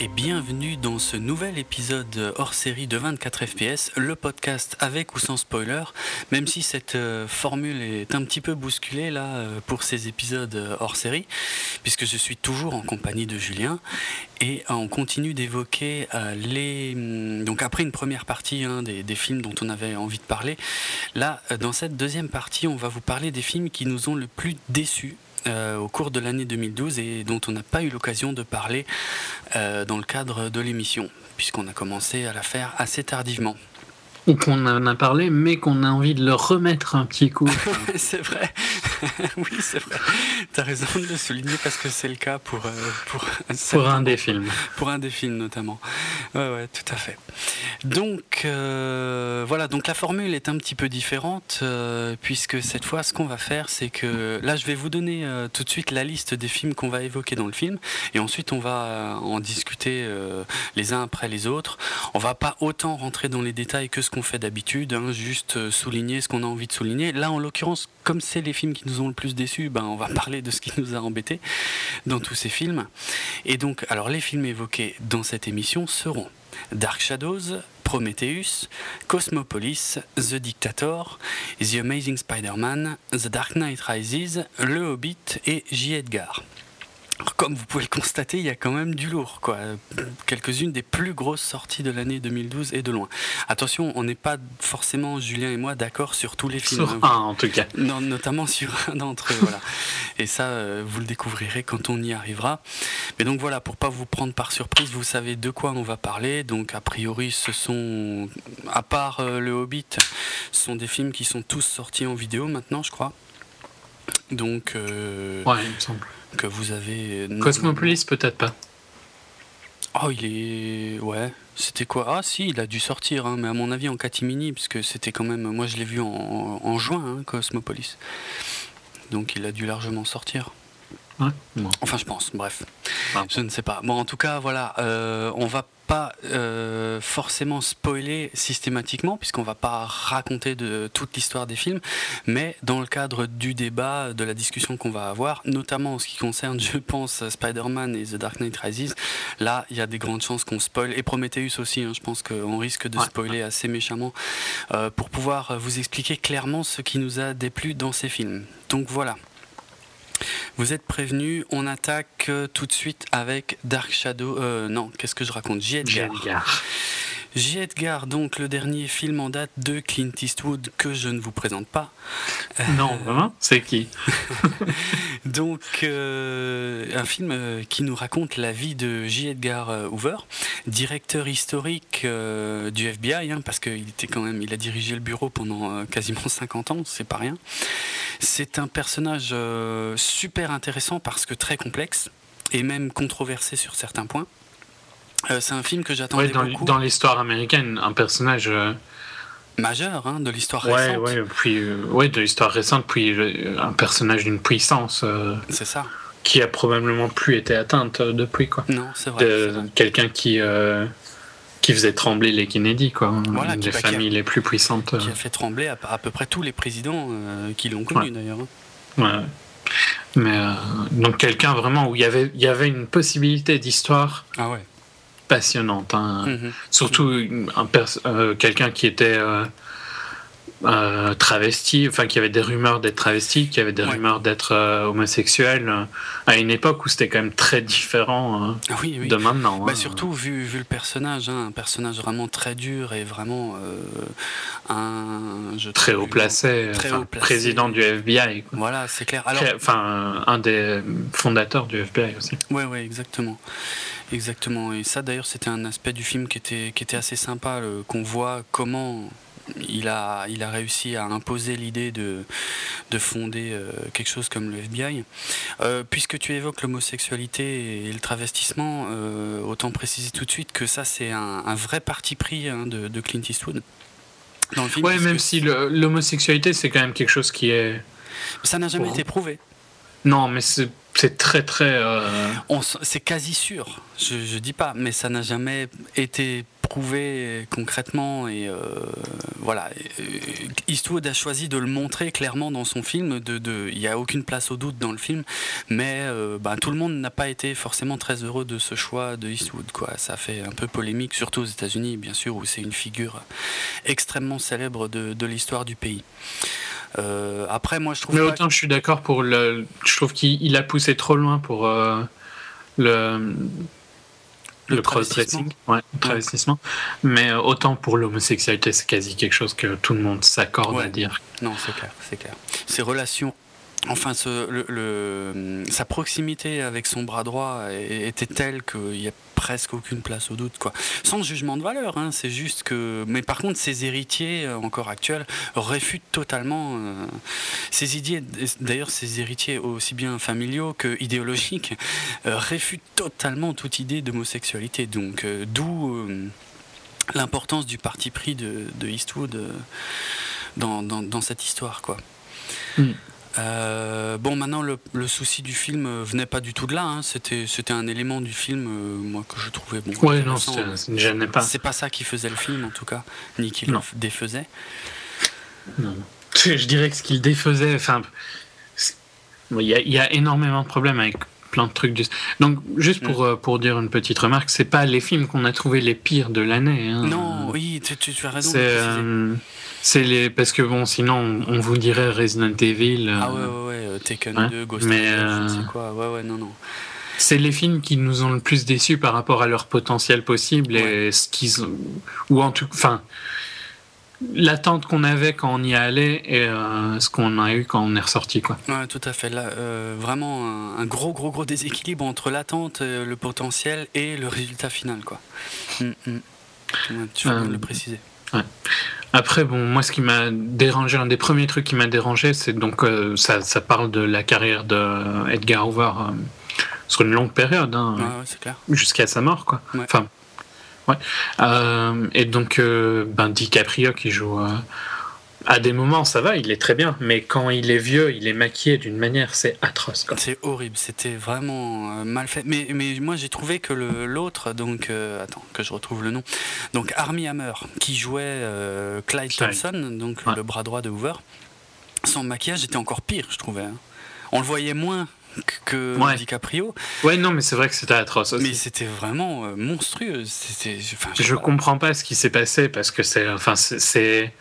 et bienvenue dans ce nouvel épisode hors série de 24 FPS, le podcast avec ou sans spoiler, même si cette euh, formule est un petit peu bousculée là euh, pour ces épisodes euh, hors série, puisque je suis toujours en compagnie de Julien et on continue d'évoquer les... Hum, donc après une première partie hein, des, des, films dont on avait envie de parler, là dans cette deuxième partie on va vous parler des films qui nous ont le plus déçus euh, au cours de l'année 2012 et dont on n'a pas eu l'occasion de parler euh, dans le cadre de l'émission, puisqu'on a commencé à la faire assez tardivement. Ou qu'on en a parlé, mais qu'on a envie de le remettre un petit coup. c'est vrai. oui, c'est vrai. Tu as raison de le souligner parce que c'est le cas pour, euh, pour, pour un des films. Pour un des films notamment. Ouais, ouais, tout à fait. Donc, euh, voilà, donc la formule est un petit peu différente euh, puisque cette fois, ce qu'on va faire, c'est que là, je vais vous donner tout de suite la liste des films qu'on va évoquer dans le film et ensuite, on va en discuter les uns après les autres. On va pas autant rentrer dans les détails que ce qu'on fait d'habitude, hein, juste souligner ce qu'on a envie de souligner. Là, en l'occurrence, comme c'est les films qui nous ont le plus déçus, ben, on va parler de ce qui nous a embêtés dans tous ces films. Et donc, alors les films évoqués dans cette émission seront Dark Shadows, Prometheus, Cosmopolis, The Dictator, The Amazing Spider-Man, The Dark Knight Rises, Le Hobbit et J. Edgar comme vous pouvez le constater, il y a quand même du lourd. Quoi. Quelques-unes des plus grosses sorties de l'année 2012 et de loin. Attention, on n'est pas forcément, Julien et moi, d'accord sur tous les films. Sur un, en tout cas. Non, notamment sur un d'entre eux. voilà. Et ça, euh, vous le découvrirez quand on y arrivera. Mais donc voilà, pour pas vous prendre par surprise, vous savez de quoi on va parler. Donc a priori, ce sont, à part euh, Le Hobbit, ce sont des films qui sont tous sortis en vidéo maintenant, je crois. Donc. Euh, ouais, il me semble que vous avez. Cosmopolis, peut-être pas. Oh, il est. Ouais. C'était quoi? Ah, si, il a dû sortir, hein, mais à mon avis en catimini, puisque c'était quand même. Moi, je l'ai vu en, en juin, hein, Cosmopolis. Donc, il a dû largement sortir. Ouais. Enfin, je pense, bref. Je ne sais pas. Bon, en tout cas, voilà, euh, on va pas euh, forcément spoiler systématiquement, puisqu'on va pas raconter de toute l'histoire des films, mais dans le cadre du débat, de la discussion qu'on va avoir, notamment en ce qui concerne, je pense, Spider-Man et The Dark Knight Rises, là, il y a des grandes chances qu'on spoil, et Prometheus aussi, hein, je pense qu'on risque de spoiler assez méchamment, euh, pour pouvoir vous expliquer clairement ce qui nous a déplu dans ces films. Donc voilà. Vous êtes prévenus, on attaque euh, tout de suite avec Dark Shadow. Euh, non, qu'est-ce que je raconte? J. J. Edgar, donc le dernier film en date de Clint Eastwood que je ne vous présente pas. Non, vraiment C'est qui Donc, euh, un film euh, qui nous raconte la vie de J. Edgar euh, Hoover, directeur historique du FBI, hein, parce qu'il était quand même, il a dirigé le bureau pendant quasiment 50 ans, c'est pas rien. C'est un personnage super intéressant parce que très complexe et même controversé sur certains points. Euh, c'est un film que j'attendais dans, beaucoup. Dans l'histoire américaine, un personnage euh, majeur hein, de l'histoire récente. Ouais, puis, euh, ouais, de l'histoire récente, puis un personnage d'une puissance. c'est ça. Qui a probablement plus été atteinte depuis quoi. Non, c'est vrai. Quelqu'un qui qui faisait trembler les Kennedy, quoi. Voilà, les familles les plus puissantes. Qui a fait trembler à, peu près tous les présidents qui l'ont connu d'ailleurs. Hein. Ouais. Mais donc quelqu'un vraiment où il y avait il y avait une possibilité d'histoire. Ah ouais passionnante. Hein. Mhm. Surtout un euh, quelqu'un qui était euh, euh, travesti, enfin qui avait des rumeurs d'être travesti, qui avait des rumeurs d'être homosexuel, à une époque où c'était quand même très différent ah de maintenant. Bah, hein. Surtout vu, vu, le personnage, hein, un personnage vraiment très dur et vraiment un je très, haut placé, président du FBI. Voilà, c'est clair. Alors, enfin, un des fondateurs du FBI aussi. Oui, oui, exactement. Exactement. Et ça, d'ailleurs, c'était un aspect du film qui était, qui était assez sympa, qu'on voit comment il a, il a réussi à imposer l'idée de, de fonder euh, quelque chose comme le FBI. Euh, puisque tu évoques l'homosexualité et le travestissement, euh, autant préciser tout de suite que ça, c'est un, vrai parti pris hein, de, Clint Eastwood. Dans le film, ouais, même si l'homosexualité, c'est quand même quelque chose qui est. Ça n'a jamais été prouvé. Non, mais c'est c'est très très. C'est quasi sûr. Je, je dis pas, mais ça n'a jamais été concrètement et voilà. Eastwood a choisi de le montrer clairement dans son film. De, il n'y a aucune place au doute dans le film, mais ben, tout le monde n'a pas été forcément très heureux de ce choix de Eastwood. Quoi. Ça fait un peu polémique, surtout aux États-Unis, bien sûr, où c'est une figure extrêmement célèbre de, de l'histoire du pays. Euh, après, moi, je trouve. Mais autant je suis d'accord pour le. Je trouve qu'il a poussé trop loin pour euh, le. Le, cross-dressing, ouais, le travestissement. Mais euh, autant pour l'homosexualité, c'est quasi quelque chose que tout le monde s'accorde à dire. Non, c'est clair, c'est clair. Ces relations Enfin, le, sa proximité avec son bras droit était telle qu'il n'y a presque aucune place au doute. Quoi. Sans jugement de valeur, hein, c'est juste que. Mais par contre, ses héritiers, euh, encore actuels, réfutent totalement euh, ces idées. D'ailleurs, ses héritiers, aussi bien familiaux que idéologiques, euh, réfutent totalement toute idée d'homosexualité. Donc, d'où l'importance du parti pris de, Eastwood dans, dans, cette histoire. quoi. Mm. Euh, bon, maintenant, le, souci du film euh, venait pas du tout de là. Hein. C'était, c'était un élément du film, euh, moi, que je trouvais bon. Ouais, non, c'est, pas. C'est pas ça qui faisait le film, en tout cas, ni qui le défaisait. Non. Je dirais que ce qu'il défaisait, enfin, il y, a énormément de problèmes avec plein de trucs. Donc, juste pour, mm. pour dire une petite remarque, c'est pas les films qu'on a trouvé les pires de l'année. Hein. Non, oui, tu, tu, as raison. C'est, c'est les parce que bon sinon on, vous dirait Resident Evil. Euh, ah ouais ouais ouais euh, Taken 2, Ghost mais euh, je sais quoi. Ouais ouais non non. C'est les films qui nous ont le plus déçus par rapport à leur potentiel possible et ce qu'ils ont ou en tout enfin l'attente qu'on avait quand on y allait et ce qu'on a eu quand on est ressorti quoi. Ouais, tout à fait. Là, vraiment un, gros gros gros déséquilibre entre l'attente, le potentiel et le résultat final quoi. Mm, mm. Tu vas le préciser. Ouais. Après, bon, moi, ce qui m'a dérangé, un des premiers trucs qui m'a dérangé, c'est donc euh, ça, ça, parle de la carrière de Edgar Hoover euh, sur une longue période, hein, jusqu'à sa mort, quoi. Enfin, ouais. Euh, et donc, ben, DiCaprio qui joue à des moments, ça va, il est très bien, mais quand il est vieux, il est maquillé d'une manière, c'est atroce. C'est horrible, c'était vraiment euh, mal fait. Mais, mais moi, j'ai trouvé que l'autre, donc, euh, attends, que je retrouve le nom, donc Armie Hammer, qui jouait euh, Clyde Thompson, donc le bras droit de Hoover, son maquillage était encore pire, je trouvais. Hein. On le voyait moins que DiCaprio. Ouais, non, mais c'est vrai que c'était atroce aussi. Mais c'était vraiment monstrueux. je comprends pas ce qui s'est passé parce que c'est, enfin, c'est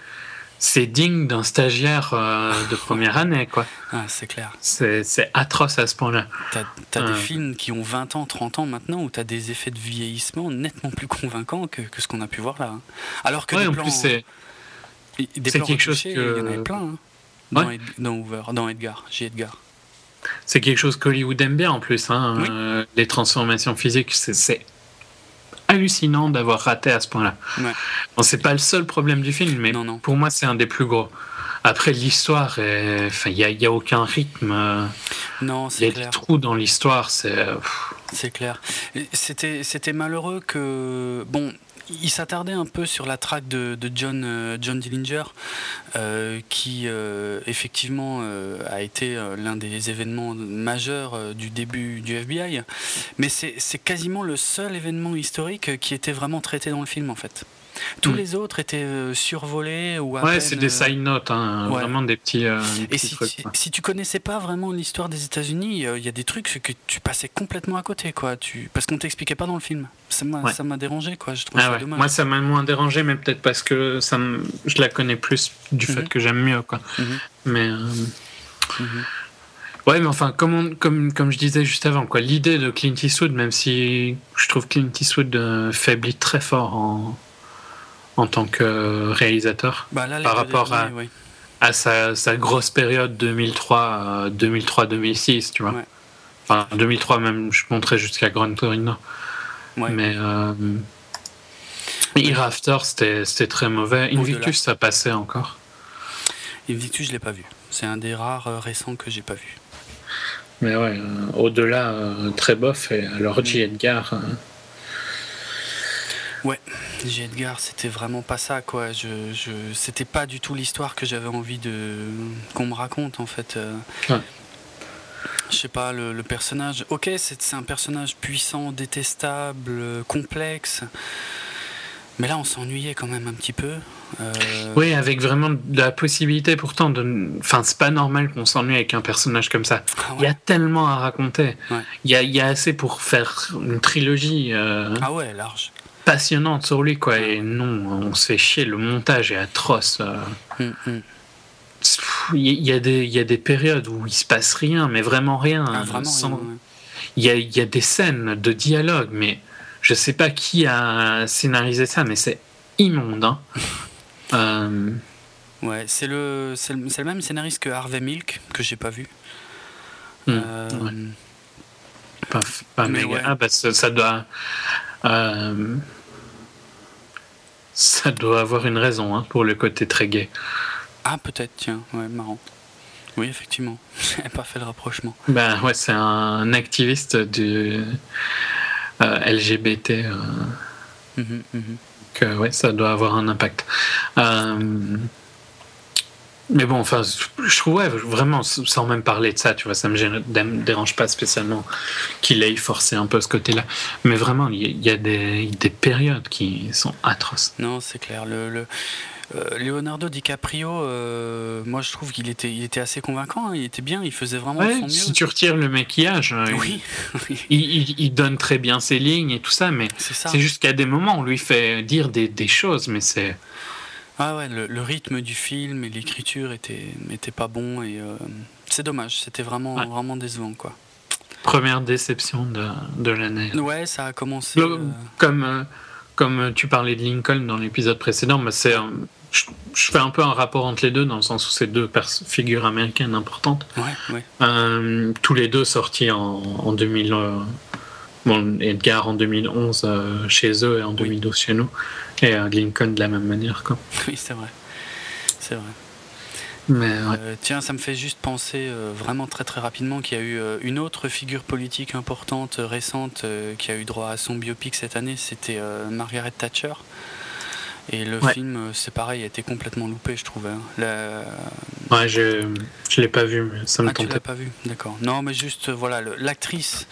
c'est digne d'un stagiaire euh, de première année, quoi. Ah, c'est clair. C'est atroce à ce point-là. T'as as des euh. films qui ont 20 ans, 30 ans maintenant, où t'as des effets de vieillissement nettement plus convaincants que, que ce qu'on a pu voir là. Hein. Alors que des en plans, plus, c'est quelque chose que... Il y en avait plein, hein, dans, dans, dans Edgar, J. Edgar. C'est quelque chose qu'Hollywood aime bien en plus. Hein, euh, les transformations physiques, c'est hallucinant d'avoir raté à ce point-là. Ouais. Bon, c'est pas le seul problème du film, mais pour moi, c'est un des plus gros. Après, l'histoire, il n'y a, y a, aucun rythme. Non, c'est Il y a des trous dans l'histoire, c'est. C'est clair. C'était malheureux que. Bon, il s'attardait un peu sur la traque de, John, euh, John Dillinger, euh, qui euh, effectivement a été l'un des événements majeurs du début du FBI. Mais c'est quasiment le seul événement historique qui était vraiment traité dans le film en fait. Tous hmm. les autres étaient euh, survolés ou Ouais, c'est des euh, side notes, hein, vraiment des petits. Euh, et si, trucs, tu, si, tu connaissais pas vraiment l'histoire des États-Unis, il y a des trucs que tu passais complètement à côté, quoi. Tu, parce qu'on t'expliquait pas dans le film. Ça m'a dérangé, quoi. Je trouve ah ça dommage. Moi, ça m'a moins dérangé, mais peut-être parce que ça je la connais plus du fait mhm. que j'aime mieux, quoi. Mhm. Mais. Mhm. Ouais, mais enfin, comme, comme, comme je disais juste avant, quoi, l'idée de Clint Eastwood, même si je trouve Clint Eastwood faiblit très fort en, en tant que réalisateur bah, par rapport à, à sa, sa, grosse période 2003 2003 2006 tu vois. Enfin 2003 même je montrais jusqu'à Grand Torino. Mais euh, After c'était très mauvais. Invictus ça passait encore. Invictus je l'ai pas vu. C'est un des rares euh, récents que j'ai pas vu. Mais ouais euh, au-delà euh, très bof et alors J. Edgar Ouais, J. Edgar, c'était vraiment pas ça, quoi. Je, je c'était pas du tout l'histoire que j'avais envie de qu'on me raconte, en fait. Euh. Je sais pas, le, personnage. Ok, c'est un personnage puissant, détestable, complexe. Mais là, on s'ennuyait quand même un petit peu. Euh, oui, avec vraiment de la possibilité pourtant de. Enfin, c'est pas normal qu'on s'ennuie avec un personnage comme ça. Ah il y a tellement à raconter. Il, y a, assez pour faire une trilogie. Euh, ah ouais, large. Passionnante sur lui, quoi. Et non, on se fait chier. Le montage est atroce. Euh. Hum, hum. Il y, a des, il y a des périodes où il se passe rien, mais vraiment rien. Ah, il, y a, il y a des scènes de dialogue, mais je sais pas qui a scénarisé ça, mais c'est immonde. Hein. Euh, ouais, c'est le, c'est le, même scénariste que Harvey Milk, que j'ai pas vu. Hmm, euh, pas, pas méga. Ah, bah, ça, doit. Euh, ça doit avoir une raison hein, pour le côté très gay. Ah, peut-être, tiens, ouais, marrant. Oui, effectivement. J'avais pas fait le rapprochement. Ben ouais, c'est un activiste du LGBT. Mhm, mhm que ouais, ça doit avoir un impact. Euh, mais bon, enfin, je trouve ouais, vraiment, sans même parler de ça, tu vois, ça me, dérange pas spécialement qu'il ait forcé un peu ce côté-là. Mais vraiment, il y, a des, des, périodes qui sont atroces. Non, c'est clair. Le, le, euh, Leonardo DiCaprio, euh, moi je trouve qu'il était, il était assez convaincant, hein. il était bien, il faisait vraiment son mieux. Si tu retires le maquillage, euh, oui. il, donne très bien ses lignes et tout ça, mais c'est juste qu'à des moments on lui fait dire des, des choses, mais c'est. Ah ouais, le, rythme du film et l'écriture était, était pas bon et c'est dommage, c'était vraiment, vraiment décevant quoi. Première déception de, de l'année. Ouais, ça a commencé. Comme, comme tu parlais de Lincoln dans l'épisode précédent, mais c'est je, fais un peu un rapport entre les deux dans le sens où c'est deux figures américaines importantes. Euh, tous les deux sortis en, en 2000. Euh, bon, Edgar en 2011 euh, chez eux et en 2012 chez nous. Et Lincoln de la même manière. Quoi. Oui, c'est vrai. C'est vrai. Mais, tiens, ça me fait juste penser vraiment très très rapidement qu'il y a eu une autre figure politique importante récente qui a eu droit à son biopic cette année, c'était Margaret Thatcher. Et le film, euh, c'est pareil, a été complètement loupé, je trouvais. Hein. Ouais, je ne l'ai pas vu, mais ça me ah, tentait. Tu l'as pas vu, d'accord. Non, mais juste, euh, voilà, l'actrice,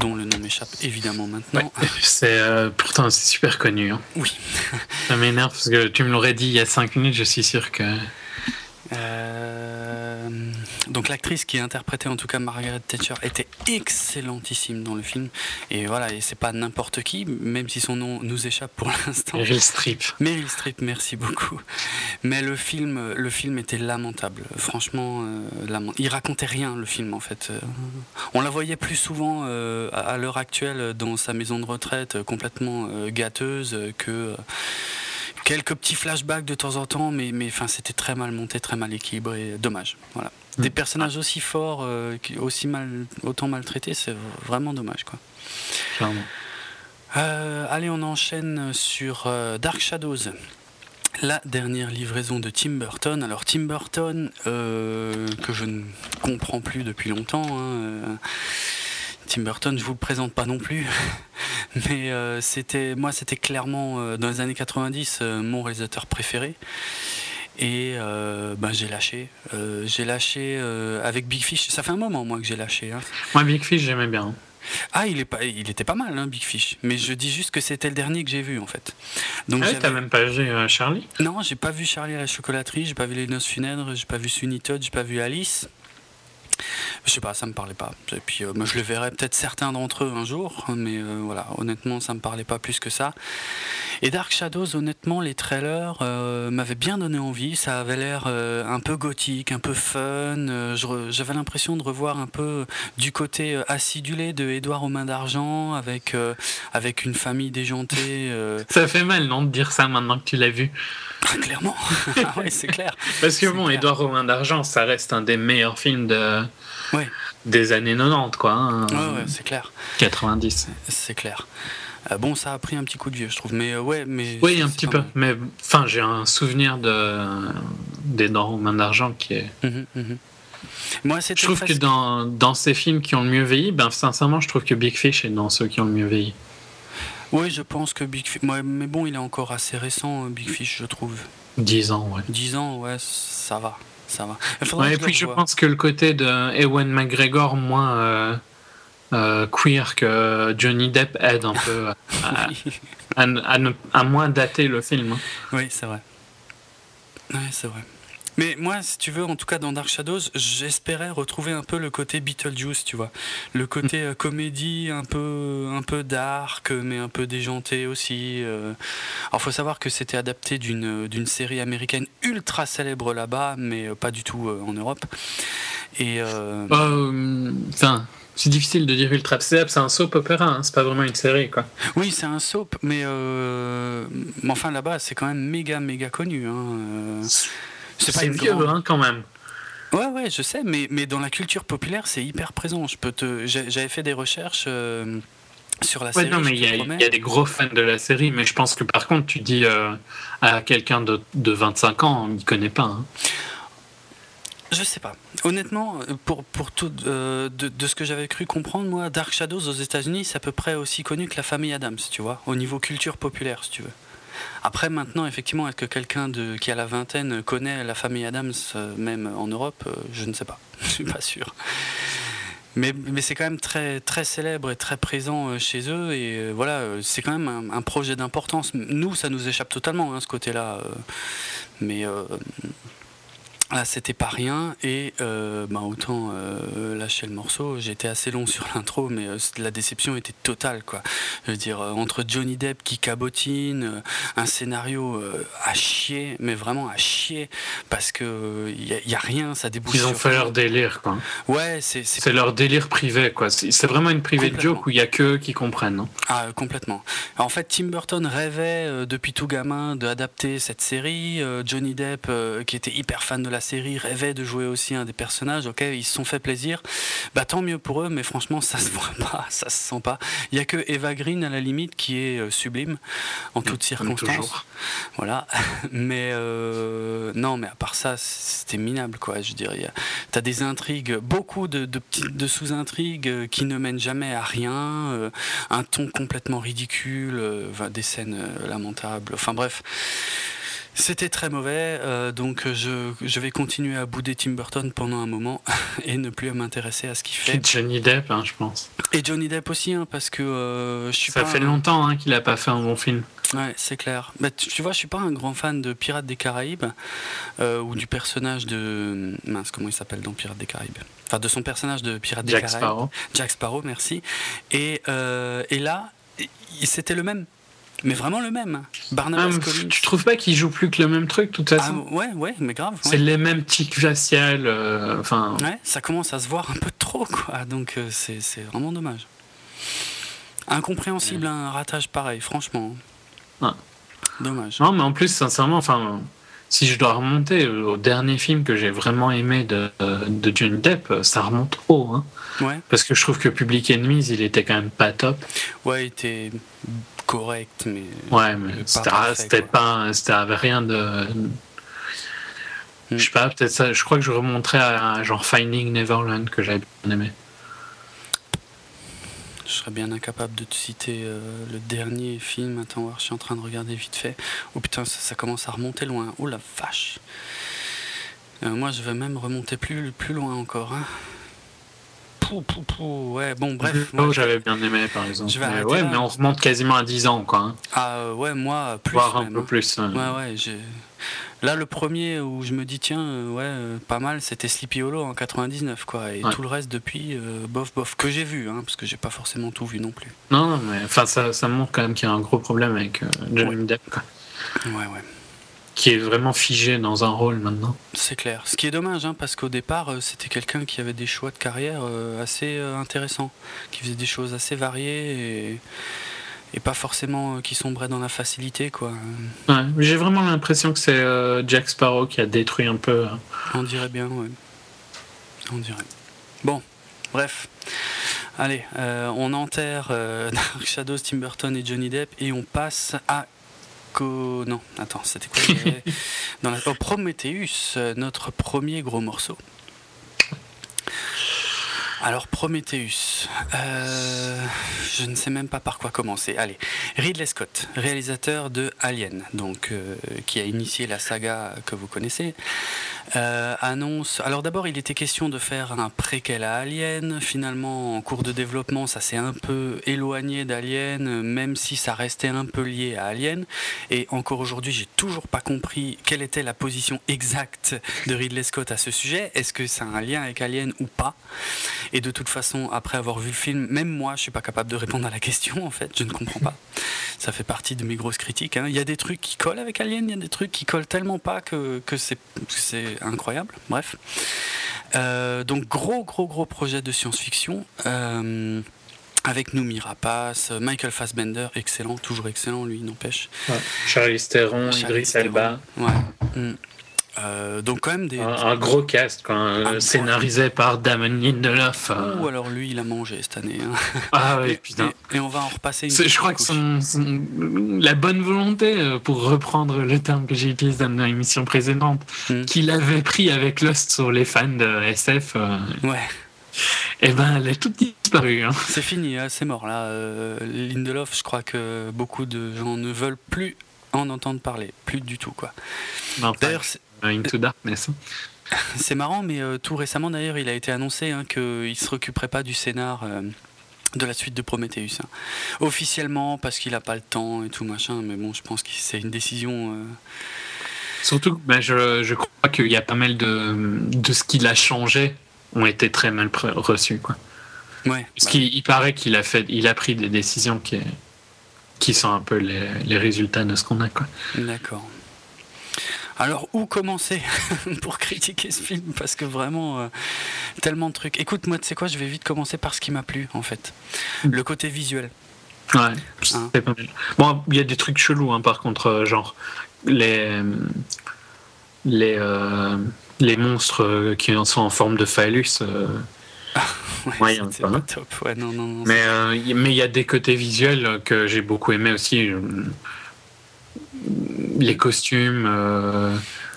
dont le nom m'échappe évidemment maintenant. c'est euh, Pourtant, c'est super connu. Hein. Oui. ça m'énerve parce que tu me l'aurais dit il y a 5 minutes, je suis sûr que. Euh, donc l'actrice qui interprétait en tout cas Margaret Thatcher était excellentissime dans le film et voilà et c'est pas n'importe qui même si son nom nous échappe pour l'instant. Meryl Streep. Meryl Streep, merci beaucoup. Mais le film, le film était lamentable. Franchement, euh, il racontait rien le film en fait. Euh, on la voyait plus souvent à l'heure actuelle dans sa maison de retraite complètement gâteuse que quelques petits flashbacks de temps en temps, mais, mais enfin, c'était très mal monté, très mal équilibré. Dommage. Voilà. Des mm. personnages aussi forts, euh, aussi mal, autant maltraités, c'est vraiment dommage. Quoi. Euh, allez, on enchaîne sur euh, Dark Shadows. La dernière livraison de Tim Burton. Alors Tim Burton, que je ne comprends plus depuis longtemps, hein, Tim Burton, je vous le présente pas non plus, mais euh, c'était moi c'était clairement euh, dans les années 90 euh, mon réalisateur préféré. Et ben, j'ai lâché. j'ai lâché avec Big Fish. Ça fait un moment moi que j'ai lâché. Hein. Moi Big Fish j'aimais bien. Ah, il, est pas, il était pas mal, hein, Big Fish. Mais je dis juste que c'était le dernier que j'ai vu, en fait. Donc, ah, t'as même pas vu Charlie? Non, j'ai pas vu Charlie à la chocolaterie, j'ai pas vu Les Noces funèbres, j'ai pas vu Sunny Todd, j'ai pas vu Alice. Je sais pas, ça me parlait pas. Et puis euh, je le verrai peut-être certains d'entre eux un jour, mais euh, voilà, honnêtement, ça me parlait pas plus que ça. Et Dark Shadows, honnêtement, les trailers euh, m'avaient bien donné envie. Ça avait l'air un peu gothique, un peu fun. J'avais l'impression de revoir un peu du côté acidulé de Édouard aux mains d'argent, avec, avec une famille déjantée. Ça fait mal, non, de dire ça maintenant que tu l'as vu Clairement, oui, c'est clair. Parce que bon, Édouard aux mains d'argent, ça reste un des meilleurs films de des années 90, quoi. Hein. Ouais, c'est clair. 90. C'est clair. Euh, bon, ça a pris un petit coup de vieux, je trouve. Mais euh, ouais, mais. Oui, un petit peu. Mais enfin, j'ai un souvenir de aux mains d'argent qui est. Mhm, mhm. Moi, je trouve que dans, dans ces films qui ont le mieux vieilli, ben, sincèrement, je trouve que Big Fish est dans ceux qui ont le mieux vieilli. Oui, je pense que Big Fish. mais bon, il est encore assez récent, Big Fish, je trouve. 10 ans, ouais. 10 ans, ouais, ça va ça va. et puis je pense que le côté de Ewan McGregor, moi, euh, queer que Johnny Depp aide un peu à, à, moins dater le film. Hein. Oui, c'est vrai. Oui, c'est vrai. Mais moi, si tu veux, en tout cas dans Dark Shadows, j'espérais retrouver un peu le côté Beetlejuice, tu vois. Le côté euh, comédie un peu, un peu dark, mais un peu déjanté aussi. Euh. Alors, faut savoir que c'était adapté d'une, d'une série américaine ultra célèbre là-bas, mais euh, pas du tout en Europe. Et. Enfin. C'est difficile de dire ultra célèbre, c'est un soap opéra, hein, c'est pas vraiment une série quoi. Oui, c'est un soap, mais, mais enfin là-bas c'est quand même méga méga connu. Hein. C'est pas vieux, hein, quand même. Ouais, ouais, je sais, mais, mais dans la culture populaire, c'est hyper présent. Je peux te, j'avais fait des recherches euh, sur la série. Non, mais il y, a des gros fans de la série, mais je pense que par contre, tu dis euh, à quelqu'un de, de, 25 ans, il ne connaît pas. Hein. Je sais pas. Honnêtement, pour, pour tout euh, de, de, ce que j'avais cru comprendre, moi, Dark Shadows aux États-Unis, c'est à peu près aussi connu que la famille Adams, tu vois, au niveau culture populaire, si tu veux. Après, maintenant, effectivement, est-ce que quelqu'un qui a la vingtaine connaît la famille Adams, euh, même en Europe euh, Je ne sais pas. Je suis pas sûr. Mais, c'est quand même très, très célèbre et très présent euh, chez eux. Et voilà, c'est quand même un, projet d'importance. Nous, ça nous échappe totalement, hein, ce côté-là. Mais ah, c'était pas rien et euh, bah, autant euh, lâcher le morceau. J'étais assez long sur l'intro, mais euh, la déception était totale. Quoi. Je veux dire, entre Johnny Depp qui cabotine, un scénario à chier, mais vraiment à chier, parce que il y, a rien, ça débouche. Ils ont fait leur délire, quoi. Ouais, c'est. C'est leur délire privé, quoi. C'est vraiment une privée joke où il y a que qui comprennent. Non ah, complètement. En fait, Tim Burton rêvait depuis tout gamin d'adapter cette série. Johnny Depp, qui était hyper fan de la série rêvait de jouer aussi un des personnages, ok, ils se sont fait plaisir, bah tant mieux pour eux, mais franchement ça se voit pas, ça se sent pas. Il y a que Eva Green à la limite qui est euh, sublime en toutes circonstances. Voilà, mais euh, non, mais à part ça, c'était minable quoi. Je dirais, t'as des intrigues, beaucoup de, de sous-intrigues euh, qui ne mènent jamais à rien, un ton complètement ridicule, des scènes lamentables. Enfin bref. C'était très mauvais, euh, donc je, je, vais continuer à bouder Tim Burton pendant un moment et ne plus m'intéresser à ce qu'il fait. Et Johnny Depp, hein, je pense. Et Johnny Depp aussi, hein, parce que euh, je suis Ça fait longtemps hein, qu'il n'a pas fait un bon film. Ouais, c'est clair. Mais tu vois, je suis pas un grand fan de Pirates des Caraïbes euh, ou du personnage de mince, comment il s'appelle dans Pirates des Caraïbes? Enfin, de son personnage de Pirates des Caraïbes. Jack Sparrow. Jack Sparrow, merci. Et, et là, c'était le même mais vraiment le même. Barnabas ah, Collins. Tu trouves pas qu'il joue plus que le même truc, de toute façon ah, Ouais, ouais, mais grave. C'est les mêmes tics faciales. Euh, ouais, ça commence à se voir un peu trop, quoi. Donc euh, c'est vraiment dommage. Incompréhensible un ratage pareil, franchement. Dommage. Non, mais en plus, sincèrement, enfin, si je dois remonter au dernier film que j'ai vraiment aimé de, de Johnny Depp, ça remonte haut. Hein. Ouais. Parce que je trouve que Public Enemies, il était quand même pas top. Ouais, il était correct, mais. Ouais, mais c'était pas. C'était rien de. Hmm. Je sais pas, peut-être ça. Je crois que je remonterais à genre Finding Neverland que j'avais bien aimé. Je serais bien incapable de te citer euh, le dernier film. Attends, voir, je suis en train de regarder vite fait. Oh putain, ça, commence à remonter loin. Oh la vache. Euh, moi, je vais même remonter plus, plus loin encore. Hein ouais, bon, bref. Moi, j'avais bien aimé, par exemple. Mais ouais, mais on remonte quasiment à 10 ans, quoi. Hein. Ah, euh, ouais, moi, plus. Voire un peu hein. plus. Ouais, ouais, Là, le premier où je me dis, tiens, euh, ouais, euh, pas mal, c'était Sleepy Hollow en 99, quoi. Et tout le reste depuis, bof, bof, que j'ai vu, hein, parce que j'ai pas forcément tout vu non plus. Non, mais enfin, ça, ça montre quand même qu'il y a un gros problème avec Johnny Depp, quoi. Ouais, ouais qui est vraiment figé dans un rôle maintenant. C'est clair. Ce qui est dommage, hein, parce qu'au départ, euh, c'était quelqu'un qui avait des choix de carrière euh, assez euh, intéressants, qui faisait des choses assez variées et, pas forcément qui sombrait dans la facilité. quoi. Ouais, J'ai vraiment l'impression que c'est Jack Sparrow qui a détruit un peu. On dirait bien, ouais. On dirait. Bon, bref. Allez, on enterre Dark Shadows, Tim Burton et Johnny Depp et on passe à non, attends, c'était quoi Dans la... Oh, Prometheus, notre premier gros morceau. Alors Prometheus, euh, je ne sais même pas par quoi commencer. Allez, Ridley Scott, réalisateur de Alien, donc euh, qui a initié la saga que vous connaissez. Euh, annonce. Alors d'abord, il était question de faire un préquel à Alien. Finalement, en cours de développement, ça s'est un peu éloigné d'Alien, même si ça restait un peu lié à Alien. Et encore aujourd'hui, j'ai toujours pas compris quelle était la position exacte de Ridley Scott à ce sujet. Est-ce que c'est un lien avec Alien ou pas? Et de toute façon, après avoir vu le film, même moi, je suis pas capable de répondre à la question. En fait, je ne comprends pas. Ça fait partie de mes grosses critiques. Hein. Il y a des trucs qui collent avec Alien, il y a des trucs qui collent tellement pas que, que c'est incroyable. Bref. Euh, donc gros, gros, gros projet de science-fiction. Euh, avec Noumi Rapace, Michael Fassbender, excellent, toujours excellent, lui, n'empêche. Charlie Theron, Idris Elba. Ouais. Mm. Euh, donc quand même des un, gros cast quand, scénarisé par Damon Lindelof. Euh. Ou alors lui il a mangé cette année. Hein. Ah oui putain. Et, on va en repasser. Une je crois que son, la bonne volonté euh, pour reprendre le terme que j'ai utilisé dans l'émission précédente, hmm. qu'il avait pris avec Lost sur les fans de SF. ouais. Et eh ben elle est toute disparue. Hein. C'est fini, hein, c'est mort là. Lindelof, je crois que beaucoup de gens ne veulent plus en entendre parler, plus du tout quoi. D'ailleurs, Into Darkness. C'est marrant, mais euh, tout récemment d'ailleurs, il a été annoncé hein, qu'il ne se récupérait pas du scénar euh, de la suite de Prometheus. Hein. Officiellement, parce qu'il n'a pas le temps et tout machin, mais bon, je pense que c'est une décision. Euh, Surtout, ben, je, je, crois qu'il y a pas mal de, de ce qu'il a changé ont été très mal reçus. Quoi. Ouais, Parce qu'il paraît qu'il a, fait, il a pris des décisions qui, qui sont un peu les, les résultats de ce qu'on a. D'accord. Alors, où commencer pour critiquer ce film? Parce que vraiment, euh, tellement de trucs. Écoute, moi, tu sais quoi, je vais vite commencer par ce qui m'a plu, en fait. Mm. Le côté visuel. Ouais, hein? C'est pas mal. Bon, il y a des trucs chelous, hein, par contre, euh, genre les les euh, les monstres qui sont en forme de phallus. ouais, c'est pas top. Ouais, non, non, mais mais il y a des côtés visuels que j'ai beaucoup aimé aussi les costumes. Euh,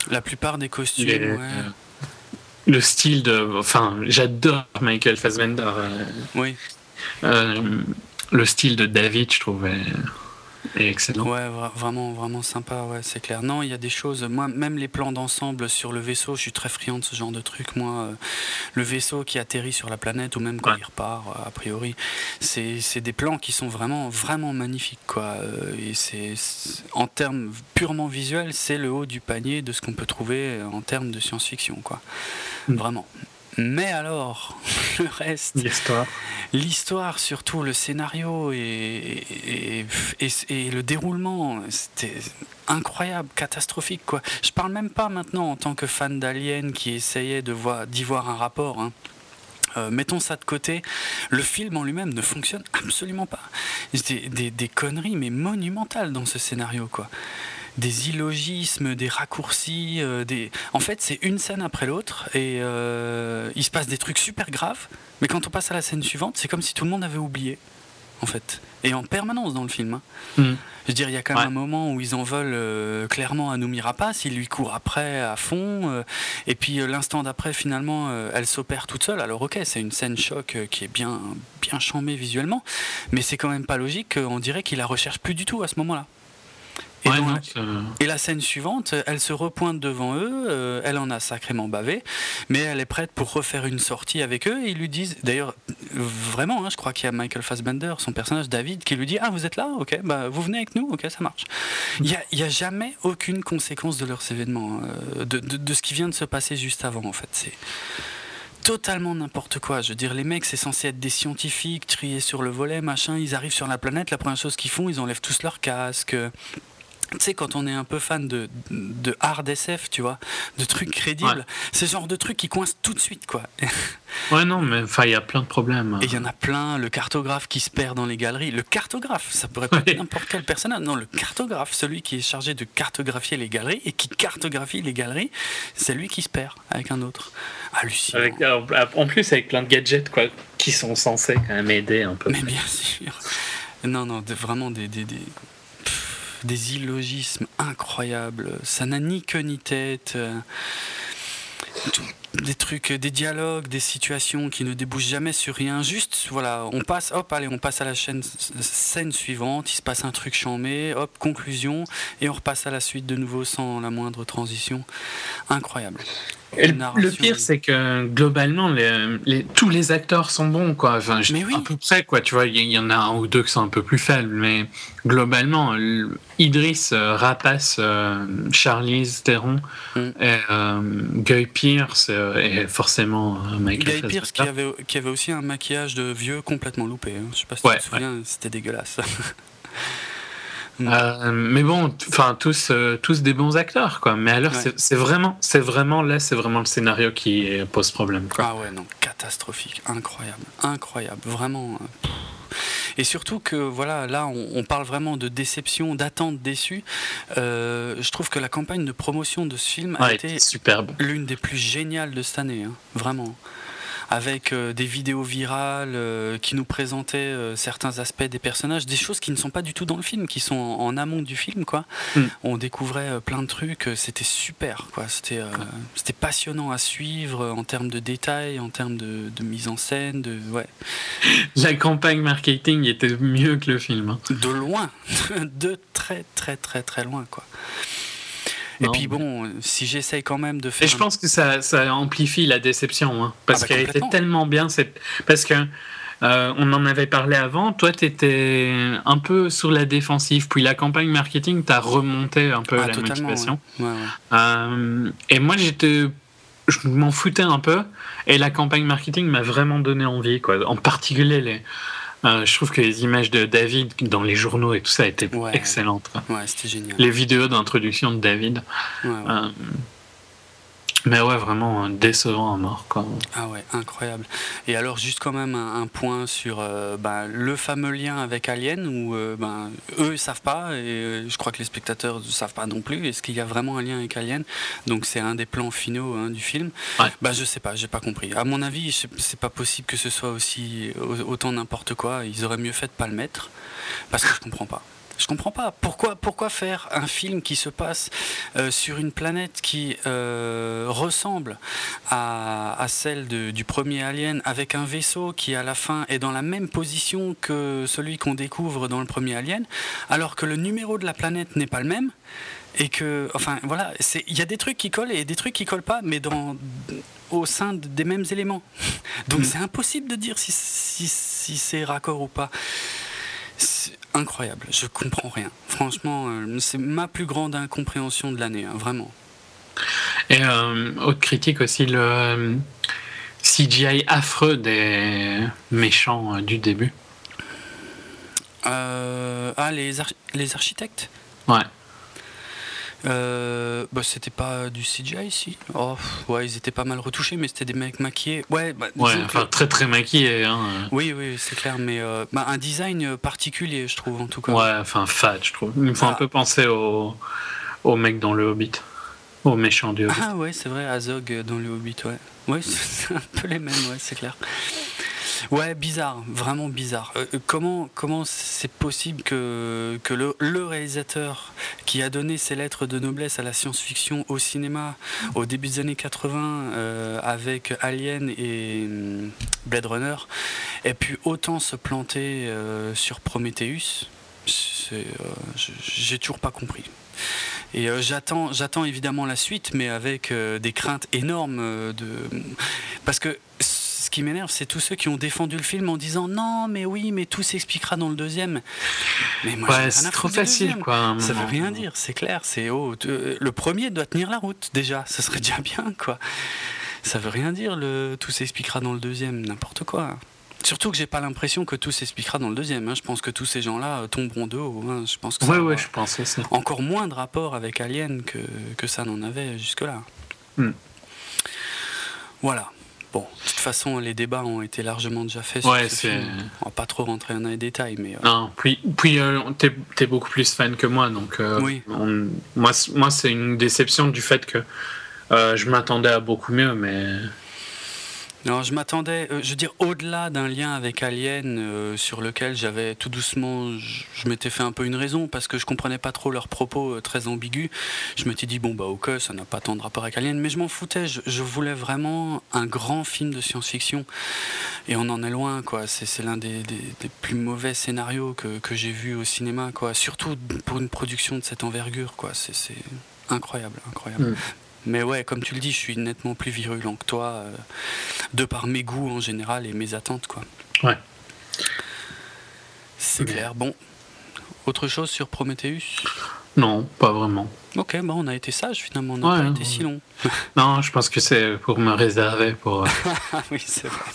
la plupart des costumes, ouais. Le style de. Enfin, j'adore Michael Fassbender. Euh, oui. Euh, le style de David, je excellent. Ouais, vraiment, vraiment sympa, ouais, c'est clair. Non, il y a des choses. Moi, même les plans d'ensemble sur le vaisseau, je suis très friand de ce genre de truc. Moi, euh, le vaisseau qui atterrit sur la planète ou même quand il repart, euh, a priori, c'est des plans qui sont vraiment, vraiment magnifiques, quoi. Euh, et c'est en termes purement visuels, c'est le haut du panier de ce qu'on peut trouver en termes de science-fiction, quoi. Mm. Vraiment. Mais alors, le reste. L'histoire. L'histoire, surtout le scénario et, et, le déroulement, c'était incroyable, catastrophique. Quoi. Je parle même pas maintenant en tant que fan d'Alien qui essayait d'y voir, voir un rapport. Hein. Euh, mettons ça de côté, le film en lui-même ne fonctionne absolument pas. Des, des, des, conneries, mais monumentales dans ce scénario, quoi des illogismes, des raccourcis. Euh, des... En fait, c'est une scène après l'autre et euh, il se passe des trucs super graves, mais quand on passe à la scène suivante, c'est comme si tout le monde avait oublié, en fait. Et en permanence dans le film. Hein. Hmm. Je veux dire, il y a quand même un moment où ils en veulent euh, clairement à Noumi Rapace, il lui court après à fond, et puis l'instant d'après, finalement, elle s'opère toute seule. Alors, ok, c'est une scène choc qui est bien, bien chambée visuellement, mais c'est quand même pas logique, on dirait qu'il la recherche plus du tout à ce moment-là. Et, la scène suivante, elle se repointe devant eux, euh, elle en a sacrément bavé, mais elle est prête pour refaire une sortie avec eux. Et ils lui disent, d'ailleurs, vraiment, hein, je crois qu'il y a Michael Fassbender, son personnage David, qui lui dit Ah, vous êtes là Ok, bah, vous venez avec nous Ok, ça marche. Il n'y a, jamais aucune conséquence de leurs événements, euh, de, de, ce qui vient de se passer juste avant, en fait. C'est totalement n'importe quoi. Je veux dire, les mecs, c'est censé être des scientifiques, triés sur le volet, machin. Ils arrivent sur la planète, la première chose qu'ils font, ils enlèvent tous leurs casques tu sais, quand on est un peu fan de, de hard SF, tu vois, de trucs crédibles, c'est ce genre de trucs qui coincent tout de suite, quoi. ouais, non, mais il y a plein de problèmes. Et il y en a plein, le cartographe qui se perd dans les galeries. Le cartographe, ça pourrait pas être n'importe quel personnage. Non, le cartographe, celui qui est chargé de cartographier les galeries et qui cartographie les galeries, c'est lui qui se perd avec un autre. Hallucinant. Avec, en plus, avec plein de gadgets, quoi, qui sont censés quand même aider un peu. Mais bien sûr. Non, non, vraiment des, des, des des illogismes incroyables. Ça n'a ni queue ni tête. des trucs, des dialogues, des situations qui ne débouchent jamais sur rien. Juste, voilà, on passe, hop, allez, on passe à la chaîne, scène suivante, il se passe un truc chambé, hop, conclusion, et on repasse à la suite de nouveau sans la moindre transition. Incroyable le pire, c'est que globalement, les, tous les acteurs sont bons, quoi. Enfin, mais oui. à peu près, quoi. Tu vois, il y, en a un ou deux qui sont un peu plus faibles, mais globalement, Idriss, euh, Rapace, euh, Charlize Theron mm. et euh, Guy Pierce et forcément Michael Guy Pierce qui avait, qui avait aussi un maquillage de vieux complètement loupé. Hein. Je sais pas si tu te souviens, c'était dégueulasse. Euh, mais bon, enfin tous, euh, tous des bons acteurs, quoi. Mais alors, c'est vraiment, c'est vraiment là, c'est vraiment le scénario qui pose problème. Quoi. Ah ouais, non, catastrophique, incroyable, incroyable, vraiment. Euh, et surtout que voilà, là, on, parle vraiment de déception, d'attente déçue. je trouve que la campagne de promotion de ce film a été l'une des plus géniales de cette année, hein, vraiment avec euh, des vidéos virales euh, qui nous présentaient euh, certains aspects des personnages, des choses qui ne sont pas du tout dans le film, qui sont en, amont du film. Quoi. Mm. On découvrait plein de trucs, c'était super. Quoi. C'était, c'était passionnant à suivre en termes de détails, en termes de, mise en scène. De, ouais. La campagne marketing était mieux que le film. Hein. De loin, de très très très très loin. quoi. Et puis bon, si j'essaye quand même de faire. Et je pense que ça, ça amplifie la déception, hein, parce ah bah, qu'elle était tellement bien. Cette... Parce que euh, on en avait parlé avant. Toi, tu étais un peu sur la défensive, puis la campagne marketing t'a remonté un peu ah, la motivation. Euh, et moi, j'étais je m'en foutais un peu et la campagne marketing m'a vraiment donné envie quoi en particulier les euh, je trouve que les images de David dans les journaux et tout ça étaient excellentes. Ouais, c'était génial. Les vidéos d'introduction de David. Euh, mais ouais, vraiment décevant à mort. Quoi. Ah ouais, incroyable. Et alors, juste quand même un, point sur euh, ben, le fameux lien avec Alien, où ben, eux ne savent pas, et je crois que les spectateurs ne savent pas non plus. Est-ce qu'il y a vraiment un lien avec Alien? Donc, c'est un des plans finaux hein, du film. Ouais. Ben, je sais pas, j'ai pas compris. À mon avis, c'est pas possible que ce soit aussi autant n'importe quoi. Ils auraient mieux fait de pas le mettre, parce que je comprends pas. Je comprends pas. Pourquoi, pourquoi faire un film qui se passe euh, sur une planète qui euh, ressemble à, celle du premier Alien, avec un vaisseau qui à la fin est dans la même position que celui qu'on découvre dans le premier Alien, alors que le numéro de la planète n'est pas le même et que, enfin voilà, il y a des trucs qui collent et des trucs qui collent pas, mais dans au sein des mêmes éléments. Donc mm. c'est impossible de dire si, si c'est raccord ou pas incroyable. Je comprends rien. Franchement, euh, c'est ma plus grande incompréhension de l'année, hein, vraiment. Et euh, autre critique aussi, le euh, CGI affreux des méchants du début. ah, les, les architectes? Ouais. Euh, bah, c'était pas du CGI ici. Oh, ouais, ils étaient pas mal retouchés, mais c'était des mecs maquillés. Ouais, bah, enfin, très très maquillés. Hein. Oui, oui, c'est clair, mais euh, bah, un design particulier, je trouve, en tout cas. Ouais, enfin, fat, je trouve. Il me faut un ah. peu penser au, au mec dans le Hobbit. Au méchant du Hobbit. Ah, ouais, c'est vrai, Azog dans le Hobbit, ouais. Ouais, c'est un peu les mêmes, ouais, c'est clair. Ouais, bizarre, vraiment bizarre. Euh, euh, comment comment c'est possible que, que le, réalisateur qui a donné ses lettres de noblesse à la science-fiction au cinéma au début des années 80 euh, avec Alien et hum, Blade Runner ait pu autant se planter sur Prometheus? J'ai toujours pas compris. Et j'attends, évidemment la suite, mais avec des craintes énormes de parce que qui m'énerve, c'est tous ceux qui ont défendu le film en disant non, mais oui, mais tout s'expliquera dans le deuxième. Mais moi, ouais, c'est trop facile, quoi. Ça veut rien dire, c'est clair. C'est oh, le premier doit tenir la route déjà. Ça serait déjà bien, quoi. Ça veut rien dire. Le tout s'expliquera dans le deuxième, n'importe quoi. Surtout que j'ai pas l'impression que tout s'expliquera dans le deuxième. Hein. Je pense que tous ces gens-là euh, tomberont de haut. Hein. Je pense que ouais, ouais, je pense aussi. Encore moins de rapport avec Alien que, que ça n'en avait jusque-là. Hmm. Voilà. Bon, de toute façon, les débats ont été largement déjà faits. Ouais, c'est. On va pas trop rentrer dans les détails, mais. Euh, non, puis, puis euh, t'es es beaucoup plus fan que moi, donc. Euh, oui. moi, moi c'est une déception du fait que je m'attendais à beaucoup mieux, mais. Alors je m'attendais, euh, je veux dire, au-delà d'un lien avec Alien euh, sur lequel j'avais tout doucement, je, m'étais fait un peu une raison parce que je comprenais pas trop leurs propos euh, très ambigus. Je m'étais dit, bon bah ok, ça n'a pas tant de rapport avec Alien, mais je m'en foutais, je, voulais vraiment un grand film de science-fiction. Et on en est loin, quoi. C'est l'un des, plus mauvais scénarios que, j'ai vu au cinéma, quoi. Surtout pour une production de cette envergure, quoi. C'est incroyable, incroyable. Mm. Mais ouais, comme tu le dis, je suis nettement plus virulent que toi, euh, de par mes goûts en général et mes attentes, quoi. Ouais. C'est clair. Bon, autre chose sur Prometheus? Non, pas vraiment. Ok, bon, on a été sage finalement, on n'a pas été si long. non, je pense que c'est pour me réserver pour. Euh, oui, c'est vrai.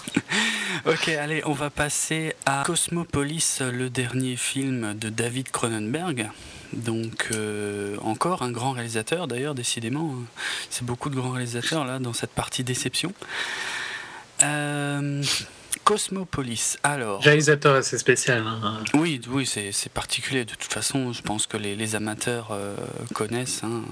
ok, allez, on va passer à Cosmopolis, le dernier film de David Cronenberg. Donc euh, encore un grand réalisateur d'ailleurs, décidément. Hein. C'est beaucoup de grands réalisateurs là dans cette partie déception. Euh, Cosmopolis, alors. Réalisateur assez spécial. Hein. Oui, oui c'est particulier. De toute façon, je pense que les, amateurs euh, connaissent hein,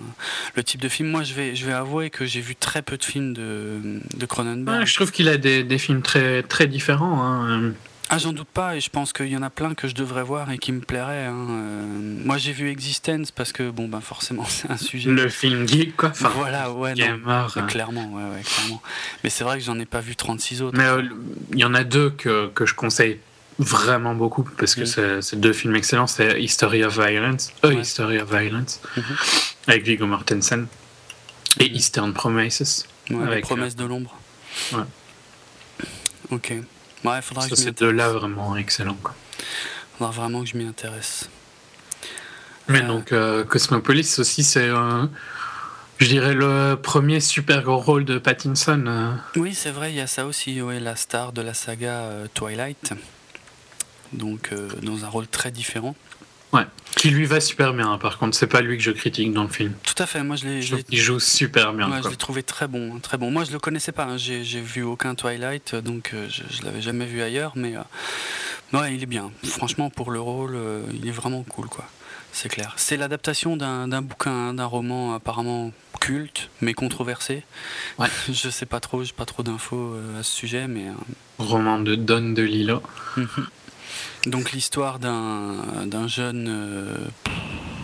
le type de film. Moi, je vais, je vais avouer que j'ai vu très peu de films de, de Cronenberg. je trouve qu'il a des, des, films très, très différents. Ah, j'en doute pas, et je pense qu'il y en a plein que je devrais voir et qui me plairaient. Hein. Euh, moi, j'ai vu Existence parce que, bon, ben forcément, c'est un sujet. Le film geek, quoi. voilà, ouais, non, hein. clairement, ouais, ouais, clairement. Mais c'est vrai que j'en ai pas vu 36 autres. Mais euh, il y en a deux que, que je conseille vraiment beaucoup parce que c'est deux films excellents c'est History of Violence, euh, History of Violence, mhm. avec Viggo Mortensen, et mhm. Eastern Promises. avec les promesses de l'ombre. Ouais. Ok. Ouais, faudra que de là vraiment excellent. Quoi. Faudra vraiment que je m'y intéresse. Mais euh, donc, euh, Cosmopolis aussi, c'est, je dirais, le premier super gros rôle de Pattinson. Euh. Oui, c'est vrai, il y a ça aussi, ouais, la star de la saga Twilight. Donc, dans un rôle très différent. Ouais, qui lui va super bien, hein, par contre, c'est pas lui que je critique dans le film. Tout à fait, moi je l'ai. Il joue super bien. Ouais, je l'ai trouvé très bon, hein, très bon. Moi je le connaissais pas, hein. j'ai vu aucun Twilight, donc euh, je, je l'avais jamais vu ailleurs, mais euh, ouais, il est bien. Franchement, pour le rôle, euh, il est vraiment cool, quoi. C'est clair. C'est l'adaptation d'un bouquin, d'un roman apparemment culte, mais controversé. Ouais. je sais pas trop, j'ai pas trop d'infos à ce sujet, mais. Roman de Don de Lilo. Mhm. Donc l'histoire d'un jeune, euh,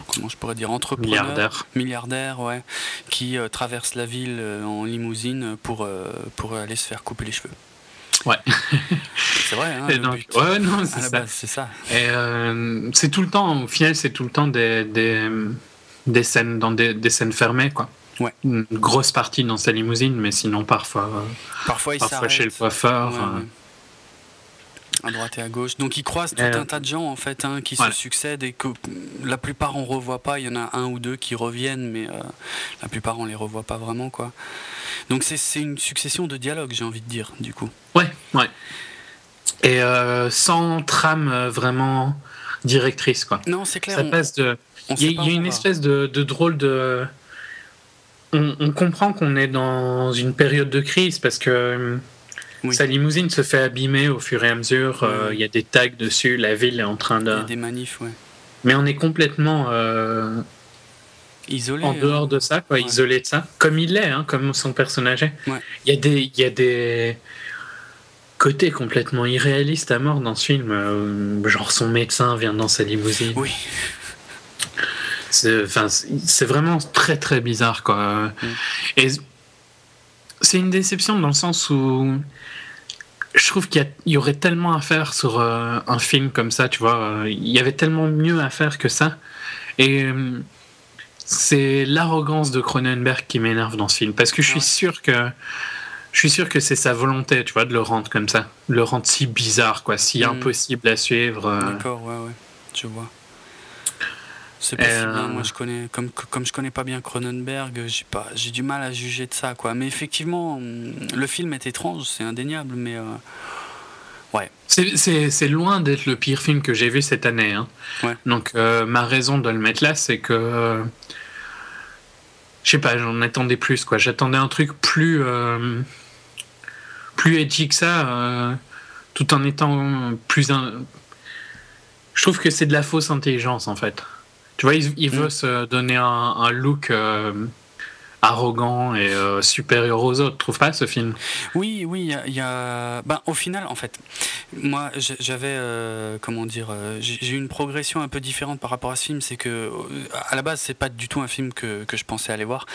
comment je pourrais dire, entrepreneur, milliardaire, milliardaire ouais, qui euh, traverse la ville euh, en limousine pour, pour aller se faire couper les cheveux. Ouais. c'est vrai. Hein, ouais, non, c'est ça. C'est ça. Et c'est tout le temps, au final, c'est tout le temps des, des, des scènes dans des, des, scènes fermées, quoi. Ouais. Une grosse partie dans sa limousine, mais sinon parfois, parfois, il parfois chez le coiffeur à droite et à gauche. Donc ils croisent tout euh, un tas de gens en fait hein, qui se succèdent et que la plupart on revoit pas. Il y en a un ou deux qui reviennent, mais euh, la plupart on les revoit pas vraiment quoi. Donc c'est une succession de dialogues, j'ai envie de dire, du coup. Ouais, ouais. Et euh, sans trame vraiment directrice quoi. Non, c'est clair. Ça passe de. Il y a, une espèce de, de, drôle de. On, on comprend qu'on est dans une période de crise parce que sa limousine se fait abîmer au fur et à mesure. Euh, il y a des tags dessus. La ville est en train de. Il y a des manifs, ouais. Mais on est complètement. Euh, isolé. En dehors de ça, quoi, isolé de ça. Comme il l'est, hein, comme son personnage est. Il y a des. Il y a des côtés complètement irréalistes à mort dans ce film. Euh, genre son médecin vient dans sa limousine. Oui. C'est vraiment très très bizarre quoi. Mm. Et c'est une déception dans le sens où je trouve qu'il y, aurait tellement à faire sur euh, un film comme ça, tu vois. Euh, il y avait tellement mieux à faire que ça. Et euh, c'est l'arrogance de Cronenberg qui m'énerve dans ce film. Parce que je suis sûr que. Je suis sûr que c'est sa volonté, tu vois, de le rendre comme ça. De le rendre si bizarre, quoi, si mm. impossible à suivre. D'accord, ouais, ouais. Je vois. C'est possible. Hein. Moi, je connais, comme, comme je connais pas bien Cronenberg, j'ai pas, j'ai du mal à juger de ça, quoi. Mais effectivement, hum, le film est étrange, c'est indéniable, mais euh, ouais. C'est loin d'être le pire film que j'ai vu cette année. Hein. Ouais. Donc, euh, ma raison de le mettre là, c'est que euh, je sais pas, j'en attendais plus, quoi. J'attendais un truc plus plus edgy que ça, tout en étant plus un. Je trouve que c'est de la fausse intelligence en fait. Tu vois, il, veut mm. se donner un, look euh, arrogant et supérieur aux autres. Trouve pas ce film Oui, oui, il y a. Ben, au final, en fait, moi, j'avais, comment dire, j'ai eu une progression un peu différente par rapport à ce film. C'est que, à la base, c'est pas du tout un film que, que je pensais aller voir.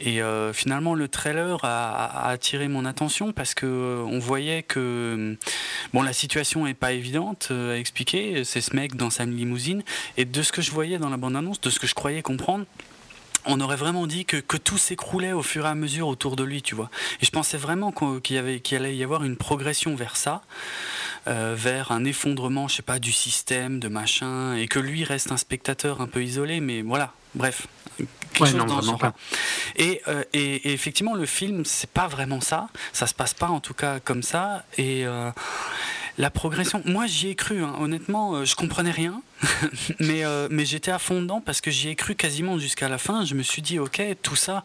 Et finalement, le trailer a, attiré mon attention parce que on voyait que, bon, la situation est pas évidente à expliquer. C'est ce mec dans sa limousine. Et de ce que je voyais dans la bande-annonce, de ce que je croyais comprendre, on aurait vraiment dit que, tout s'écroulait au fur et à mesure autour de lui, tu vois. Et je pensais vraiment qu'il y allait y avoir une progression vers ça, euh, vers un effondrement, je sais pas, du système, de machin, et que lui reste un spectateur un peu isolé, mais voilà, bref. Ouais, non, vraiment pas. Et, euh, et, et, effectivement, le film, c'est pas vraiment ça. Ça se passe pas en tout cas comme ça. Et euh, la progression, moi j'y ai cru, hein. honnêtement, euh, je comprenais rien, mais, euh, mais j'étais à fond dedans parce que j'y ai cru quasiment jusqu'à la fin. Je me suis dit, ok, tout ça,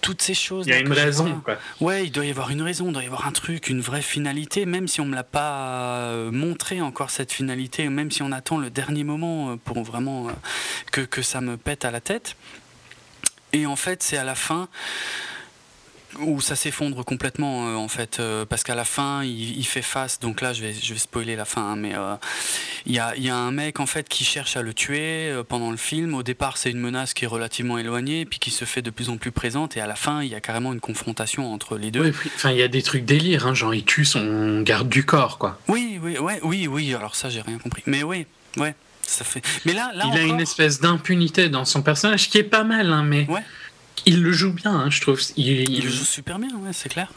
toutes ces choses. Il y a une raison, quoi. Ouais, il doit y avoir une raison, il doit y avoir un truc, une vraie finalité, même si on me l'a pas euh, montré encore cette finalité, même si on attend le dernier moment pour vraiment que, que ça me pète à la tête. Et en fait, c'est à la fin où ça s'effondre complètement euh, en fait euh, parce qu'à la fin il, fait face donc là je vais, je vais spoiler la fin hein, mais euh, il y, a, y, a, un mec en fait qui cherche à le tuer pendant le film. Au départ c'est une menace qui est relativement éloignée puis qui se fait de plus en plus présente et à la fin il y a carrément une confrontation entre les deux. Enfin il y a des trucs délires hein, genre il tue son garde du corps quoi. Oui oui ouais, oui oui alors ça j'ai rien compris. Mais oui ouais ça fait mais là, là il a une espèce d'impunité dans son personnage qui est pas mal hein, mais ouais il le joue bien, hein, je trouve. Il, le joue super bien, ouais, c'est clair.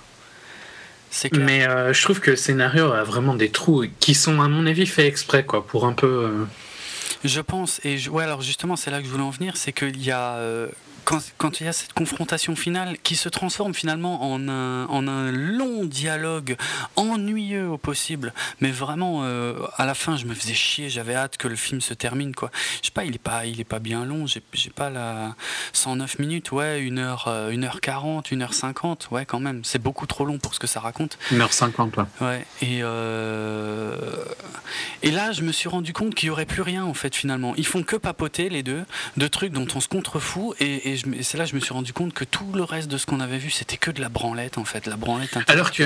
clair. Mais euh, je trouve que le scénario a vraiment des trous qui sont, à mon avis, faits exprès, quoi, pour un peu. Euh, je pense, et ouais, alors justement, c'est là que je voulais en venir, c'est qu'il y a. Quand, il y a cette confrontation finale qui se transforme finalement en un, en un long dialogue ennuyeux au possible, mais vraiment euh, à la fin je me faisais chier, j'avais hâte que le film se termine quoi. Je sais pas, il est pas, il est pas bien long, j'ai pas la 109 minutes, ouais, 1h, 1h40, 1h50, ouais quand même, c'est beaucoup trop long pour ce que ça raconte. 1h50 ouais. Ouais, et, euh, et là je me suis rendu compte qu'il y aurait plus rien en fait finalement. Ils font que papoter les deux, de trucs dont on se contrefout et, et et, c'est là que je me suis rendu compte que tout le reste de ce qu'on avait vu, c'était que de la branlette, en fait, la branlette Alors que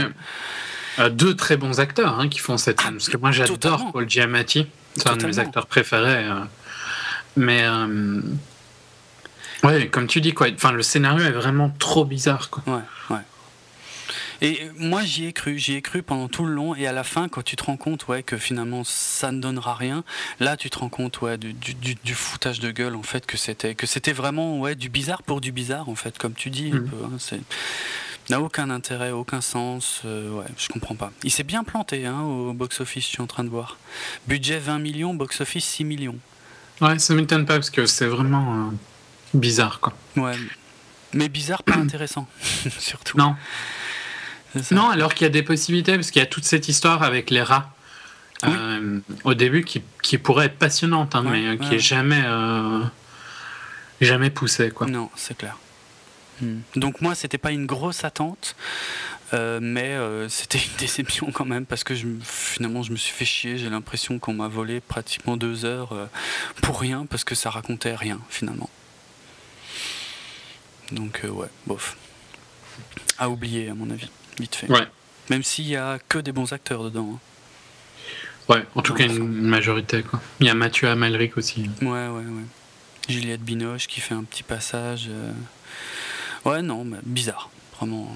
euh, deux très bons acteurs hein, qui font cette scène. parce que moi, j'adore Paul Giamatti. C'est un de mes acteurs préférés. Euh. mais. Euh, ouais, comme tu dis, quoi. Enfin, le scénario est vraiment trop bizarre, quoi. Ouais, ouais. Et moi, j'y ai cru, j'y ai cru pendant tout le long. Et à la fin, quand tu te rends compte ouais, que finalement ça ne donnera rien, là, tu te rends compte ouais, du, du, du foutage de gueule, en fait, que c'était, que c'était vraiment ouais, du bizarre pour du bizarre, en fait, comme tu dis. Hein, c'est n'a aucun intérêt, aucun sens. Euh, ouais, je comprends pas. Il s'est bien planté hein, au box-office, je suis en train de voir. Budget 20 millions, box-office 6 millions. Ouais, ça m'étonne pas parce que c'est vraiment euh, bizarre, quoi. Ouais. Mais bizarre, pas intéressant, surtout. Non. Non, alors qu'il y a des possibilités, parce qu'il y a toute cette histoire avec les rats. Euh, au début qui, qui, pourrait être passionnante, hein, mais qui est jamais, euh, jamais poussée. Quoi. Non, c'est clair. Hmm. Donc moi, c'était pas une grosse attente, euh, mais c'était une déception quand même, parce que je, finalement, je me suis fait chier. J'ai l'impression qu'on m'a volé pratiquement deux heures pour rien, parce que ça racontait rien, finalement. Donc ouais, bof. À oublier, à mon avis vite fait. Ouais. Même s'il y a que des bons acteurs dedans. Hein. Ouais, en tout cas une majorité. Quoi. Il y a Mathieu Amalric aussi. Ouais, ouais, ouais. Juliette Binoche qui fait un petit passage. Euh. Ouais, non, mais bizarre. Vraiment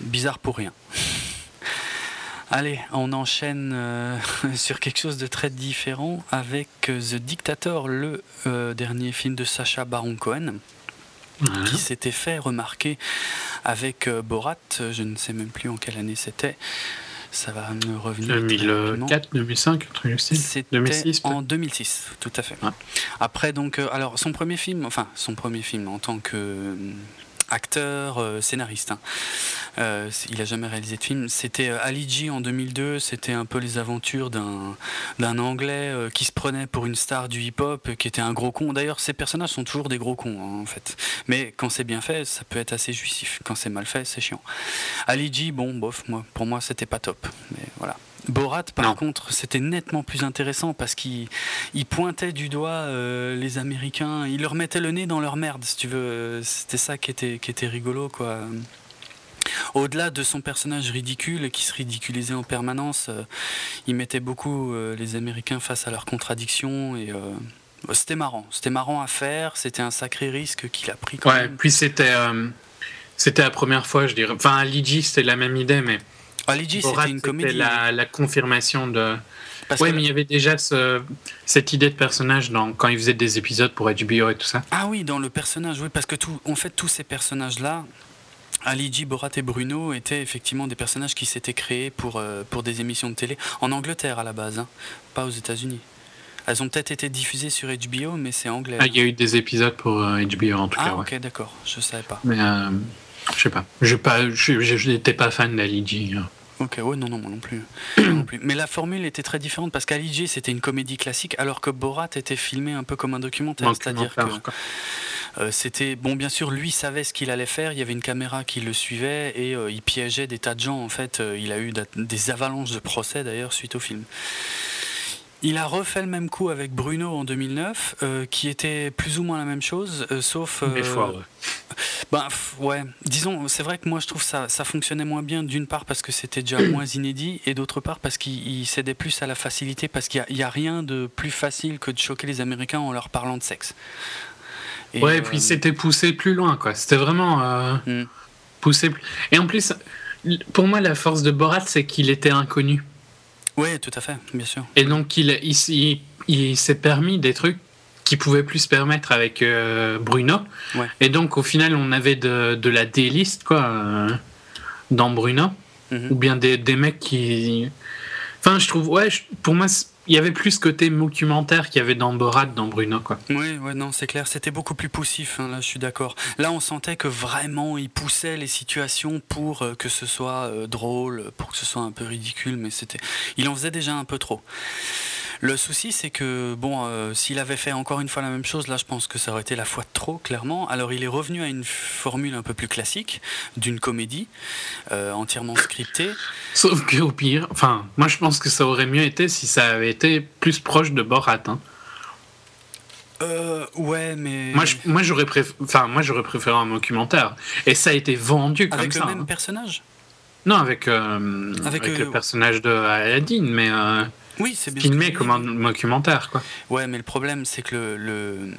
bizarre pour rien. Allez, on enchaîne euh, sur quelque chose de très différent avec The Dictator, le euh, dernier film de Sacha Baron Cohen qui s'était fait remarquer avec euh, Borat, je ne sais même plus en quelle année c'était. Ça va me revenir. 2004, 2005, 2006 En 2006, tout à fait. Après, donc, euh, alors, son premier film, enfin, son premier film en tant que acteur, euh, scénariste. Hein. Euh, il n'a jamais réalisé de film. C'était euh, Ali G en 2002. C'était un peu les aventures d'un, d'un Anglais qui se prenait pour une star du hip-hop, qui était un gros con. D'ailleurs, ces personnages sont toujours des gros cons, hein, en fait. Mais quand c'est bien fait, ça peut être assez jouissif. Quand c'est mal fait, c'est chiant. Ali G, bon, bof, moi, pour moi, c'était pas top. Mais voilà. Borat, par contre, c'était nettement plus intéressant parce qu'il pointait du doigt les Américains, il leur mettait le nez dans leur merde, si tu veux. C'était ça qui était, qui était rigolo, quoi. Au-delà de son personnage ridicule qui se ridiculisait en permanence, euh, il mettait beaucoup euh, les Américains face à leurs contradictions et euh, c'était marrant. C'était marrant à faire. C'était un sacré risque qu'il a pris. Quand ouais. Puis c'était c'était la première fois, je dirais. Enfin, à c'était la même idée, mais. À c'était une comédie. La, la confirmation de. Oui, mais il y avait déjà cette idée de personnage dans, quand il faisait des épisodes pour HBO et tout ça. Ah oui, dans le personnage, oui, parce que tout, en fait, tous ces personnages-là, Ali Borat et Bruno étaient effectivement des personnages qui s'étaient créés pour, euh, pour des émissions de télé en Angleterre à la base, hein, pas aux États-Unis. Elles ont peut-être été diffusées sur HBO, mais c'est anglais. Ah, il y a eu des épisodes pour HBO euh, en tout ah, cas. Ah, ok, d'accord, je savais pas. Mais euh, je sais pas, je n'étais pas, pas fan d'Ali G. Hein. Ok, ouais, non, non, moi non plus. non plus. Mais la formule était très différente parce qu'Ali c'était une comédie classique, alors que Borat était filmé un peu comme un documentaire. C'est-à-dire que euh, c'était bon, bien sûr, lui savait ce qu'il allait faire. Il y avait une caméra qui le suivait et euh, il piégeait des tas de gens. En fait, euh, il a eu des avalanches de procès d'ailleurs suite au film. Il a refait le même coup avec Bruno en 2009, qui était plus ou moins la même chose, sauf. Mais fois, Ben, ouais. Disons, c'est vrai que moi je trouve ça, ça fonctionnait moins bien, d'une part parce que c'était déjà moins inédit, et d'autre part parce qu'il cédait plus à la facilité, parce qu'il n'y a, a, rien de plus facile que de choquer les Américains en leur parlant de sexe. Et ouais, et puis euh, c'était poussé plus loin, quoi. C'était vraiment euh, hmm. poussé. Plus... Et en plus, pour moi, la force de Borat, c'est qu'il était inconnu. Oui, tout à fait, bien sûr. Et donc, il, il, il, s'est permis des trucs qu'il pouvait plus se permettre avec euh, Bruno. Ouais. Et donc, au final, on avait de, de la D-list, quoi, dans Bruno. Mhm. Ou bien des, des, mecs qui. Enfin, je trouve, ouais, pour moi, il y avait plus ce côté documentaire qu'il y avait dans Borat, dans Bruno, quoi. Oui, ouais, non, c'est clair. C'était beaucoup plus poussif, hein, là, je suis d'accord. Là, on sentait que vraiment, il poussait les situations pour euh, que ce soit euh, drôle, pour que ce soit un peu ridicule, mais c'était. Il en faisait déjà un peu trop. Le souci, c'est que, bon, euh, s'il avait fait encore une fois la même chose, là, je pense que ça aurait été la fois de trop, clairement. Alors, il est revenu à une formule un peu plus classique, d'une comédie, euh, entièrement scriptée. Sauf qu'au pire, enfin, moi, je pense que ça aurait mieux été si ça avait été plus proche de Borat. Hein. Euh, ouais, mais. Moi, moi, j'aurais enfin, moi, j'aurais préféré un documentaire. Et ça a été vendu comme avec ça. Avec le même hein. personnage? Non, avec, avec, le personnage de Aladdin, mais. Oui, c'est bien. Filmé comme un documentaire, quoi. Ouais, mais le problème, c'est que le,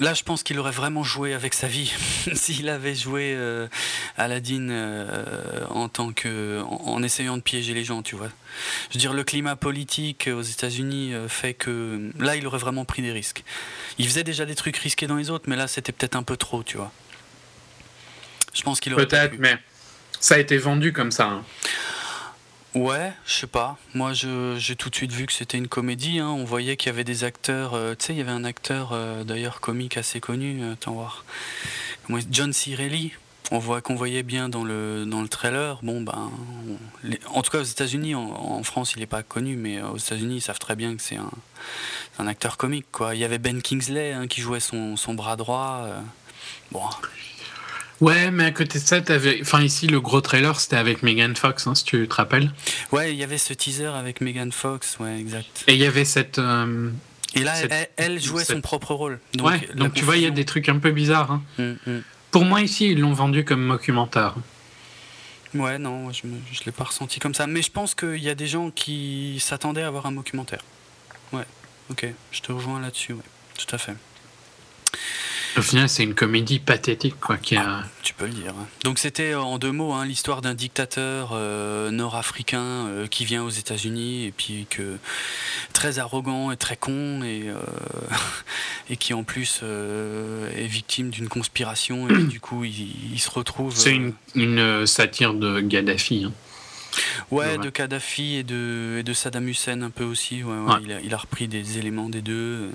Là, je pense qu'il aurait vraiment joué avec sa vie s'il avait joué euh, Aladdin euh, en tant que, en, essayant de piéger les gens, tu vois. Je veux dire, le climat politique aux États-Unis euh, fait que là, il aurait vraiment pris des risques. Il faisait déjà des trucs risqués dans les autres, mais là, c'était peut-être un peu trop, tu vois. Je pense qu'il aurait. Peut-être, mais ça a été vendu comme ça. Hein. Ouais, je sais pas. Moi, j'ai tout de suite vu que c'était une comédie. Hein. On voyait qu'il y avait des acteurs. Euh, tu sais, il y avait un acteur euh, d'ailleurs comique assez connu. Euh, attends voir. John Cirelli. On voit qu'on voyait bien dans le dans le trailer. Bon ben, en tout cas aux États-Unis, en, France, il n'est pas connu, mais aux États-Unis, ils savent très bien que c'est un, acteur comique. Quoi. Il y avait Ben Kingsley hein, qui jouait son, son bras droit. bon, Ouais, mais à côté de ça, avais... enfin ici le gros trailer c'était avec Megan Fox, hein, si tu te rappelles. Ouais, il y avait ce teaser avec Megan Fox, ouais, exact. Et il y avait cette. Euh, Et là, elle, jouait son propre rôle. Donc, ouais, donc tu vois, il y a des trucs un peu bizarres. Hein. Hum, hum. Pour moi ici, ils l'ont vendu comme documentaire. Ouais, non, je ne l'ai pas ressenti comme ça. Mais je pense qu'il y a des gens qui s'attendaient à avoir un documentaire. Ouais, ok, je te rejoins là-dessus, ouais, tout à fait. Au final, c'est une comédie pathétique, quoi. Qui a... Ah, tu peux le dire. Donc, c'était euh, en deux mots hein, l'histoire d'un dictateur euh, nord-africain euh, qui vient aux États-Unis et puis que très arrogant et très con et, et qui en plus est victime d'une conspiration et du coup il, se retrouve. C'est une, une, satire de Gaddafi. Hein. Ouais, de Kadhafi et de, et de Saddam Hussein un peu aussi. Il, a, repris des éléments des deux.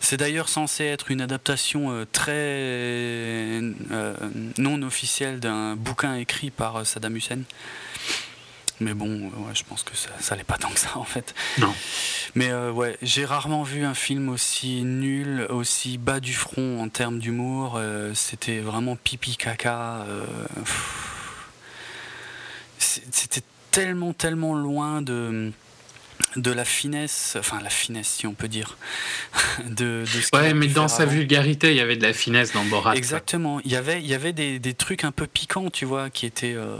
C'est d'ailleurs censé être une adaptation euh, très euh, non officielle d'un bouquin écrit par euh, Saddam Hussein. Mais bon, je pense que ça, ça pas tant que ça en fait. Non. Mais ouais, j'ai rarement vu un film aussi nul, aussi bas du front en termes d'humour. C'était vraiment pipi caca. C'était tellement, tellement loin de de la finesse, enfin la finesse si on peut dire. de, de ouais, mais dans sa vulgarité, il y avait de la finesse dans Borat. Exactement, il y avait, il y avait des, des, trucs un peu piquants, tu vois, qui étaient, euh,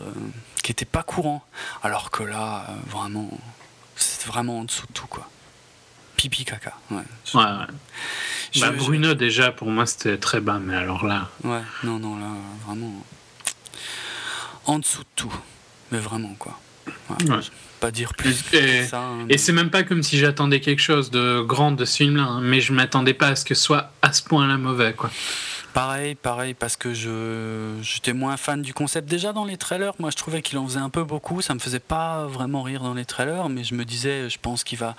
qui étaient pas courants. Alors que là, euh, vraiment, c'est vraiment en dessous de tout, quoi. Pipi caca, ouais. Ouais, bah, Bruno, déjà, pour moi, c'était très bas, mais alors là. Ouais, non, non, là, vraiment. En dessous de tout. Mais vraiment, quoi. Ouais pas dire plus et, ça. Hein, et c'est même pas comme si j'attendais quelque chose de grand de ce film-là, hein, mais je m'attendais pas à ce que ce soit à ce point-là mauvais, quoi. Pareil, pareil, parce que je j'étais moins fan du concept. Déjà dans les trailers, moi je trouvais qu'il en faisait un peu beaucoup. Ça me faisait pas vraiment rire dans les trailers, mais je me disais, je pense qu'il va.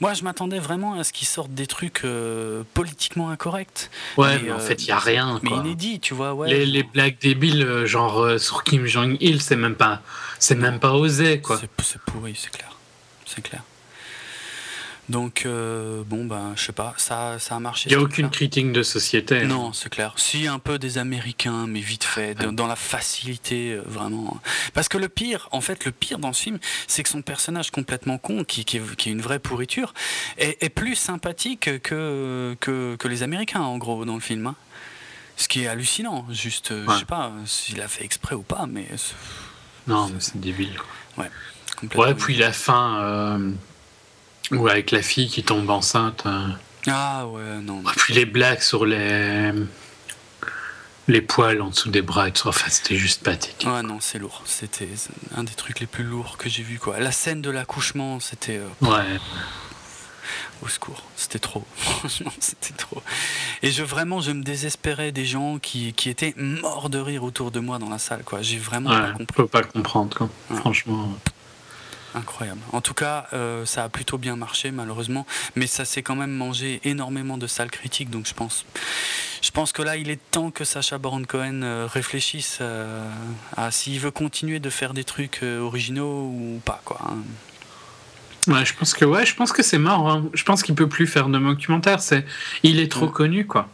Moi je m'attendais vraiment à ce qu'il sorte des trucs euh, politiquement incorrects. Ouais, mais, en euh, fait il y a rien. Mais inédit, tu vois. Ouais, les, les blagues débiles, euh, genre sur Kim Jong-il, c'est même pas, c'est même pas osé, quoi. C'est pourri, c'est clair, c'est clair. Donc, euh, bon, ben, je sais pas, ça, ça a marché. Il n'y a aucune critique de société. Hein. Non, c'est clair. Si, un peu des Américains, mais vite fait, dans, la facilité, euh, vraiment. Parce que le pire, en fait, le pire dans ce film, c'est que son personnage complètement con, qui, qui, est, une vraie pourriture, est, plus sympathique que, que, que, les Américains, en gros, dans le film. Hein. Ce qui est hallucinant, juste, euh, je sais pas s'il a fait exprès ou pas, mais. Non, mais c'est débile. Ouais. Ouais, puis la fin. Ou avec la fille qui tombe enceinte. Hein. Ah ouais, non. Et puis les blagues sur les les poils en dessous des bras et tout. Enfin, c'était juste pathétique. Ah non, c'est lourd. C'était un des trucs les plus lourds que j'ai vu quoi. La scène de l'accouchement, c'était. Euh, ouais. Au secours, c'était trop. Franchement, c'était trop. Et je vraiment, je me désespérais des gens qui, qui, étaient morts de rire autour de moi dans la salle quoi. J'ai vraiment pas compris. Je peux pas comprendre quoi. Franchement. Incroyable. En tout cas, euh, ça a plutôt bien marché malheureusement, mais ça s'est quand même mangé énormément de salles critiques, donc je pense, je pense que là, il est temps que Sacha Baron Cohen euh, réfléchisse euh, à s'il veut continuer de faire des trucs originaux ou pas, quoi. Hein. Ouais, je pense que ouais, je pense que c'est mort. Hein. Je pense qu'il peut plus faire de documentaire. C'est, il est trop connu, quoi.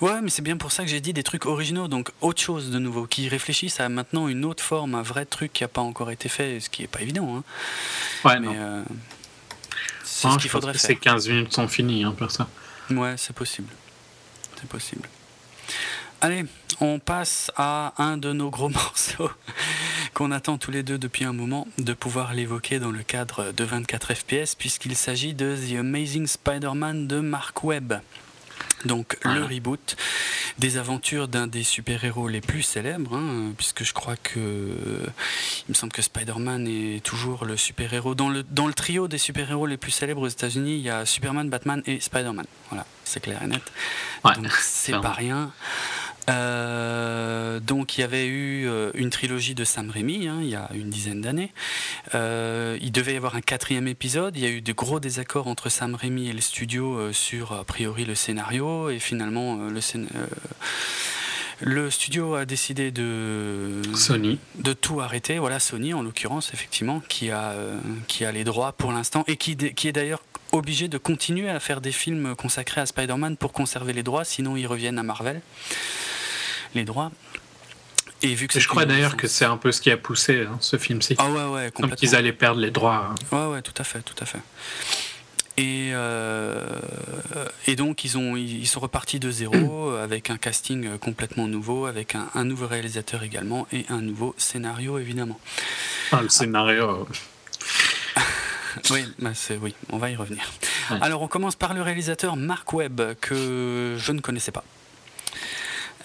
Ouais, mais c'est bien pour ça que j'ai dit des trucs originaux, donc autre chose de nouveau, qui réfléchissent à maintenant une autre forme, un vrai truc qui n'a pas encore été fait, ce qui n'est pas évident. Hein. Ouais, mais, euh, c'est ce qu'il faudrait faire. Ces 15 minutes sont finies, hein, pour ça. Ouais, c'est possible. C'est possible. Allez, on passe à un de nos gros morceaux qu'on attend tous les deux depuis un moment de pouvoir l'évoquer dans le cadre de 24 FPS puisqu'il s'agit de The Amazing Spider-Man de Mark Webb. Donc le reboot des aventures d'un des super-héros les plus célèbres, hein, puisque je crois que il me semble que Spider-Man est toujours le super-héros. Dans le, dans le trio des super-héros les plus célèbres aux États-Unis, il y a Superman, Batman et Spider-Man. Voilà, c'est clair et net. Donc c'est pas rien. Euh, donc il y avait eu euh, une trilogie de Sam Raimi hein, il y a une dizaine d'années. Euh, il devait y avoir un quatrième épisode. Il y a eu de gros désaccords entre Sam Raimi et le studio sur a priori le scénario et finalement le le studio a décidé de Sony de tout arrêter. Voilà Sony en l'occurrence effectivement qui a qui a les droits pour l'instant et qui, qui est d'ailleurs obligé de continuer à faire des films consacrés à Spider-Man pour conserver les droits, sinon ils reviennent à Marvel les droits. Et vu que je crois d'ailleurs que c'est un peu ce qui a poussé hein, ce film-ci. Ah ouais, ouais, complètement. qu'ils allaient perdre les droits. Hein. Ouais, ouais, tout à fait, tout à fait. Et, euh, et donc ils, ont, ils sont repartis de zéro avec un casting complètement nouveau, avec un, nouveau réalisateur également et un nouveau scénario évidemment. Ah, le scénario. oui, bah oui, on va y revenir. Alors on commence par le réalisateur Mark Webb que je ne connaissais pas.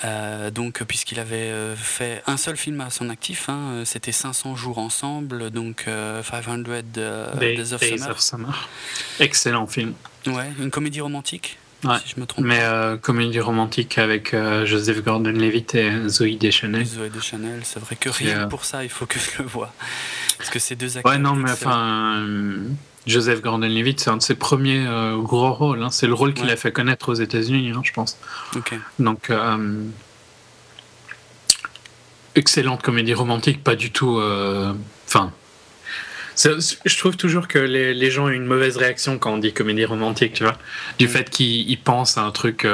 Euh, donc, puisqu'il avait euh, fait un seul film à son actif, hein, euh, c'était 500 jours ensemble, donc 500 Days, of, Summer. Excellent film. Ouais, une comédie romantique. Si je me trompe. Mais comédie romantique avec Joseph Gordon-Levitt et Zoé Deschanel. Zoé Deschanel, c'est vrai que rien pour ça, il faut que je le vois. Parce que ces deux acteurs. Ouais, non, mais enfin. Joseph Gordon-Levitt, c'est un de ses premiers euh, gros rôles. Hein. C'est le rôle qu'il a fait connaître aux États-Unis, hein, je pense. Donc, euh, excellente comédie romantique, pas du tout. Euh, enfin. je trouve toujours que les, gens ont une mauvaise réaction quand on dit comédie romantique, tu vois, du fait qu'ils pensent à un truc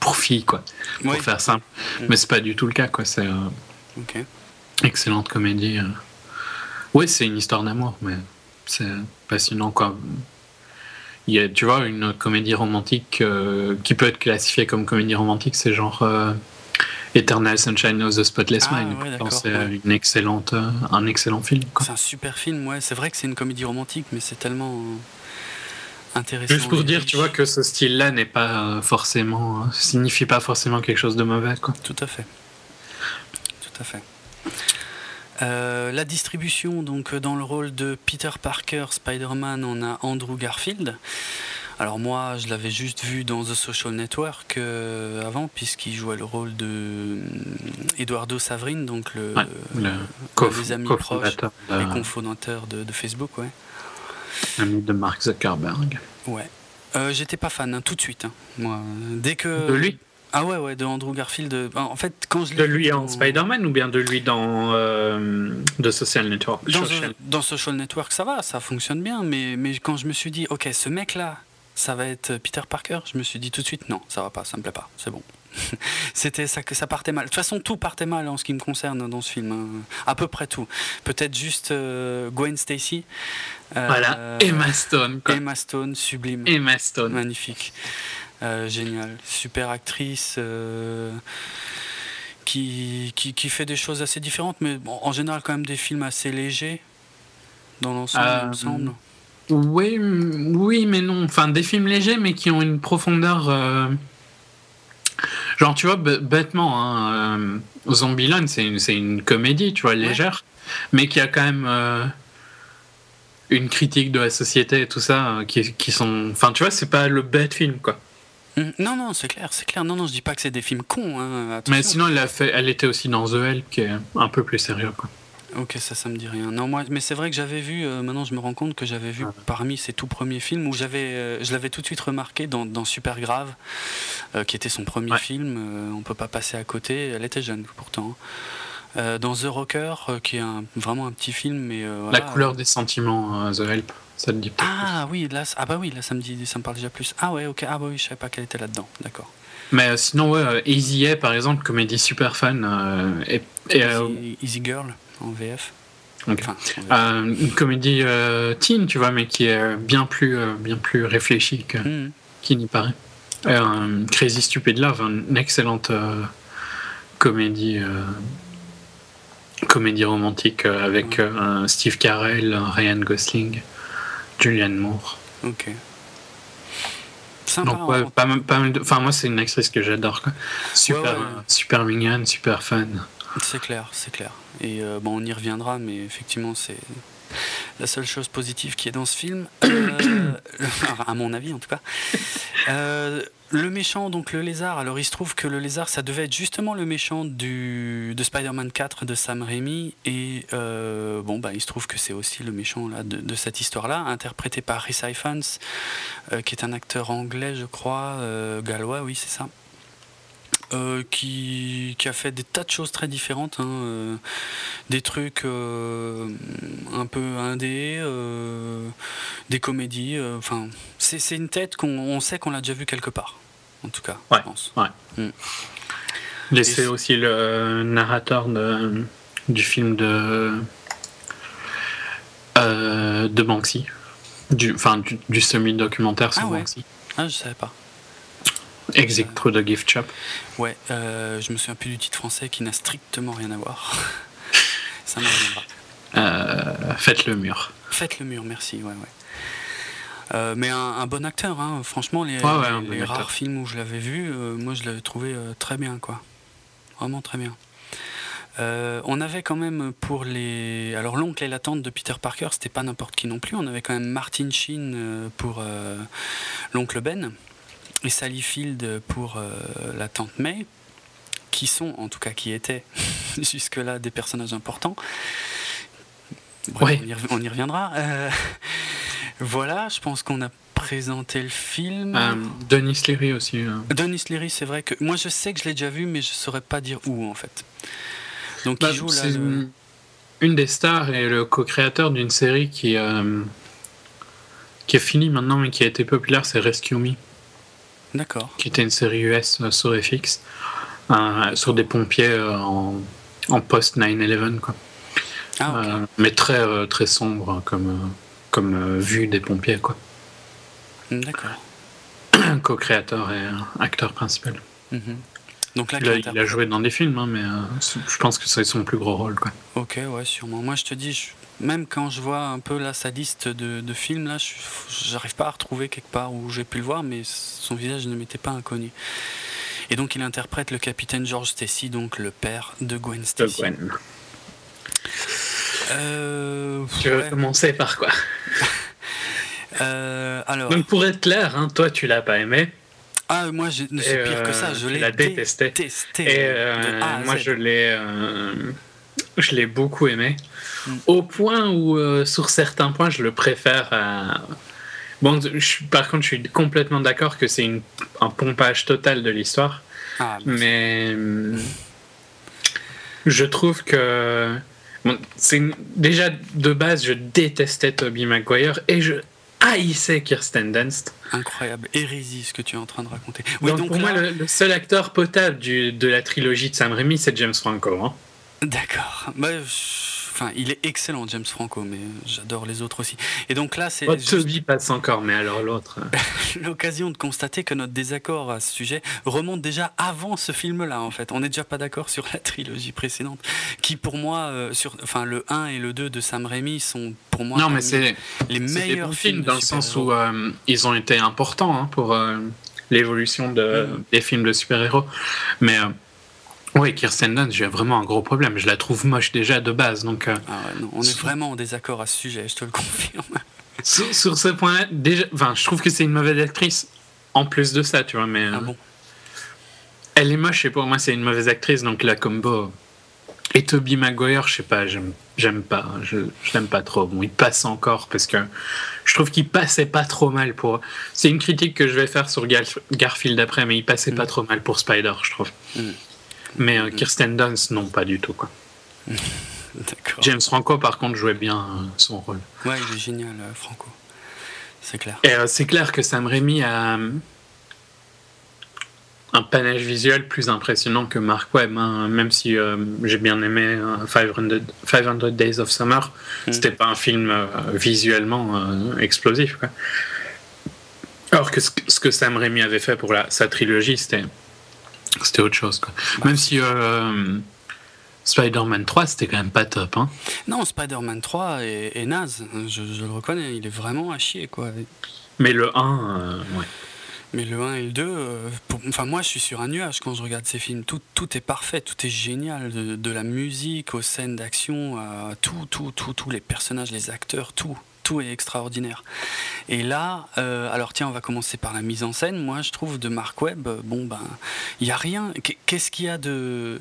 pour filles, quoi, pour faire simple. Mais c'est pas du tout le cas, quoi. C'est excellente comédie Ouais, c'est une histoire d'amour, mais c'est passionnant quoi. Il y a, tu vois, une comédie romantique qui peut être classifiée comme comédie romantique, c'est genre Eternal Sunshine of the Spotless ah, Mind. c'est une excellente, un excellent film. C'est un super film, ouais. C'est vrai que c'est une comédie romantique, mais c'est tellement intéressant. Juste pour dire, tu vois, que ce style-là n'est pas forcément, signifie pas forcément quelque chose de mauvais, quoi. Tout à fait. Tout à fait. Euh, la distribution, donc dans le rôle de Peter Parker, Spider-Man, on a Andrew Garfield. Alors moi, je l'avais juste vu dans The Social Network euh, avant, puisqu'il jouait le rôle de euh, Eduardo Savrin, donc le, des amis proches et cofondateur de, de, Facebook, ouais. Ami de Mark Zuckerberg. Ouais. Euh, j'étais pas fan, hein, tout de suite. Hein, moi, dès que. De lui? Ah ouais, ouais, de Andrew Garfield. En fait, quand je De lui en Spider-Man ou bien de lui dans The Social Network dans, Social... dans Social Network, ça va, ça fonctionne bien, mais, mais quand je me suis dit, ok, ce mec-là, ça va être Peter Parker, je me suis dit tout de suite non, ça va pas, ça me plaît pas, c'est bon. C'était ça que ça partait mal. De toute façon, tout partait mal en ce qui me concerne dans ce film, hein. à peu près tout. Peut-être juste euh, Gwen Stacy. Euh, voilà, Emma Stone. Emma Stone, sublime. Emma Stone, magnifique, euh, génial, super actrice. Qui, qui, qui, fait des choses assez différentes, mais en général quand même des films assez légers dans l'ensemble, il me semble. Oui, oui, mais non. Enfin, des films légers, mais qui ont une profondeur. Euh, genre, tu vois, bêtement, hein, euh, Zombieland, c'est une, une, comédie, tu vois, légère, mais qui a quand même euh, une critique de la société et tout ça, qui, qui sont. Enfin, tu vois, c'est pas le bête film, quoi. Hum, non, non, c'est clair, c'est clair. Non, non, je dis pas que c'est des films cons. Hein, mais sinon, elle, a fait, elle était aussi dans The Help, qui est un peu plus sérieux, quoi. Ok, ça, ça me dit rien. Non, moi, mais c'est vrai que j'avais vu. euh, maintenant, je me rends compte que j'avais vu parmi ses tout premiers films où j'avais, euh, je l'avais tout de suite remarqué dans, dans Super Grave, euh, qui était son premier film. on peut pas passer à côté. Elle était jeune pourtant. Euh, dans The Rocker, qui est un- vraiment un petit film, mais La couleur des sentiments, The Help, ça dit Ah oui, là, ah bah oui, là ça me dit, ça me parle déjà plus. Ah ouais, ok, ah bah oui, je savais pas qu'elle était là-dedans. D'accord. Mais euh, sinon, ouais, euh, Easy A, par exemple, comédie super fan. euh, et, et, Easy, Easy Girl en VF. Ok. Enfin, en VF. une comédie teen, tu vois, mais qui est bien plus, bien plus réfléchie que, Mhm. qu'il n'y paraît. Crazy Stupid Love, une excellente comédie, comédie romantique avec Steve Carell, Ryan Gosling, Julianne Moore. Ok. Sympa. Donc ouais, pas, pas mal de- Enfin moi c'est une actrice que j'adore. Super, Ouais, ouais. super mignonne, super fan. C'est clair, c'est clair. Et euh, bon, on y reviendra, mais effectivement, c'est la seule chose positive qui est dans ce film, Euh, à mon avis en tout cas. Euh, le méchant, donc le lézard, alors il se trouve que le lézard, ça devait être justement le méchant du, de Spider-Man 4 de Sam Raimi, et euh, bon, bah, il se trouve que c'est aussi le méchant là, de, de cette histoire-là, interprété par Rhys Ifans, qui est un acteur anglais, je crois, gallois, oui, c'est ça. Euh, qui, qui a fait des tas de choses très différentes, hein, euh, des trucs euh, un peu indés, euh, des comédies. Enfin, c'est une tête qu'on on sait qu'on l'a déjà vu quelque part, en tout cas, Ouais, je pense. ouais. Mm. Et c'est aussi le narrateur de, du film de de Banksy, du, enfin du, du semi-documentaire sur Ah ouais. Banksy. Ah, je savais pas. Exit through the gift shop. Ouais, euh, je me souviens plus du titre français qui n'a strictement rien à voir. Ça reviendra. Euh, faites le mur. Faites le mur, merci. Ouais, ouais. Euh, mais un, un bon acteur, hein. franchement, les, Ouais, ouais, un les- bon les acteur. rares films où je l'avais vu, euh, moi je l'avais trouvé euh, très bien, quoi. Vraiment très bien. On avait quand même pour les. Alors, l'oncle et la tante de Peter Parker, c'était pas n'importe qui non plus. On avait quand même Martin Sheen pour l'oncle Ben et Sally Field pour euh, la tante May, qui sont, en tout cas qui étaient jusque-là des personnages importants. Bref, Ouais. on, y, reviendra. Euh, voilà, je pense qu'on a présenté le film. Euh, Denis Leary aussi. euh. Denis Leary, c'est vrai que moi je sais que je l'ai déjà vu, mais je saurais pas dire où en fait. Donc Bah, il joue là. c'est le- une- une des stars et le co-créateur d'une série qui euh, qui est finie maintenant mais qui a été populaire, c'est Rescue Me, D'accord. qui était une série US euh, sur FX, euh, sur des pompiers euh, en, en post 9/11 quoi. Ah, mais très, très sombre comme, comme vue des pompiers, quoi. D'accord. Co-créateur et acteur principal. Mhm. Donc là, il, a, joué dans des films, hein, mais je pense que c'est son plus gros rôle. Quoi. Ok, ouais, sûrement. Moi, je te dis, même quand je vois un peu là, sa liste de, films, là, j'arrive pas à retrouver quelque part où j'ai pu le voir, mais son visage ne m'était pas inconnu. Et donc il interprète le capitaine George Stacy, donc le père de Gwen Stacy. De Gwen. Euh, tu veux commencer par quoi? Euh, alors... Donc pour être clair, hein, toi tu l'as pas aimé. Ah, moi, je, c'est pire que ça. Je l'ai détesté. Et moi, je l'ai, je l'ai beaucoup aimé. Mm. Au point où, euh, sur certains points, je le préfère à. Bon, je, par contre, je suis complètement d'accord que c'est un pompage total de l'histoire. Ah, mais mm, je trouve que. Bon, c'est déjà de base, je détestais Toby Maguire et je haïssais Kirsten Dunst. Incroyable, hérésie ce que tu es en train de raconter. donc, pour moi, le, seul acteur potable du, de la trilogie de Sam Raimi, c'est James Franco. Hein. D'accord. Bah, Enfin, il est excellent, James Franco, mais j'adore les autres aussi. Et donc là, c'est. Oh, Toby passe encore, mais alors l'autre. L'occasion de constater que notre désaccord à ce sujet remonte déjà avant ce film-là, en fait. On n'est déjà pas d'accord sur la trilogie précédente, qui pour moi, euh, sur, enfin, le 1 et le 2 de Sam Raimi sont pour moi non, mais c'est les meilleurs films, dans le sens où euh, ils ont été importants hein, pour euh, l'évolution de, mm. des films de super-héros. Mais oui, Kirsten Dunst, j'ai vraiment un gros problème. Je la trouve moche déjà de base. Donc, euh, ah on est vraiment en désaccord à ce sujet, je te le confirme. Sur, ce point-là, déjà, enfin, je trouve que c'est une mauvaise actrice. En plus de ça, tu vois, mais. Ah bon? Elle est moche et pour moi, c'est une mauvaise actrice. Donc la combo. Et Toby Maguire, je sais pas, j'aime pas. Je, je l'aime pas trop. Bon, il passe encore parce que je trouve qu'il passait pas trop mal pour. C'est une critique que je vais faire sur Garfield après, mais il passait pas mm. trop mal pour Spider, je trouve. Mm. Mais euh, Kirsten Dunst, non, pas du tout. Quoi. James Franco, par contre, jouait bien euh, son rôle. Ouais, il est génial, euh, Franco. C'est clair. Et c'est clair que Sam Raimi a un panache visuel plus impressionnant que Mark Webb, hein. même si j'ai bien aimé 500, Days of Summer. Mm. C'était pas un film visuellement explosif. Quoi. Alors que ce, que Sam Raimi avait fait pour la, sa trilogie, c'était c'était autre chose. Quoi. Même si euh, Spider-Man 3, c'était quand même pas top. Hein. Non, Spider-Man 3 est, naze, je, le reconnais, il est vraiment à chier. Quoi. Mais le 1, euh, ouais. Mais le 1 et le 2, euh, enfin moi je suis sur un nuage quand je regarde ces films. Tout, tout est parfait, tout est génial. De, la musique aux scènes d'action, tout, tout, tout, tous les personnages, les acteurs, tout tout est extraordinaire. Et là, euh, alors tiens, on va commencer par la mise en scène. Moi, je trouve de Mark Webb, bon ben, il y a rien. Qu'est-ce qu'il y a de,